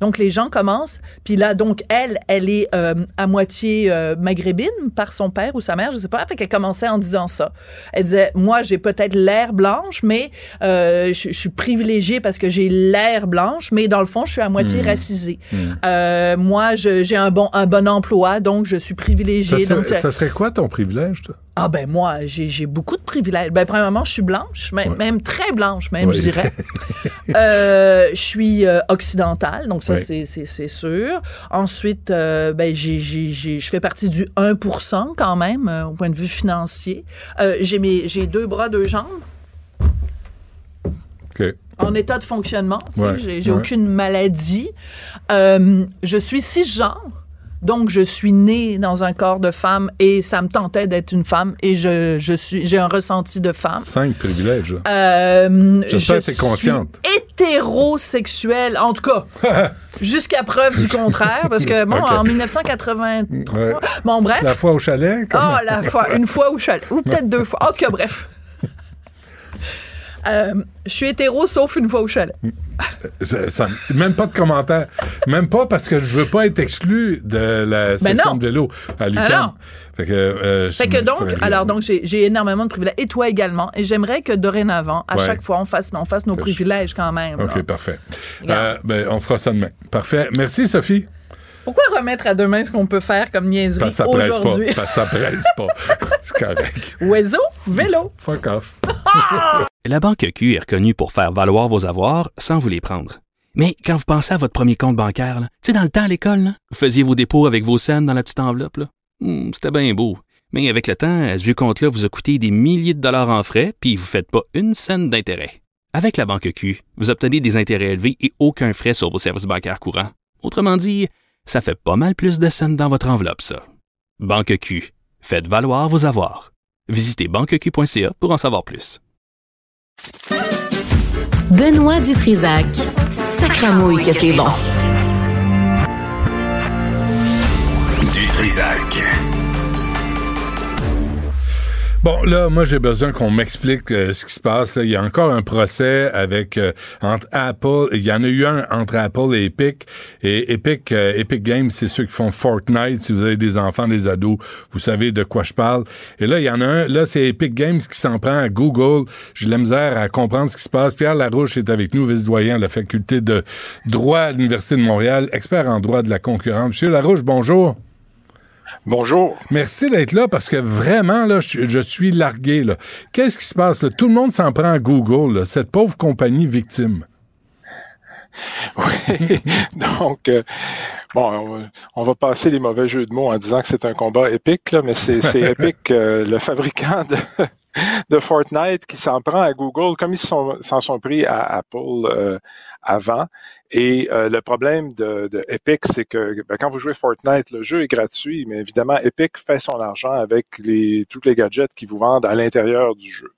Donc, les gens commencent, puis là, donc, elle, elle est euh, à moitié euh, maghrébine par son père ou sa mère, je sais pas. Fait qu'elle commençait en disant ça. Elle disait, moi, j'ai peut-être l'air blanche, mais euh, je, je suis privilégiée parce que j'ai l'air blanche, mais dans le fond, je suis à moitié Hmm. racisée. Euh, moi, j'ai un bon, un bon emploi, donc je suis privilégiée. donc, ça serait quoi ton privilège, toi? Ah ben moi, j'ai beaucoup de privilèges. Ben premièrement, je suis blanche, même, Ouais. même très blanche, même Ouais. je dirais. Euh, je suis euh, occidentale, donc ça Ouais. c'est- sûr. Ensuite, euh, ben je fais partie du 1% quand même euh, au point de vue financier. J'ai mes j'ai deux bras, deux jambes OK. en état de fonctionnement. tu sais, Ouais, j'ai j'ai ouais. aucune maladie. Euh, je suis cisgenre. Donc, je suis née dans un corps de femme et ça me tentait d'être une femme et je, je suis, j'ai un ressenti de femme. Cinq privilèges. Euh, J'espère je que t'es consciente. suis hétérosexuelle, en tout cas, jusqu'à preuve du contraire, parce que, bon, en 1983, Ouais. bon, bref. La fois au chalet? comme- Ah, la fois, une fois au chalet, ou peut-être deux fois. En tout cas, bref. Euh, je suis hétéro sauf une fois au chalet. Ça- ça- même pas de commentaire. Même pas parce que je veux pas être exclu de la Ben session de vélo à Ah l'UQAM. fait que, euh, Fait que donc, alors donc j'ai énormément de privilèges et toi également. Et j'aimerais que dorénavant, à Ouais. chaque fois, on fasse, on fasse nos privilèges quand même. là. OK, parfait. Euh, ben, on fera ça demain. Parfait. Merci, Sophie. Pourquoi remettre à demain ce qu'on peut faire comme niaiserie aujourd'hui? pas. Parce que ça presse pas. C'est correct. Oiseau, vélo. Fuck off. La Banque Q est reconnue pour faire valoir vos avoirs sans vous les prendre. Mais quand vous pensez à votre premier compte bancaire, tu sais, dans le temps à l'école, là, vous faisiez vos dépôts avec vos scènes dans la petite enveloppe. là. Hmm, C'était bien beau. Mais avec le temps, ce vieux compte-là vous a coûté des milliers de dollars en frais, puis vous ne faites pas une scène d'intérêt. Avec la Banque Q, vous obtenez des intérêts élevés et aucun frais sur vos services bancaires courants. Autrement dit, ça fait pas mal plus de scènes dans votre enveloppe, ça. Banque Q. Faites valoir vos avoirs. Visitez banqueq.ca pour en savoir plus. Benoît Dutrisac. Sacramouille que c'est bon. Du Trisac. Bon, là, moi, j'ai besoin qu'on m'explique euh, ce qui se passe. Il y a encore un procès avec euh, entre Apple. Il y en a eu un entre Apple et Epic. Et Epic, euh, Epic Games, c'est ceux qui font Fortnite. Si vous avez des enfants, des ados, vous savez de quoi je parle. Et là, il y en a un. Là, c'est Epic Games qui s'en prend à Google. J'ai de la misère à comprendre ce qui se passe. Pierre Larouche est avec nous, vice-doyen à la faculté de droit à l'Université de Montréal, expert en droit de la concurrence. Monsieur Larouche, bonjour. Bonjour. Merci d'être là parce que vraiment, là, je, je suis largué. là. Qu'est-ce qui se passe? là? Tout le monde s'en prend à Google, là, cette pauvre compagnie victime. Oui. Donc, euh, bon, on, va passer les mauvais jeux de mots en disant que c'est un combat épique, là, mais c'est Epic, euh, le fabricant de, de Fortnite, qui s'en prend à Google, comme ils s'en sont pris à Apple euh, avant. Et euh, le problème de, de Epic, c'est que ben, quand vous jouez Fortnite, le jeu est gratuit, mais évidemment, Epic fait son argent avec les tous les gadgets qu'ils vous vendent à l'intérieur du jeu.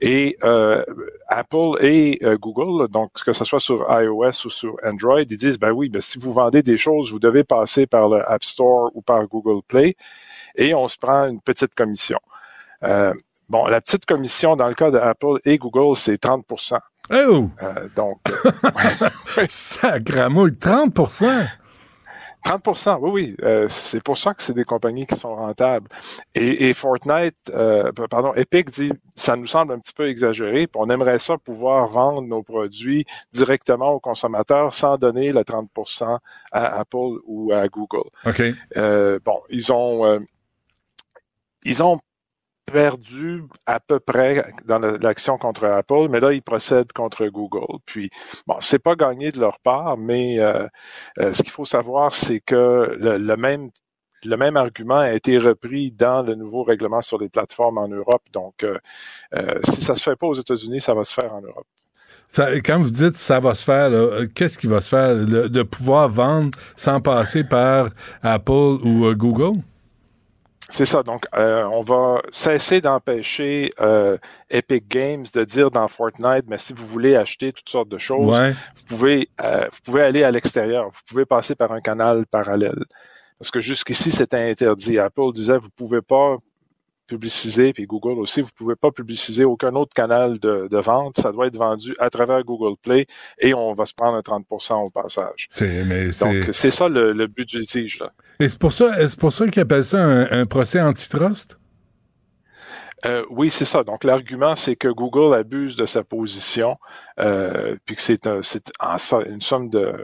Et euh, Apple et euh, Google, donc que ce soit sur iOS ou sur Android, ils disent ben oui, ben si vous vendez des choses, vous devez passer par le App Store ou par Google Play, et on se prend une petite commission. Euh, bon, la petite commission dans le cas de Apple et Google, c'est 30% Oh! Euh, donc, Sacramouille, 30% 30% oui, oui. Euh, c'est pour ça que c'est des compagnies qui sont rentables. Et, et Fortnite, euh, pardon, Epic dit, ça nous semble un petit peu exagéré, puis on aimerait ça pouvoir vendre nos produits directement aux consommateurs sans donner le 30% à Apple ou à Google. OK. Euh, bon, ils ont, euh, ils ont perdu à peu près dans la- l'action contre Apple, mais là, ils procèdent contre Google. Puis, bon, c'est pas gagné de leur part, mais euh, euh, ce qu'il faut savoir, c'est que le, même le même argument a été repris dans le nouveau règlement sur les plateformes en Europe. Donc, euh, si ça se fait pas aux États-Unis, ça va se faire en Europe. Ça- quand vous dites ça va se faire, qu'est-ce qui va se faire? De pouvoir vendre sans passer par Apple ou Google? C'est ça. Donc, euh, on va cesser d'empêcher euh, Epic Games de dire dans Fortnite, mais si vous voulez acheter toutes sortes de choses, Ouais. vous pouvez euh, vous pouvez aller à l'extérieur. Vous pouvez passer par un canal parallèle. Parce que jusqu'ici, c'était interdit. Apple disait, vous pouvez pas publiciser, puis Google aussi, vous pouvez pas publiciser aucun autre canal de, de vente. Ça doit être vendu à travers Google Play et on va se prendre un 30% au passage. Mais. Donc, c'est ça le, le but du litige. Là. Et c'est pour ça, c'est pour ça qu'ils appellent ça un, un procès antitrust? Euh, oui, c'est ça. Donc l'argument, c'est que Google abuse de sa position, euh, puis que c'est un- une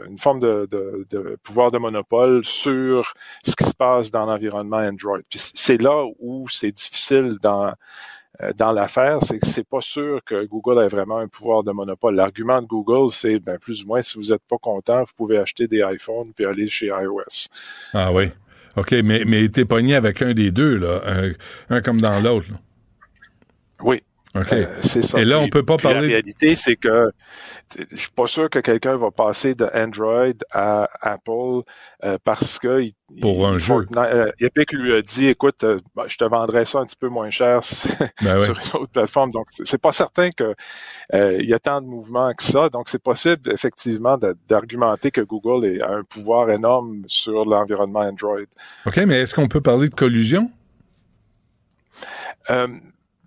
une forme de, de- pouvoir de monopole sur ce qui se passe dans l'environnement Android. C'est là où c'est difficile dans euh, dans l'affaire, c'est que c'est pas sûr que Google ait vraiment un pouvoir de monopole. L'argument de Google, c'est ben plus ou moins si vous êtes pas content, vous pouvez acheter des iPhones puis aller chez iOS. Ah oui. OK, mais, mais t'es pogné avec un des deux, là. Un comme dans l'autre. Oui. OK. Euh, c'est ça. Et là, on Puis- peut pas parler- La réalité, c'est que je suis pas sûr que quelqu'un va passer de Android à Apple euh, parce que il- Pour il- un jeu. Fortnite- euh, Epic lui a dit, écoute, ben, je te vendrais ça un petit peu moins cher si- Ben sur une autre plateforme. Donc, c'est pas certain que il y a tant de mouvements que ça. Donc, c'est possible effectivement d'argumenter que Google a un pouvoir énorme sur l'environnement Android. OK, mais est-ce qu'on peut parler de collusion?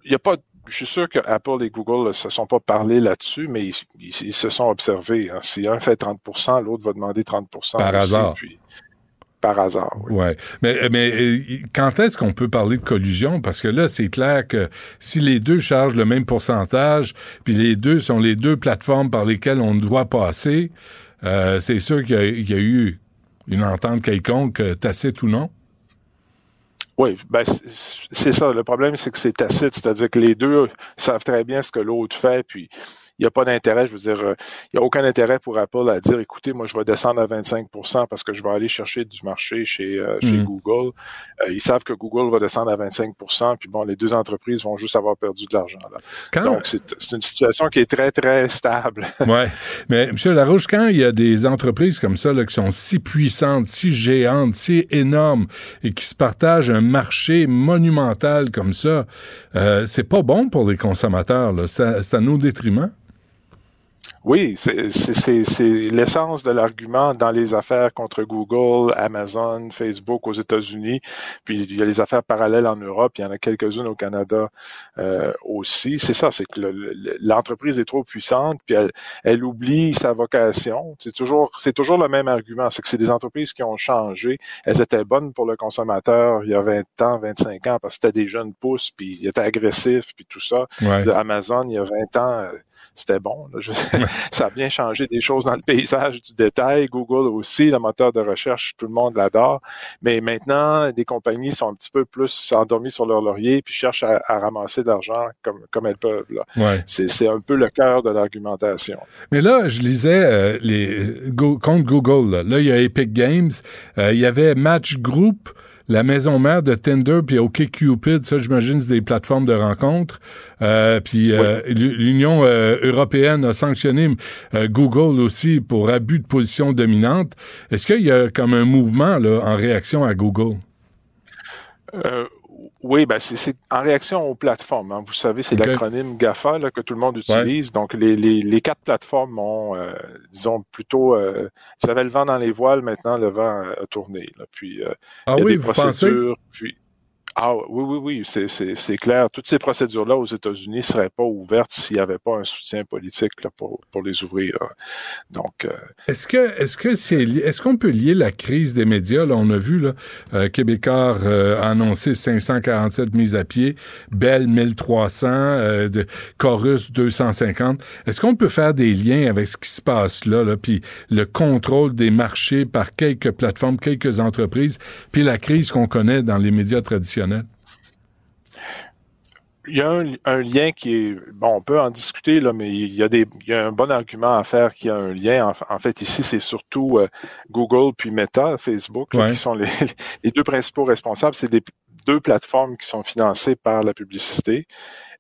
Il y a pas. Je suis sûr que Apple et Google ne se sont pas parlé là-dessus, mais ils, ils- ils se sont observés. hein. Si un fait 30% l'autre va demander 30% Par aussi, hasard. puis- par hasard, oui. Ouais. Mais, mais euh, quand est-ce qu'on peut parler de collusion? Parce que là, c'est clair que si les deux chargent le même pourcentage, puis les deux sont les deux plateformes par lesquelles on doit passer, euh, c'est sûr qu'il y, y a eu une entente quelconque, euh, tacite ou non. Oui, ben, c'est ça. Le problème, c'est que c'est tacite, c'est-à-dire que les deux savent très bien ce que l'autre fait, puis il n'y a pas d'intérêt, je veux dire, euh, il n'y a aucun intérêt pour Apple à dire, écoutez, moi, je vais descendre à 25 parce que je vais aller chercher du marché chez, euh, chez Mhm. Google. Euh, ils savent que Google va descendre à 25% puis bon, les deux entreprises vont juste avoir perdu de l'argent. là. Quand- Donc, c'est une situation qui est très, très stable. Ouais. Mais M. Larouche, quand il y a des entreprises comme ça là, qui sont si puissantes, si géantes, si énormes et qui se partagent un marché monumental comme ça, euh, c'est pas bon pour les consommateurs. là. C'est à, c'est à nos détriments. Oui, c'est- l'essence de l'argument dans les affaires contre Google, Amazon, Facebook aux États-Unis. Puis il y a les affaires parallèles en Europe, il y en a quelques-unes au Canada euh, aussi. C'est ça, c'est que le- le- l'entreprise est trop puissante, puis elle, elle oublie sa vocation. C'est toujours, c'est toujours le même argument, c'est que c'est des entreprises qui ont changé. Elles étaient bonnes pour le consommateur il y a 20 ans, 25 ans, parce que c'était des jeunes pousses, puis ils étaient agressifs, puis tout ça. Ouais. Amazon, il y a 20 ans, c'était bon. là. Je- ça a bien changé des choses dans le paysage du détail. Google aussi, le moteur de recherche, tout le monde l'adore. Mais maintenant, les compagnies sont un petit peu plus endormies sur leur laurier puis cherchent à, à ramasser de l'argent comme, comme elles peuvent. Ouais. C'est c'est un peu le cœur de l'argumentation. Mais là, je lisais euh, les go- contre Google. Là. Là, il y a Epic Games. Euh, il y avait Match Group, la maison mère de Tinder, puis OkCupid. Ça, j'imagine, c'est des plateformes de rencontres. Euh, puis euh, l'U- l'Union euh, européenne a sanctionné euh, Google aussi pour abus de position dominante. Est-ce qu'il y a comme un mouvement là, en réaction à Google? Euh, oui, ben c'est en réaction aux plateformes. hein. Vous savez, c'est l'acronyme GAFA là, que tout le monde utilise. Donc, les, les, les quatre plateformes ont, euh, disons, plutôt... Euh, ils avaient le vent dans les voiles, maintenant, le vent a tourné. Là. Puis, euh, Ah il y a oui, des vous pensez? procédures. Puis, ah oui, oui, oui, c'est- clair. Toutes ces procédures-là aux États-Unis ne seraient pas ouvertes s'il n'y avait pas un soutien politique là, pour, pour les ouvrir. Donc, euh, Est-ce que est-ce que c'est est-ce qu'on peut lier la crise des médias là? On a vu là euh, Québécois euh, a annoncé 547 mises à pied, Bell 1300, euh, de, Chorus 250. Est-ce qu'on peut faire des liens avec ce qui se passe là là? Puis le contrôle des marchés par quelques plateformes, quelques entreprises, puis la crise qu'on connaît dans les médias traditionnels Il y a un, un lien qui est bon, on peut en discuter là, mais il y a des, il y a un bon argument à faire qui a un lien. En, en fait, ici, c'est surtout euh, Google puis Meta, Facebook, là, Ouais. qui sont les, les deux principaux responsables. C'est des deux plateformes qui sont financées par la publicité.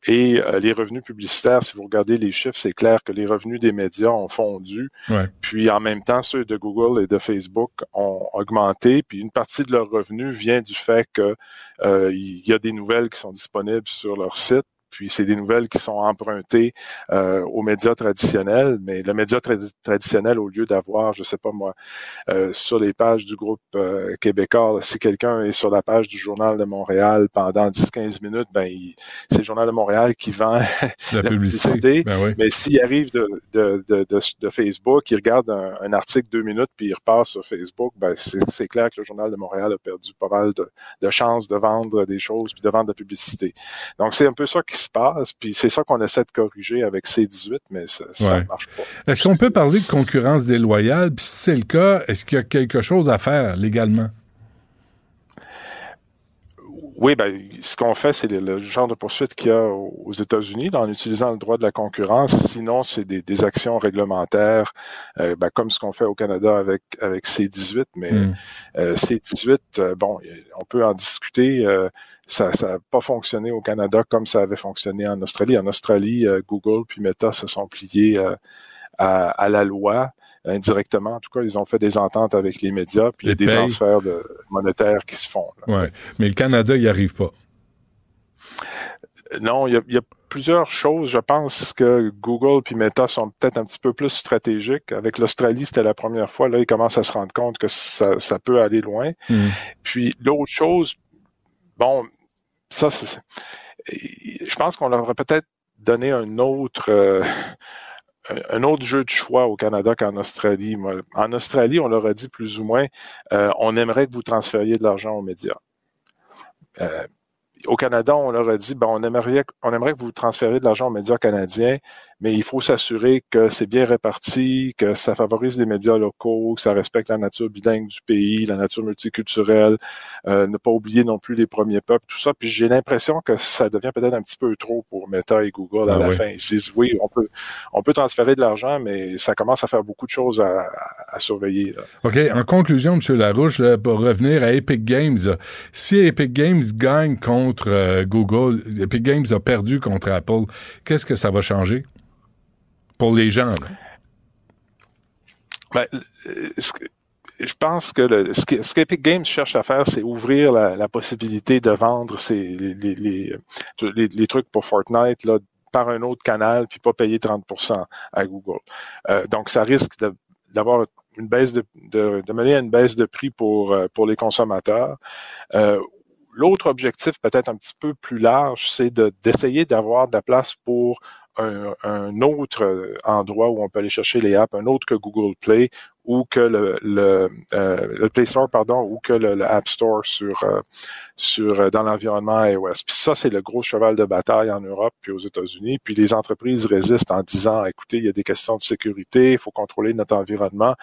Et euh, les revenus publicitaires, si vous regardez les chiffres, c'est clair que les revenus des médias ont fondu. Ouais. Puis en même temps, ceux de Google et de Facebook ont augmenté. Puis une partie de leurs revenus vient du fait que euh, il y a des nouvelles qui sont disponibles sur leur site. Puis c'est des nouvelles qui sont empruntées euh, aux médias traditionnels, mais le média tradi- traditionnel, au lieu d'avoir, je sais pas moi, euh, sur les pages du groupe euh, québécois, là, si quelqu'un est sur la page du Journal de Montréal pendant 10-15 minutes, ben c'est le Journal de Montréal qui vend La publicité. Ben oui. mais s'il arrive de, de, de, de, Facebook, il regarde un, un article deux minutes puis il repart sur Facebook, ben c'est c'est clair que le Journal de Montréal a perdu pas mal de, de chances de vendre des choses puis de vendre de la publicité. Donc c'est un peu ça qui se passe, puis c'est ça qu'on essaie de corriger avec C18, mais ça, Ouais. marche pas. Est-ce qu'on peut parler de concurrence déloyale puis si c'est le cas, est-ce qu'il y a quelque chose à faire légalement? Oui, ben, ce qu'on fait, c'est le, le genre de poursuite qu'il y a aux États-Unis en utilisant le droit de la concurrence. Sinon, c'est des, des actions réglementaires, euh, ben, comme ce qu'on fait au Canada avec avec C18. Mais Mm. euh, C18, euh, bon, on peut en discuter. euh, ça n'a pas fonctionné au Canada comme ça avait fonctionné en Australie. En Australie, Google puis Meta se sont pliés euh, à, à la loi indirectement. En tout cas, ils ont fait des ententes avec les médias, puis il y a des payes. transferts de, monétaires qui se font. là. Ouais. Mais le Canada, il n'y arrive pas. Non, il y, a, y a plusieurs choses. Je pense que Google puis Meta sont peut-être un petit peu plus stratégiques. Avec l'Australie, c'était la première fois. Là, ils commencent à se rendre compte que ça, ça peut aller loin. Mm. Puis l'autre chose, bon, ça, je pense qu'on leur aurait peut-être donné un autre, euh, un- autre jeu de choix au Canada qu'en Australie. En Australie, on leur a dit plus ou moins, euh, on aimerait que vous transfériez de l'argent aux médias. Euh, au Canada, on leur a dit, ben, on aimerait, on aimerait que vous transfériez de l'argent aux médias canadiens, mais il faut s'assurer que c'est bien réparti, que ça favorise les médias locaux, que ça respecte la nature bilingue du pays, la nature multiculturelle, euh, ne pas oublier non plus les premiers peuples, tout ça. Puis j'ai l'impression que ça devient peut-être un petit peu trop pour Meta et Google à Ah la oui. fin. Ils se disent, oui, on peut, on peut transférer de l'argent, mais ça commence à faire beaucoup de choses à, à- à surveiller. là. OK. En conclusion, M. Larouche, là, pour revenir à Epic Games, là, si Epic Games gagne contre euh, Google, Epic Games a perdu contre Apple, qu'est-ce que ça va changer? Pour les gens? Ben, euh, je pense que le- ce que- ce qu'Epic Games cherche à faire, c'est ouvrir la, la possibilité de vendre ces, les, les, euh, les- les trucs pour Fortnite là, par un autre canal, puis pas payer 30% à Google. Euh, donc, ça risque d'avoir une baisse de, de, de mener à une baisse de prix pour, euh, pour les consommateurs. Euh, L'autre objectif, peut-être un petit peu plus large, c'est de- d'essayer d'avoir de la place pour un, autre euh, endroit où on peut aller chercher les apps, un autre que Google Play ou que le, le, euh, Play Store, pardon, ou que le, le App Store sur, euh, sur euh, dans l'environnement iOS. Puis ça, c'est le gros cheval de bataille en Europe puis aux États-Unis. Puis les entreprises résistent en disant, écoutez, il y a des questions de sécurité, il faut contrôler notre environnement.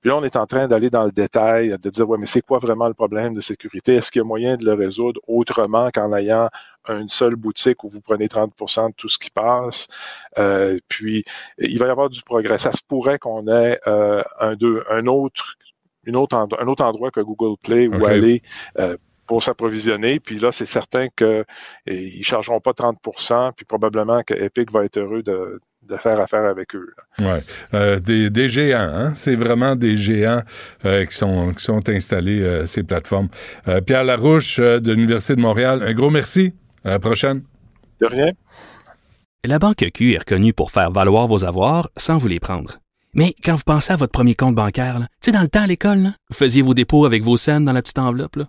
Puis là, on est en train d'aller dans le détail, de dire, ouais, mais c'est quoi vraiment le problème de sécurité? Est-ce qu'il y a moyen de le résoudre autrement qu'en ayant une seule boutique où vous prenez 30 de tout ce qui passe? Euh, puis, il va y avoir du progrès. Ça se pourrait qu'on ait euh, un, deux, un autre, une autre, un autre endroit que Google Play où aller euh, pour s'approvisionner. Puis là, c'est certain que eh, ils chargeront pas 30% puis probablement que Epic va être heureux de, de faire affaire avec eux. Ouais. Euh, des, des géants, hein? C'est vraiment des géants euh, qui, sont, qui sont installés, euh, ces plateformes. Euh, Pierre Larouche euh, de l'Université de Montréal, un gros merci. À la prochaine. De rien. La Banque Q est reconnue pour faire valoir vos avoirs sans vous les prendre. Mais quand vous pensez à votre premier compte bancaire, tu sais, dans le temps à l'école, là, vous faisiez vos dépôts avec vos scènes dans la petite enveloppe. là.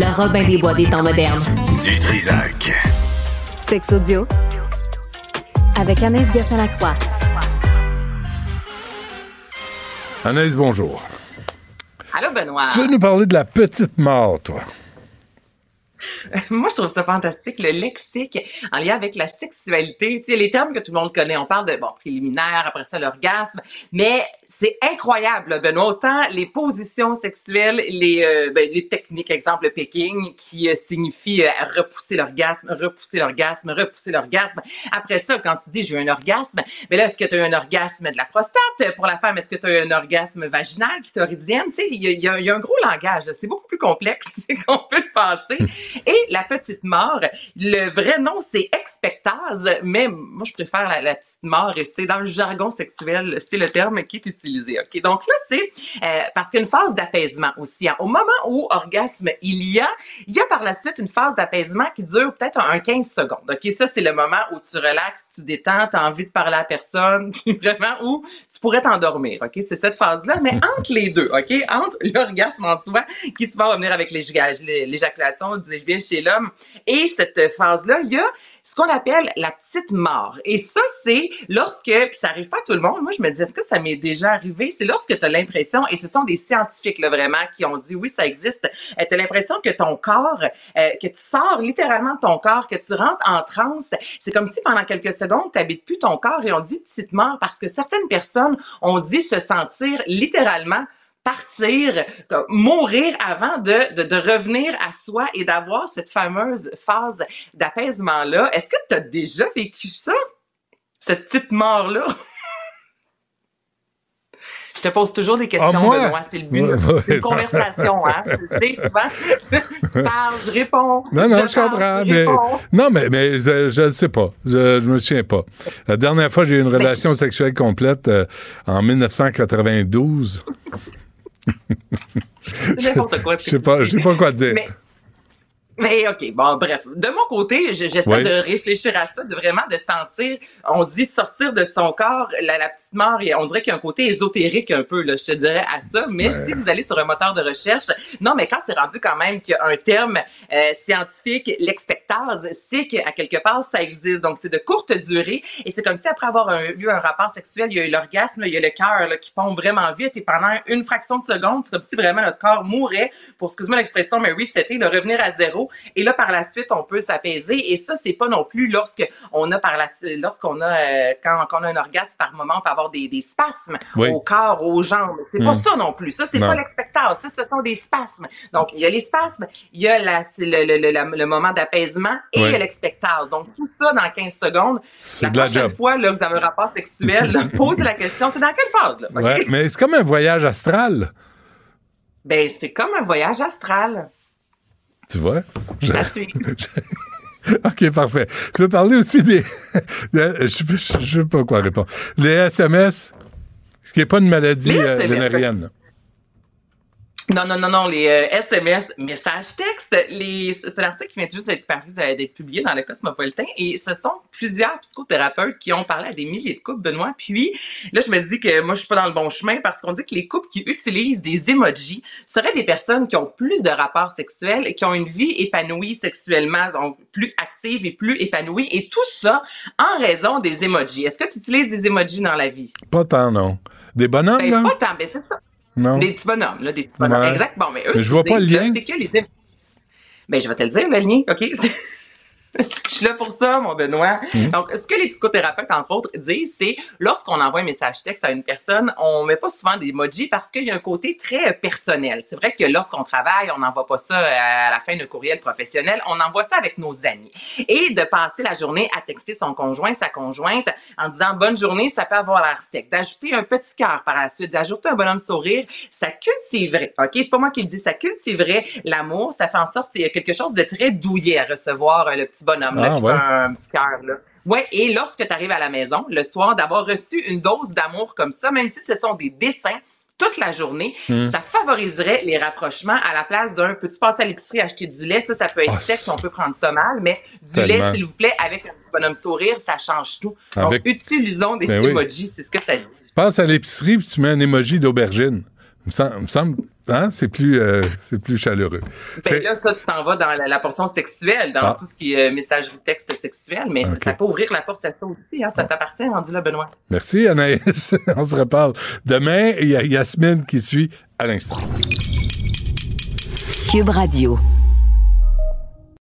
Le Robin des Bois des temps modernes. Du Trisac. Sex audio avec Anaïs Gertin-Lacroix. Anaïs, bonjour. Allô, Benoît. Tu veux nous parler de la petite mort, toi? Moi, je trouve ça fantastique, le lexique en lien avec la sexualité. Tu sais, les termes que tout le monde connaît. On parle de, bon, préliminaire, après ça, l'orgasme. Mais c'est incroyable, Benoît. Autant les positions sexuelles, les, euh, ben, les techniques, exemple, le picking, qui euh, signifie euh, repousser l'orgasme, repousser l'orgasme, repousser l'orgasme. Après ça, quand tu dis j'ai eu un orgasme, mais là, est-ce que tu as eu un orgasme de la prostate? Pour la femme, est-ce que tu as eu un orgasme vaginal, clitoridienne? Tu sais, il y y y a un gros langage. C'est beaucoup plus complexe qu'on peut le penser. Et la petite mort, le vrai nom, c'est expectase, mais moi, je préfère la, la petite mort et c'est dans le jargon sexuel, c'est le terme qui est utilisé. OK? Donc là, c'est euh, parce qu'il y a une phase d'apaisement aussi. hein. Au moment où orgasme il y a, il y a par la suite une phase d'apaisement qui dure peut-être un, un 15 secondes. OK? Ça, c'est le moment où tu relaxes, tu détends, tu as envie de parler à personne, puis vraiment où tu pourrais t'endormir. OK? C'est cette phase-là, mais entre les deux, OK? Entre l'orgasme en soi, qui souvent va venir avec l'éjac- l'éjaculation du dis-je bien, chez l'homme. Et cette phase-là, il y a ce qu'on appelle la petite mort. Et ça, c'est lorsque, puis ça arrive pas à tout le monde, moi je me dis, est-ce que ça m'est déjà arrivé? C'est lorsque tu as l'impression, et ce sont des scientifiques là, vraiment qui ont dit, oui, ça existe, tu as l'impression que ton corps, euh, que tu sors littéralement de ton corps, que tu rentres en transe. C'est comme si pendant quelques secondes, tu n'habites plus ton corps et on dit petite mort parce que certaines personnes ont dit se sentir littéralement partir, comme, mourir avant de, de, de revenir à soi et d'avoir cette fameuse phase d'apaisement-là. Est-ce que tu as déjà vécu ça? Cette petite mort-là? Je te pose toujours des questions, Ah, moi? Benoît. C'est le but. Ouais, C'est une conversation, hein. Tu sais, souvent, tu parles, je réponds. Non, non, je, parle, comprends, je mais non, mais, mais je ne sais pas. Je, je me souviens pas. La dernière fois, j'ai eu une relation sexuelle complète euh, en 1992. N'importe quoi. Je sais pas, je sais pas quoi dire. Mais, mais OK, bon, bref. De mon côté, je- j'essaie de réfléchir à ça, de vraiment de sentir, on dit sortir de son corps, la, la petite mort, et on dirait qu'il y a un côté ésotérique un peu, là, je te dirais à ça. Mais Ouais. si vous allez sur un moteur de recherche, non, mais quand c'est rendu quand même qu'il y a un terme euh, scientifique, l'expectase, c'est qu'à quelque part, ça existe. Donc, c'est de courte durée, et c'est comme si après avoir un- eu un rapport sexuel, il y a eu l'orgasme, il y a le cœur qui pompe vraiment vite, et pendant une fraction de seconde, c'est comme si vraiment notre corps mourait pour, excuse-moi l'expression, mais resetter, le revenir à zéro. Et là, par la suite, on peut s'apaiser. Et ça, c'est pas non plus lorsque on a par la suite, lorsqu'on a, euh, quand, quand on a un orgasme par moment, on peut avoir des, des spasmes Oui. au corps, aux jambes. C'est pas Hmm. ça non plus. Ça, c'est pas l'expectance. Ça, ce sont des spasmes. Donc, il y a les spasmes, il y a la, le, le, le, la- le moment d'apaisement et Oui. il y a l'expectase. Donc, tout ça dans 15 secondes. C'est la de la prochaine job. fois, là, que vous avez un rapport sexuel, là, posez la question, c'est dans quelle phase, là? Ouais, mais c'est comme un voyage astral. Ben, c'est comme un voyage astral. Tu vois? Je-. OK, parfait. Tu veux parler aussi des. de- je ne sais pas quoi répondre. Les SMS, ce qui n'est pas une maladie euh, vénérienne. Non, non, non, non, les euh, SMS, messages textes, les, c'est l'article qui vient juste d'être paru, d'être publié dans le Cosmopolitain, et ce sont plusieurs psychothérapeutes qui ont parlé à des milliers de couples, Benoît. Puis là, je me dis que moi, je suis pas dans le bon chemin parce qu'on dit que les couples qui utilisent des emojis seraient des personnes qui ont plus de rapports sexuels et qui ont une vie épanouie sexuellement, donc plus active et plus épanouie, et tout ça en raison des emojis. Est-ce que tu utilises des emojis dans la vie? Pas tant, non. Des bonhommes, Ben, là? pas tant, ben c'est ça. Non. Des petits bonhommes, là, des petits bonhommes. Ouais. Exact. Bon, mais eux, Mais je vois c'est- pas le lien. C'est que les... Ben, je vais te le dire, le lien, OK? Je suis là pour ça, mon Benoît. Mhm. Donc, ce que les psychothérapeutes, entre autres, disent, c'est lorsqu'on envoie un message texte à une personne, on met pas souvent des emojis parce qu'il y a un côté très personnel. C'est vrai que lorsqu'on travaille, on n'envoie pas ça à la fin d'un courriel professionnel, on envoie ça avec nos amis. Et de passer la journée à texter son conjoint, sa conjointe, en disant bonne journée, ça peut avoir l'air sec. D'ajouter un petit cœur par la suite, d'ajouter un bonhomme sourire, ça cultiverait, OK? C'est pas moi qui le dis, ça cultiverait l'amour, ça fait en sorte qu'il y a quelque chose de très douillet à recevoir euh, le petit bonhomme là, Ah, qui ouais. fait un petit cœur là. Ouais, et lorsque tu arrives à la maison le soir, d'avoir reçu une dose d'amour comme ça, même si ce sont des dessins toute la journée, Hmm. ça favoriserait les rapprochements à la place d'un peux-tu passer à l'épicerie acheter du lait, ça, ça peut être sexe, c'est- on peut prendre ça mal, mais du Tellement. lait, s'il vous plaît, avec un petit bonhomme sourire, ça change tout. Avec- Donc, utilisons des Ben oui. c'est ce que ça dit. Passe à l'épicerie puis tu mets un emoji d'aubergine. Il me semble, il me semble hein, c'est plus, euh, c'est plus chaleureux. Ben C'est- là, ça, tu t'en vas dans la, la portion sexuelle, dans Ah. tout ce qui est euh, messagerie texte sexuel, mais ça peut ouvrir la porte à ça aussi, hein, ça t'appartient, rendu là, Benoît. Merci, Anaïs. On se reparle. Demain, il y a Yasmine qui suit à l'instant. Cube Radio.